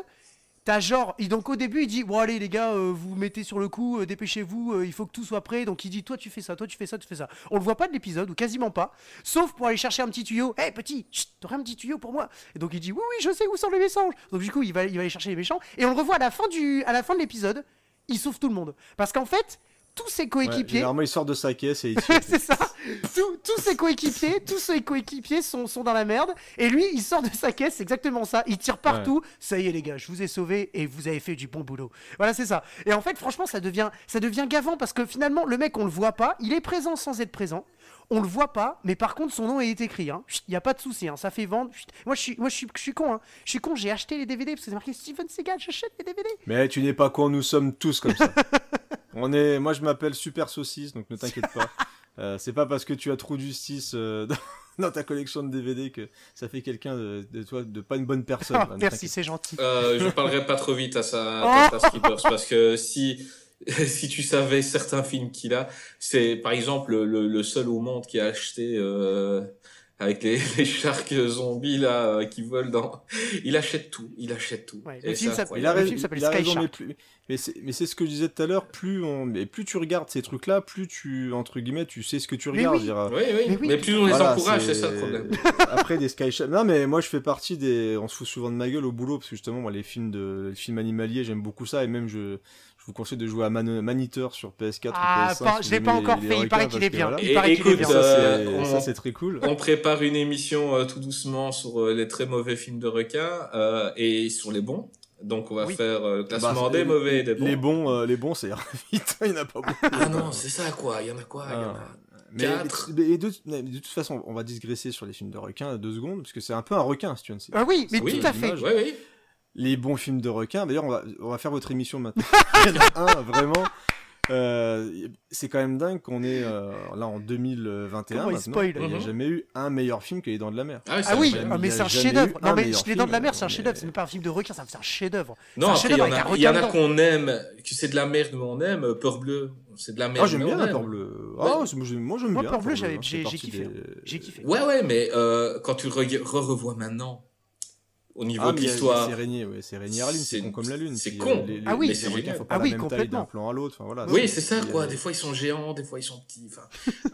t'as genre, donc au début, il dit, bon allez les gars, euh, vous mettez sur le coup, euh, dépêchez-vous, euh, il faut que tout soit prêt. Donc il dit, toi tu fais ça, toi tu fais ça, tu fais ça. On le voit pas de l'épisode, ou quasiment pas, sauf pour aller chercher un petit tuyau. Hé petit, chut, t'aurais un petit tuyau pour moi Et donc il dit, oui oui, je sais où sont les messages. Donc du coup, il va, il va aller chercher les méchants, et on le revoit à la fin du, à la fin de l'épisode, il sauve tout le monde. Parce qu'en fait, tous ses Ouais, coéquipiers. généralement, il sort de sa caisse et il tire. c'est ça. Tous- tous ses coéquipiers, tous ses coéquipiers sont, sont dans la merde. Et lui, il sort de sa caisse, c'est exactement ça. Il tire partout. Ça y est, les gars, je vous ai sauvés et vous avez fait du bon boulot. Voilà, c'est ça. Et en fait, franchement, ça devient, ça devient gavant parce que finalement, le mec, on le voit pas. Il est présent sans être présent. On le voit pas, mais par contre, son nom est écrit. Il n'y a pas de souci, hein, ça fait vendre. Chut. Moi, je suis, moi, je suis, je suis con. Hein. Je suis con. J'ai acheté les DVD parce que c'est marqué Steven Seagal. J'achète les DVD. Mais tu n'es pas con, nous sommes tous comme ça. On est, moi je m'appelle Super Saucisse, donc ne t'inquiète pas. Euh, c'est pas parce que tu as trop de justice euh, dans, dans ta collection de DVD que ça fait quelqu'un de, de toi de pas une bonne personne. Ah, Hein, ne merci, c'est gentil. Euh, je parlerai pas trop vite à sa, à place Keepers, parce que si si tu savais certains films qu'il a, c'est par exemple le, le seul au monde qui a acheté euh, avec les, les sharks zombies là euh, qui volent dans. Il achète tout, il achète tout. Ouais, le film s'appelle- Il a, incroyable. Le rais- film s'appelle il a Sky mais, plus- mais c'est mais c'est ce que je disais tout à l'heure. Plus on, mais plus tu regardes ces trucs-là, plus tu entre guillemets, tu sais ce que tu Mais regardes. oui. je dirais. Oui, oui, Mais mais, oui. plus on les Voilà, encourage, c'est ça le problème. Après des Sky Shark- Non mais moi je fais partie des. On se fout souvent de ma gueule au boulot parce que justement moi les films de les films animaliers j'aime beaucoup ça et même je vous conseille de jouer à Man- Maniteur sur PS4 Ah, ou PS5. pas- si je l'ai pas encore fait, il paraît qu'il est bien. voilà. Il paraît qu'il est bien. Ça euh, c'est on- ça, c'est très cool. On prépare une émission euh, tout doucement sur euh, les très mauvais films de requins euh, et sur les bons. Donc on va Oui. faire euh, le classement Bah, des mauvais et des bons. Les bons, euh, les bons, c'est vite, il n'y en a pas beaucoup. Ah non, c'est ça quoi. Il y en a quoi? Il y en a. Mais, Quatre. mais- de, mais de toute façon, on va digresser sur les films de requins deux secondes, parce que c'est un peu un requin, si tu veux. c'est- Ah oui, mais Oui, tout à fait. Oui, oui. Les bons films de requins, d'ailleurs, on va, on va faire votre émission maintenant. Il y en a un, vraiment. Euh, c'est quand même dingue qu'on est euh, là en 2021 Comment il maintenant. spoil Il n'y a Mhm. jamais eu un meilleur film que Les Dents de la Mer. Ah, oui, Ah oui, jamais- ah, mais c'est un chef-d'œuvre. Non mais Les Dents de la Mer, c'est un mais- chef-d'œuvre. C'est même pas un film de requin, c'est un chef-d'œuvre. Non, il y en a, il y en a requin qu'on aime, que c'est de la merde, mais on aime. euh, Peur bleue, c'est de la merde. Ah, j'aime bien la aime. peur bleue. Ah, c'est- moi, j'aime moi, j'aime Moi, bien. Peur bleue, hein, j'ai- kiffé. des- J'ai kiffé. Ouais, ouais, mais quand tu le reg- re-revois maintenant, au niveau Ah, de l'histoire. C'est Régnier, ouais, c'est Régnier Arline, c'est C'est- con comme la lune. c'est con. les- les- Ah oui, les c'est requins, faut pas Ah la oui, même taille complètement. d'un plan à l'autre. Enfin, voilà. Oui, c'est ça, quoi. Des fois, ils sont géants, des fois, ils sont petits. Enfin,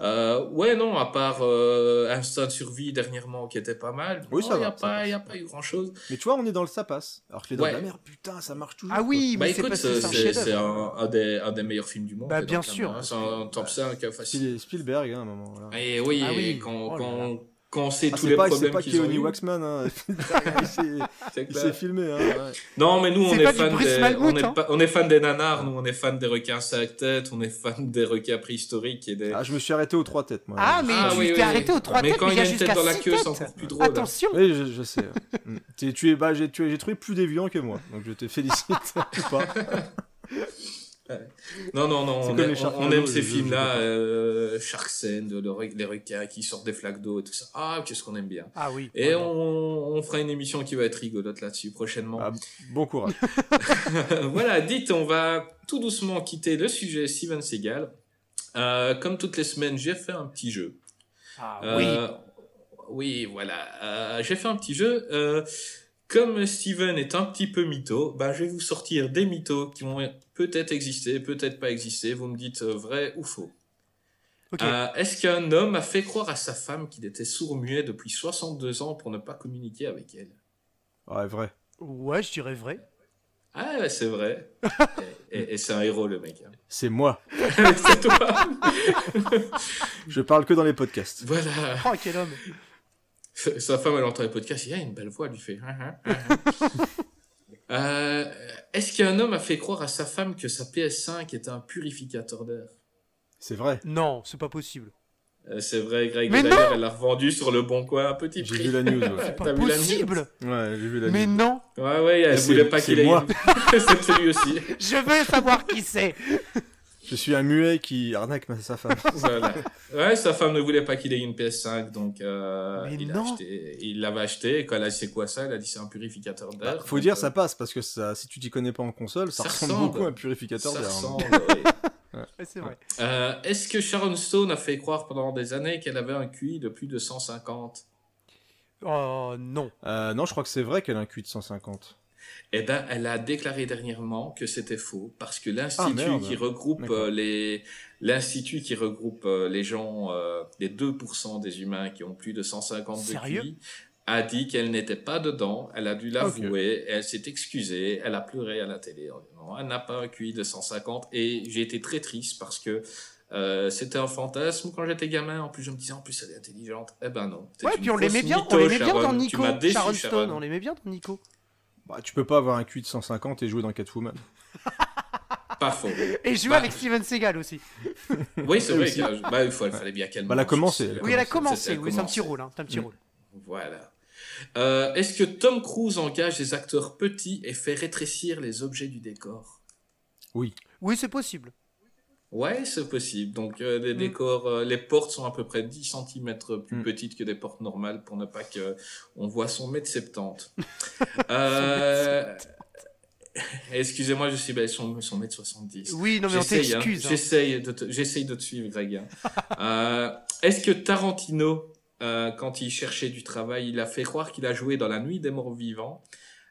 euh, ouais, non, à part euh, Instinct de survie dernièrement, qui était pas mal. Oui, non, ça Il n'y va, a, pas- passe. y a pas eu grand-chose. Mais tu vois, on est dans le ça passe. Alors que les dents Ouais. de la mer, putain, ça marche toujours. Ah oui, Bah mais c'est écoute, parce que c'est c'est un des, meilleurs films du monde. Bah, bien sûr. hein, C'est un top 5 facile. Spiel- Spielberg, hein, à un moment. Et oui, Ah quand, Oh quand, sait Ah, tous c'est les pas, c'est problèmes pas qu'ils ont eu, Waxman, hein. Il s'est- c'est filmé. Hein. ouais. Non, mais nous, on C'est est, fan Bruce des, on, est hein. pas- on est fan des nanars, nous, on est fan des requins à cinq têtes, on est fan des requins préhistoriques et des... Ah, je me suis arrêté aux trois têtes, moi. Ah, mais Ah, tu oui, t'es oui, arrêté oui. aux trois Mais têtes, quand mais il y a une tête dans la queue, c'est encore plus drôle. Attention. Oui, je, je sais. Mm. tu, tu es, bah, j'ai- tu, j'ai trouvé plus déviant que moi, donc je te félicite. Non, non, non, on, aime- on- ces films-là, euh, Sharksend, le re- les requins qui sortent des flaques d'eau et tout ça. Ah, qu'est-ce qu'on aime bien. Ah oui. Et on, on fera une émission qui va être rigolote là-dessus prochainement. Ah, bon courage. voilà, dites, on va tout doucement quitter le sujet Steven Seagal. Euh, comme toutes les semaines, j'ai fait un petit jeu. Ah oui. Euh, oui, voilà. Euh, j'ai fait un petit jeu. Euh, comme Steven est un petit peu mytho, ben, je vais vous sortir des mythos qui vont peut-être exister, peut-être pas exister. Vous me dites euh, vrai ou faux. Euh, Est-ce qu'un homme a fait croire à sa femme qu'il était sourd-muet depuis 62 ans pour ne pas communiquer avec elle? Ouais, vrai. Ouais, je dirais vrai. Ah ouais, c'est vrai. et et- et c'est un héros, le mec. hein. C'est moi. c'est toi. Je parle que dans les podcasts. Voilà. Oh, quel homme. Sa femme, elle entend les podcasts, il a une belle voix, elle lui fait. Hein, hein, hein. Euh, Est-ce qu'un homme a fait croire à sa femme que sa PS5 était un purificateur d'air? C'est vrai. Non, c'est pas possible. Euh, C'est vrai, Greg. Mais D'ailleurs, elle l'a revendu sur le bon coin à petit J'ai prix. vu la news. Ouais, T'as Pas possible. Ouais, j'ai vu la Mais news. non. Ouais, ouais, elle C'est- voulait pas c'est qu'il ait. c'est lui aussi. Je veux savoir qui c'est. Je suis un muet qui arnaque ma- sa femme. Voilà. Ouais, sa femme ne voulait pas qu'il ait une PS5, donc euh, Mais il, non. acheté, il l'avait acheté. Et quand elle a dit c'est quoi ça, elle a dit c'est un purificateur d'air. Bah, faut dire, euh, ça passe parce que ça, si tu t'y connais pas en console, ça, Ça ressemble, ressemble. beaucoup à un purificateur d'air. hein. ressemble, ouais. Ouais, c'est vrai. Euh, Est-ce que Sharon Stone a fait croire pendant des années qu'elle avait un QI de plus de 150 Oh non. Euh, non, je crois que c'est vrai qu'elle a un QI de 150. Eh ben, elle a déclaré dernièrement que c'était faux parce que Ah, l'institut merde. qui regroupe euh, les l'institut qui regroupe euh, les gens, euh, les 2% des humains qui ont plus de 150 de Sérieux QI, a dit qu'elle n'était pas dedans, elle a dû l'avouer, elle s'est excusée, elle a pleuré à la télé. Non, elle n'a pas un QI de 150 et j'ai été très triste parce que euh, c'était un fantasme quand j'étais gamin. En plus, je me disais, en plus, elle est intelligente. Eh ben non. Ouais, puis on l'aimait bien, mytho, on l'aimait bien Sharon. dans Nico. déçu, Sharon Sharon. Stone, on l'aimait bien dans Nico. Bah, tu peux pas avoir un QI de 150 et jouer dans Catwoman. Pas faux. Et jouer Bah. avec Steven Seagal aussi. Oui, c'est vrai bah, il faut- il fallait bien qu'elle Bah, elle a commencé, Oui, elle a commencé, oui, c'est un petit rôle, hein, un petit Mm. rôle. Voilà. Euh, Est-ce que Tom Cruise engage des acteurs petits et fait rétrécir les objets du décor? Oui. Oui, c'est possible. Ouais, c'est possible. Donc euh, les Mm. décors, euh, les portes sont à peu près 10 cm plus Mm. petites que des portes normales pour ne pas que on voit son mètre 70. euh... Excusez-moi, je suis belle, son, son mètre 70. Oui, non, mais on J'essaye, hein. t'excuse. hein. J'essaye de, te- j'essaye de te suivre, Greg. hein. Euh, Est-ce que Tarantino, euh, quand il cherchait du travail, il a fait croire qu'il a joué dans La Nuit des Morts Vivants,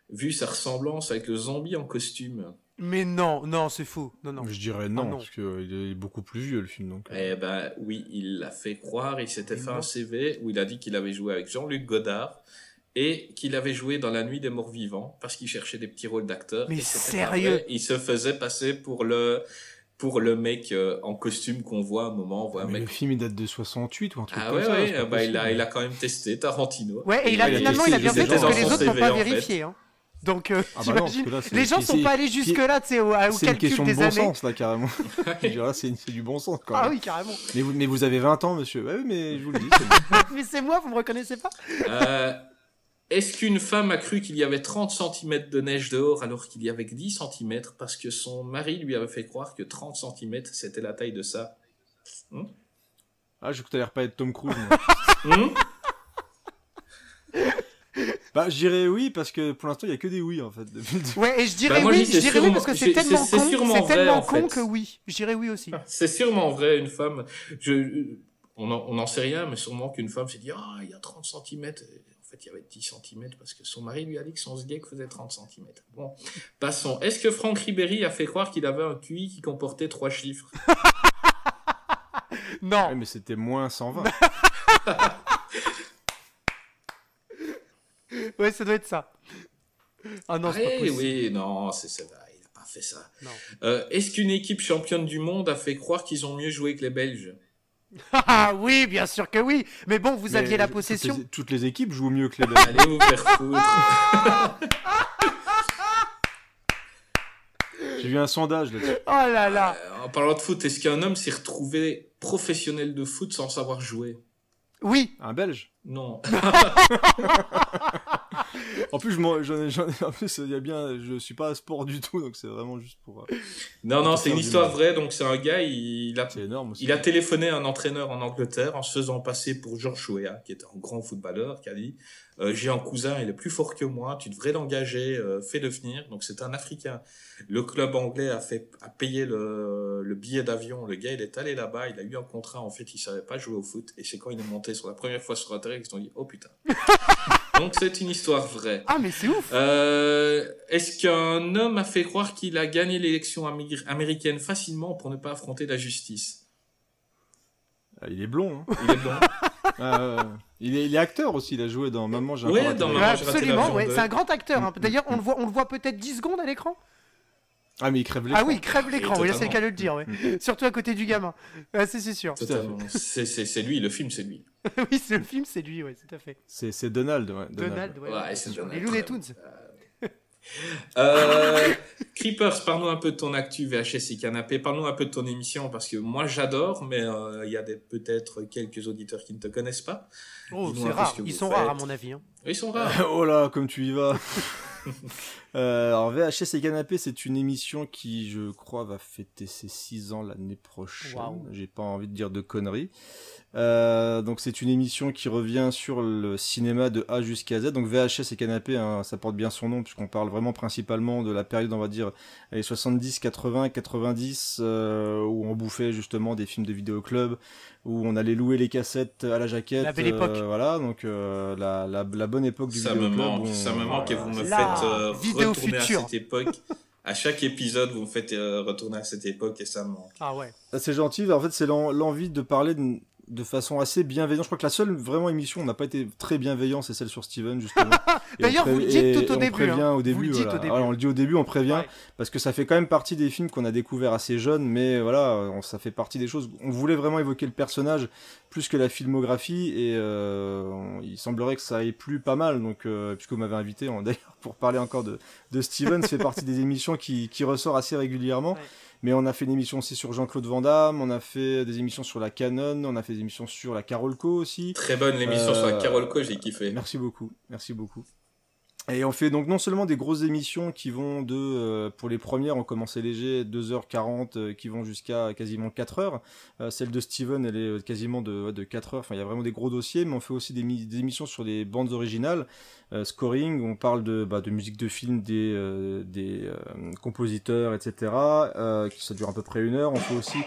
vu sa ressemblance avec le zombie en costume? Mais non, non, c'est faux. Non, non. Je dirais non, Ah non. parce qu'il est beaucoup plus vieux le film. Donc. euh. Eh ben oui, il l'a fait croire. Il s'était fait non. un CV où il a dit qu'il avait joué avec Jean-Luc Godard et qu'il avait joué dans La Nuit des Morts Vivants parce qu'il cherchait des petits rôles d'acteurs. Mais sérieux. Il se faisait passer pour le pour le mec euh, en costume qu'on voit à un moment. On voit un Mais mec le film il date de 68 ou un truc Ah comme ouais, ça. ouais, pas bah, il, a, il a quand même testé Tarantino. Ouais, et il a, il a finalement, il a bien fait parce que les autres n'ont pas en fait. vérifié. Hein. Donc, euh, Ah bah non, là, les gens sont pas allés jusque-là, tu sais, au, au C'est une calcul question de des bon années. sens là carrément. Je dirais, c'est c'est du bon sens quand Ah oui, carrément. mais, vous, mais vous avez 20 ans monsieur. Ouais, oui, mais je vous le dis. mais c'est moi, vous me reconnaissez pas Euh, Est-ce qu'une femme a cru qu'il y avait 30 cm de neige dehors alors qu'il y avait que 10 cm parce que son mari lui avait fait croire que 30 cm c'était la taille de ça? Ah, je crois que t'as l'air pas être Tom Cruise. moi. Hmm? Bah, je dirais oui parce que pour l'instant il y a que des oui en fait. Ouais, et je dirais Bah, moi, oui, je oui parce que c'est tellement con, c'est tellement en con fait. que oui. Je dirais oui aussi. C'est sûrement vrai, une femme. Je, on n'en on n'en sait rien, mais sûrement qu'une femme s'est dit Ah, il y a 30 cm. En fait, il y avait 10 cm parce que son mari lui a dit que son sgeg faisait 30 cm. Bon, passons. Est-ce que Franck Ribéry a fait croire qu'il avait un QI qui comportait trois chiffres? Non. Ouais, mais c'était moins 120. Ouais, ça doit être ça. Ah non, c'est pas possible. oui, non, c'est ça. Il n'a pas fait ça. Euh, Est-ce qu'une équipe championne du monde a fait croire qu'ils ont mieux joué que les Belges? Ah oui, bien sûr que oui. Mais bon, vous Mais aviez la toutes possession. les- Toutes les, équipes jouent mieux que les Belges. Allez vous faire foutre. J'ai vu un sondage là-dessus. Oh là là. Euh, en parlant de foot, est-ce qu'un homme s'est retrouvé professionnel de foot sans savoir jouer? Oui. Un Belge? Non. En plus, je il y a bien, je suis pas à sport du tout, donc c'est vraiment juste pour. euh, Non, non, c'est une histoire vraie. Donc, c'est un gars, il, il a, énorme aussi. il a téléphoné à un entraîneur en Angleterre en se faisant passer pour George Weah, qui était un grand footballeur, qui a dit euh, J'ai un cousin, il est plus fort que moi, tu devrais l'engager, euh, fais-le venir. Donc, c'est un Africain. Le club anglais a, fait, a payé le, le billet d'avion. Le gars, il est allé là-bas, il a eu un contrat. En fait, il savait pas jouer au foot. Et c'est quand il est monté sur la première fois sur Internet qu'ils se sont dit Oh putain. Donc, c'est une histoire vraie. Ah mais c'est ouf. Euh, Est-ce qu'un homme a fait croire qu'il a gagné l'élection amé- américaine facilement pour ne pas affronter la justice? Ah, il est blond. Hein. Il est blond. Ah, il, est, il est acteur aussi. Il a joué dans Maman j'ai Ouais, absolument, ouais. C'est un grand acteur. hein. Mm. D'ailleurs, on le voit, on le voit peut-être 10 secondes à l'écran. Ah, mais il crève l'écran. Ah oui, il crève l'écran. Oui, là, c'est le cas de le dire. ouais. Surtout à côté du gamin. Ouais, c'est sûr. C'est lui, le film, c'est lui. oui, c'est le film, c'est lui, ouais, tout à fait. C'est Donald, ouais. Donald, ouais. Ouais, ouais, c'est. Donald. Les Looney Tunes. Euh, Creepers, parle-nous un peu de ton actu VHS et canapé. Parle-nous un peu de ton émission parce que moi j'adore, mais euh, il y a peut-être quelques auditeurs qui ne te connaissent pas. Oh, c'est rare. Ils sont rares, à mon avis. hein. Ils sont rares. oh là, comme tu y vas. Euh, alors VHS et Canapé, c'est une émission qui, je crois, va fêter ses 6 ans l'année prochaine. J'ai pas envie de dire de conneries. Euh, donc c'est une émission qui revient sur le cinéma de A jusqu'à Z. Donc VHS et Canapé, hein, ça porte bien son nom puisqu'on parle vraiment principalement de la période, on va dire, les 70, 80, 90, euh, où on bouffait justement des films de vidéoclub, où on allait louer les cassettes à la jaquette. La belle époque. euh, voilà, donc euh, la, la, la bonne époque du Ça me manque, ça me manque et vous me faites euh, vidéo retourner future. à cette époque. À chaque épisode, vous me faites euh, retourner à cette époque et ça me manque. Ah ouais. Ah, C'est gentil, en fait c'est l'en- l'envie de parler de... de façon assez bienveillante. Je crois que la seule vraiment émission où on n'a pas été très bienveillant, c'est celle sur Steven, justement. D'ailleurs, on vous le dites tout au et on début, prévient hein. au début. dites voilà. au début. On le dit au début, on prévient. Ouais. Parce que ça fait quand même partie des films qu'on a découvert assez jeunes, mais voilà, on- ça fait partie des choses. On voulait vraiment évoquer le personnage plus que la filmographie, et euh, on- il semblerait que ça ait plu pas mal. Donc, euh, puisque vous m'avez invité, on- d'ailleurs, pour parler encore de, de Steven, ça fait partie des émissions qui, qui ressort assez régulièrement. Ouais. Mais on a fait une émission aussi sur Jean-Claude Van Damme, on a fait des émissions sur la Canon, on a fait des émissions sur la Carolco aussi. Très bonne l'émission sur la Euh, Carolco, j'ai kiffé. Merci beaucoup, merci beaucoup. Et on fait donc non seulement des grosses émissions qui vont de, euh, pour les premières, on commençait léger, 2h40, euh, qui vont jusqu'à quasiment 4h. Euh, celle de Steven, elle est euh, quasiment de, de 4h. Enfin, il y a vraiment des gros dossiers, mais on fait aussi des, des émissions sur des bandes originales, euh, scoring, on parle de, bah, de musique de film des, euh, des compositeurs, etc. Ça dure à peu près une heure. On fait aussi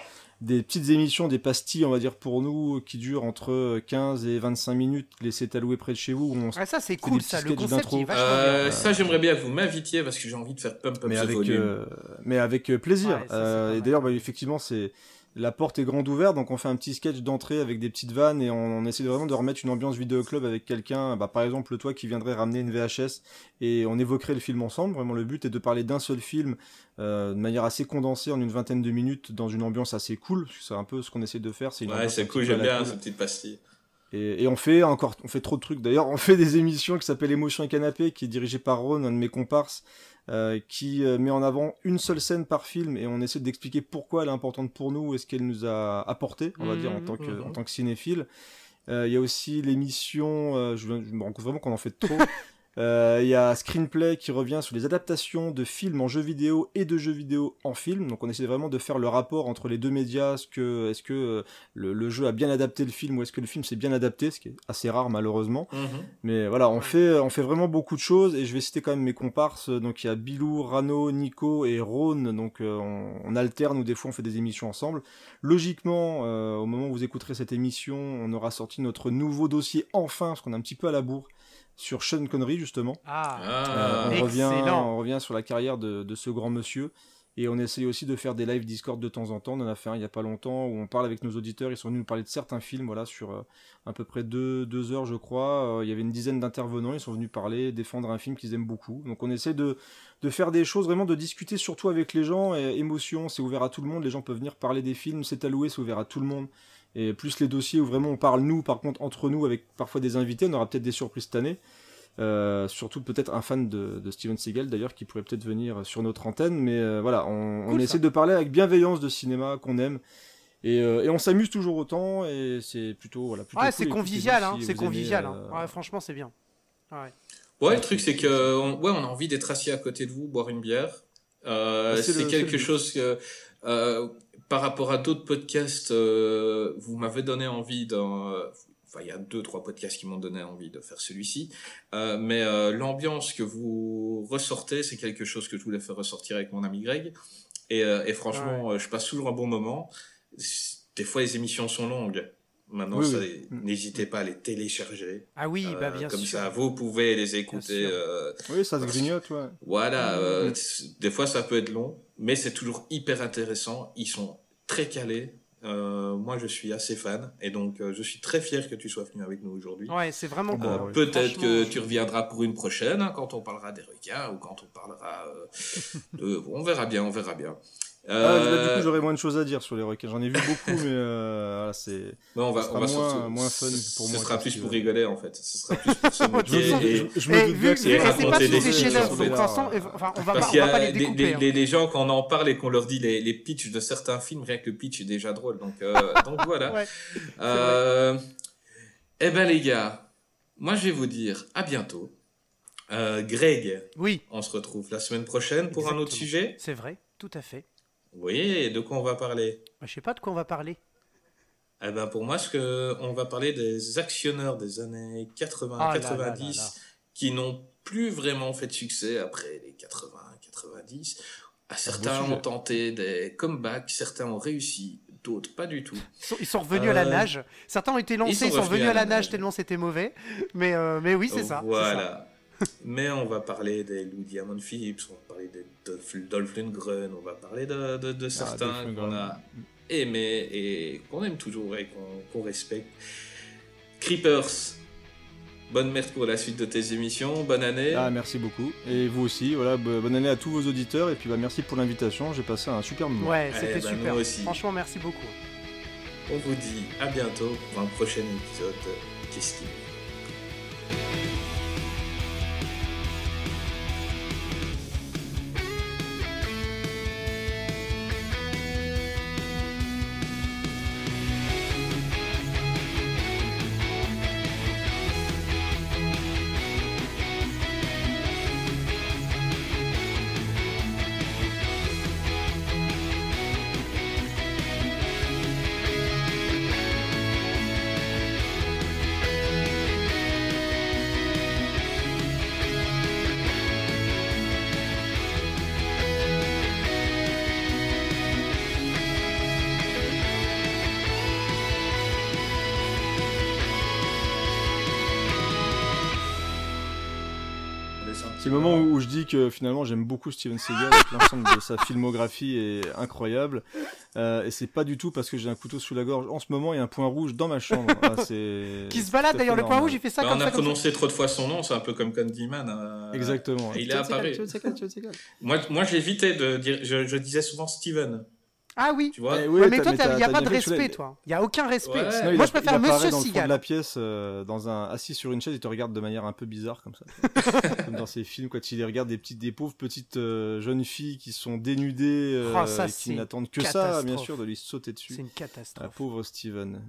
des petites émissions, des pastilles, on va dire pour nous, qui durent entre 15 et 25 minutes, laissez allouer près de chez vous, on Ah, ça, c'est cool, ça. Le concept, est Euh, ça, j'aimerais bien que vous m'invitiez parce que j'ai envie de faire pump up mais the avec, volume. euh, mais avec euh, plaisir. Ouais, ça, c'est Euh, et d'ailleurs, bah, effectivement, c'est la porte est grande ouverte, donc on fait un petit sketch d'entrée avec des petites vannes et on, on essaie vraiment de remettre une ambiance vidéo club avec quelqu'un. Bah, par exemple, toi qui viendrais ramener une VHS et on évoquerait le film ensemble. Vraiment, le but est de parler d'un seul film euh, de manière assez condensée en une vingtaine de minutes dans une ambiance assez cool. C'est un peu ce qu'on essaie de faire. C'est Ouais, c'est cool, j'aime bien cool. ces petites pastilles. Et, et on fait encore, on fait trop de trucs. D'ailleurs, on fait des émissions qui s'appellent Émotion et Canapé, qui est dirigée par Ron, un de mes comparses, euh, qui euh, met en avant une seule scène par film et on essaie d'expliquer pourquoi elle est importante pour nous et ce qu'elle nous a apporté, on va Mhm, dire, en tant que, mhm. en tant que cinéphile. Euh, Il y a aussi l'émission, euh, je, je me rends compte vraiment qu'on en fait trop. Euh, Il y a Screenplay qui revient sur les adaptations de films en jeux vidéo et de jeux vidéo en film. Donc on essaie vraiment de faire le rapport entre les deux médias. Est-ce que, euh, le, le jeu a bien adapté le film ou est-ce que le film s'est bien adapté, ce qui est assez rare malheureusement. Mhm. Mais voilà, on fait, on fait vraiment beaucoup de choses et je vais citer quand même mes comparses. Donc il y a Bilou, Rano, Nico et Rhône. Donc euh, on, on alterne ou des fois on fait des émissions ensemble. Logiquement, euh, au moment où vous écouterez cette émission, on aura sorti notre nouveau dossier enfin, parce qu'on est un petit peu à la bourre, sur Sean Connery justement. Ah, Euh, Ah, on, revient, excellent. on revient sur la carrière de, de ce grand monsieur. Et on essaye aussi de faire des lives Discord de temps en temps. On en a fait un il y a pas longtemps où on parle avec nos auditeurs. Ils sont venus nous parler de certains films, voilà, sur euh, à peu près deux, deux heures, je crois. Euh, il y avait une dizaine d'intervenants. Ils sont venus parler, défendre un film qu'ils aiment beaucoup. Donc on essaie de, de faire des choses, vraiment de discuter surtout avec les gens. Et, émotion, c'est ouvert à tout le monde. Les gens peuvent venir parler des films. C'est alloué, c'est ouvert à tout le monde. Et plus les dossiers où vraiment on parle nous, par contre, entre nous, avec parfois des invités. On aura peut-être des surprises cette année. Euh, surtout peut-être un fan de, de Steven Seagal d'ailleurs qui pourrait peut-être venir sur notre antenne mais euh, voilà on, essaie de parler avec bienveillance de cinéma qu'on aime et, euh, et on s'amuse toujours autant et c'est plutôt voilà plutôt ouais, cool. c'est convivial, hein, si c'est aimez, convivial. euh, hein. Ouais, franchement, c'est bien. Ouais. Ouais, le truc c'est que on, ouais, on a envie d'être assis à côté de vous, boire une bière. C'est quelque chose que euh, par rapport à d'autres podcasts, euh, vous m'avez donné envie d'un. Enfin, il y a deux trois podcasts qui m'ont donné envie de faire celui-ci. Euh, mais euh, l'ambiance que vous ressortez, c'est quelque chose que je voulais faire ressortir avec mon ami Greg. Et, euh, et franchement, euh, je passe toujours un bon moment. Des fois, les émissions sont longues. Maintenant, Oui, oui. n'hésitez pas à les télécharger. Ah oui, bah Euh, bien comme sûr. ça, vous pouvez les écouter. euh, oui ça se grignote ouais voilà, euh, Mm. c- des fois ça peut être long, mais c'est toujours hyper intéressant. Ils sont très calés. Euh, moi, je suis assez fan, et donc euh, je suis très fier que tu sois venu avec nous aujourd'hui. Ouais, c'est vraiment cool. Euh, ouais. Peut-être que tu reviendras pour une prochaine, hein, quand on parlera des requins ou quand on parlera euh, de. On verra bien, on verra bien. Ah, là, du Euh, coup j'aurais moins de choses à dire sur les requins j'en ai vu beaucoup mais euh, voilà, c'est on va, ce on sera va moins- surtout- moins fun ce- pour Ce moi sera que plus pour euh, rigoler en fait. Ce sera plus pour se moquer. me- et- je- je me Et vu, bien que vu c'est que c'est pas tous des chefs-d'œuvre, enfin, on va, Parce pas- qu'il y a les hein. les gens, quand on en parle et qu'on leur dit les, les pitchs de certains films, rien que le pitch est déjà drôle. Donc, euh, donc voilà. Ouais. Euh, eh ben les gars, moi je vais vous dire à bientôt. Euh, Greg, Oui, on se retrouve la semaine prochaine pour un autre sujet. c'est vrai, tout à fait. Oui, et de quoi on va parler? Bah, je sais pas de quoi on va parler. Eh ben pour moi, ce que on va parler des actionneurs des années 80, Ah là là 90 là là. qui n'ont plus vraiment fait de succès après les 80, 90. Ah, Certains ont tenté des comebacks, certains ont réussi, d'autres pas du tout. Ils sont, ils sont revenus à la Euh, nage. Certains ont été lancés, sont ils sont, revenus revenus à la nage tellement c'était mauvais. Mais, euh, mais oui, c'est ça. c'est ça. Voilà. Mais on va parler des Lou Diamond Phillips, on va parler des Dolph, Dolph Lundgren, on va parler de, de, de certains qu'on a aimait et qu'on aime toujours et qu'on respecte. Creepers, bonne merde pour la suite de tes émissions, bonne année. Ah, merci beaucoup. Et vous aussi, voilà, bo- bonne année à tous vos auditeurs et puis bah, merci pour l'invitation, j'ai passé un super moment. Ouais, Eh c'était ben, super. aussi. Franchement, merci beaucoup. On vous dit à bientôt pour un prochain épisode. de Qu'est-ce C'est le moment où, où je dis que finalement j'aime beaucoup Steven Seagal, et que l'ensemble de sa filmographie est incroyable. Euh, et c'est pas du tout parce que j'ai un couteau sous la gorge. En ce moment, il y a un point rouge dans ma chambre. Ah, c'est Qui se balade d'ailleurs, le point rouge, il fait ça Bah, comme on a ça. prononcé trop de fois son nom, c'est un peu comme Candyman. euh, Exactement. Et il est apparu. Moi, moi j'évitais de dire, je, je disais souvent Steven, Ah oui. tu vois. Eh Ouais, mais toi, t'as- il n'y a pas de respect, toi. Il n'y a aucun respect. Ouais. Sinon, il Moi, a- je préfère Monsieur dans le fond de Seagal. la pièce, euh, dans un assis sur une chaise, il te regarde de manière un peu bizarre comme ça, comme dans ces films quand il regarde des petites, des pauvres petites euh, jeunes filles qui sont dénudées, euh, Oh, ça, et qui c'est n'attendent que ça, bien sûr, de lui sauter C'est dessus. une La catastrophe. pauvre Steven.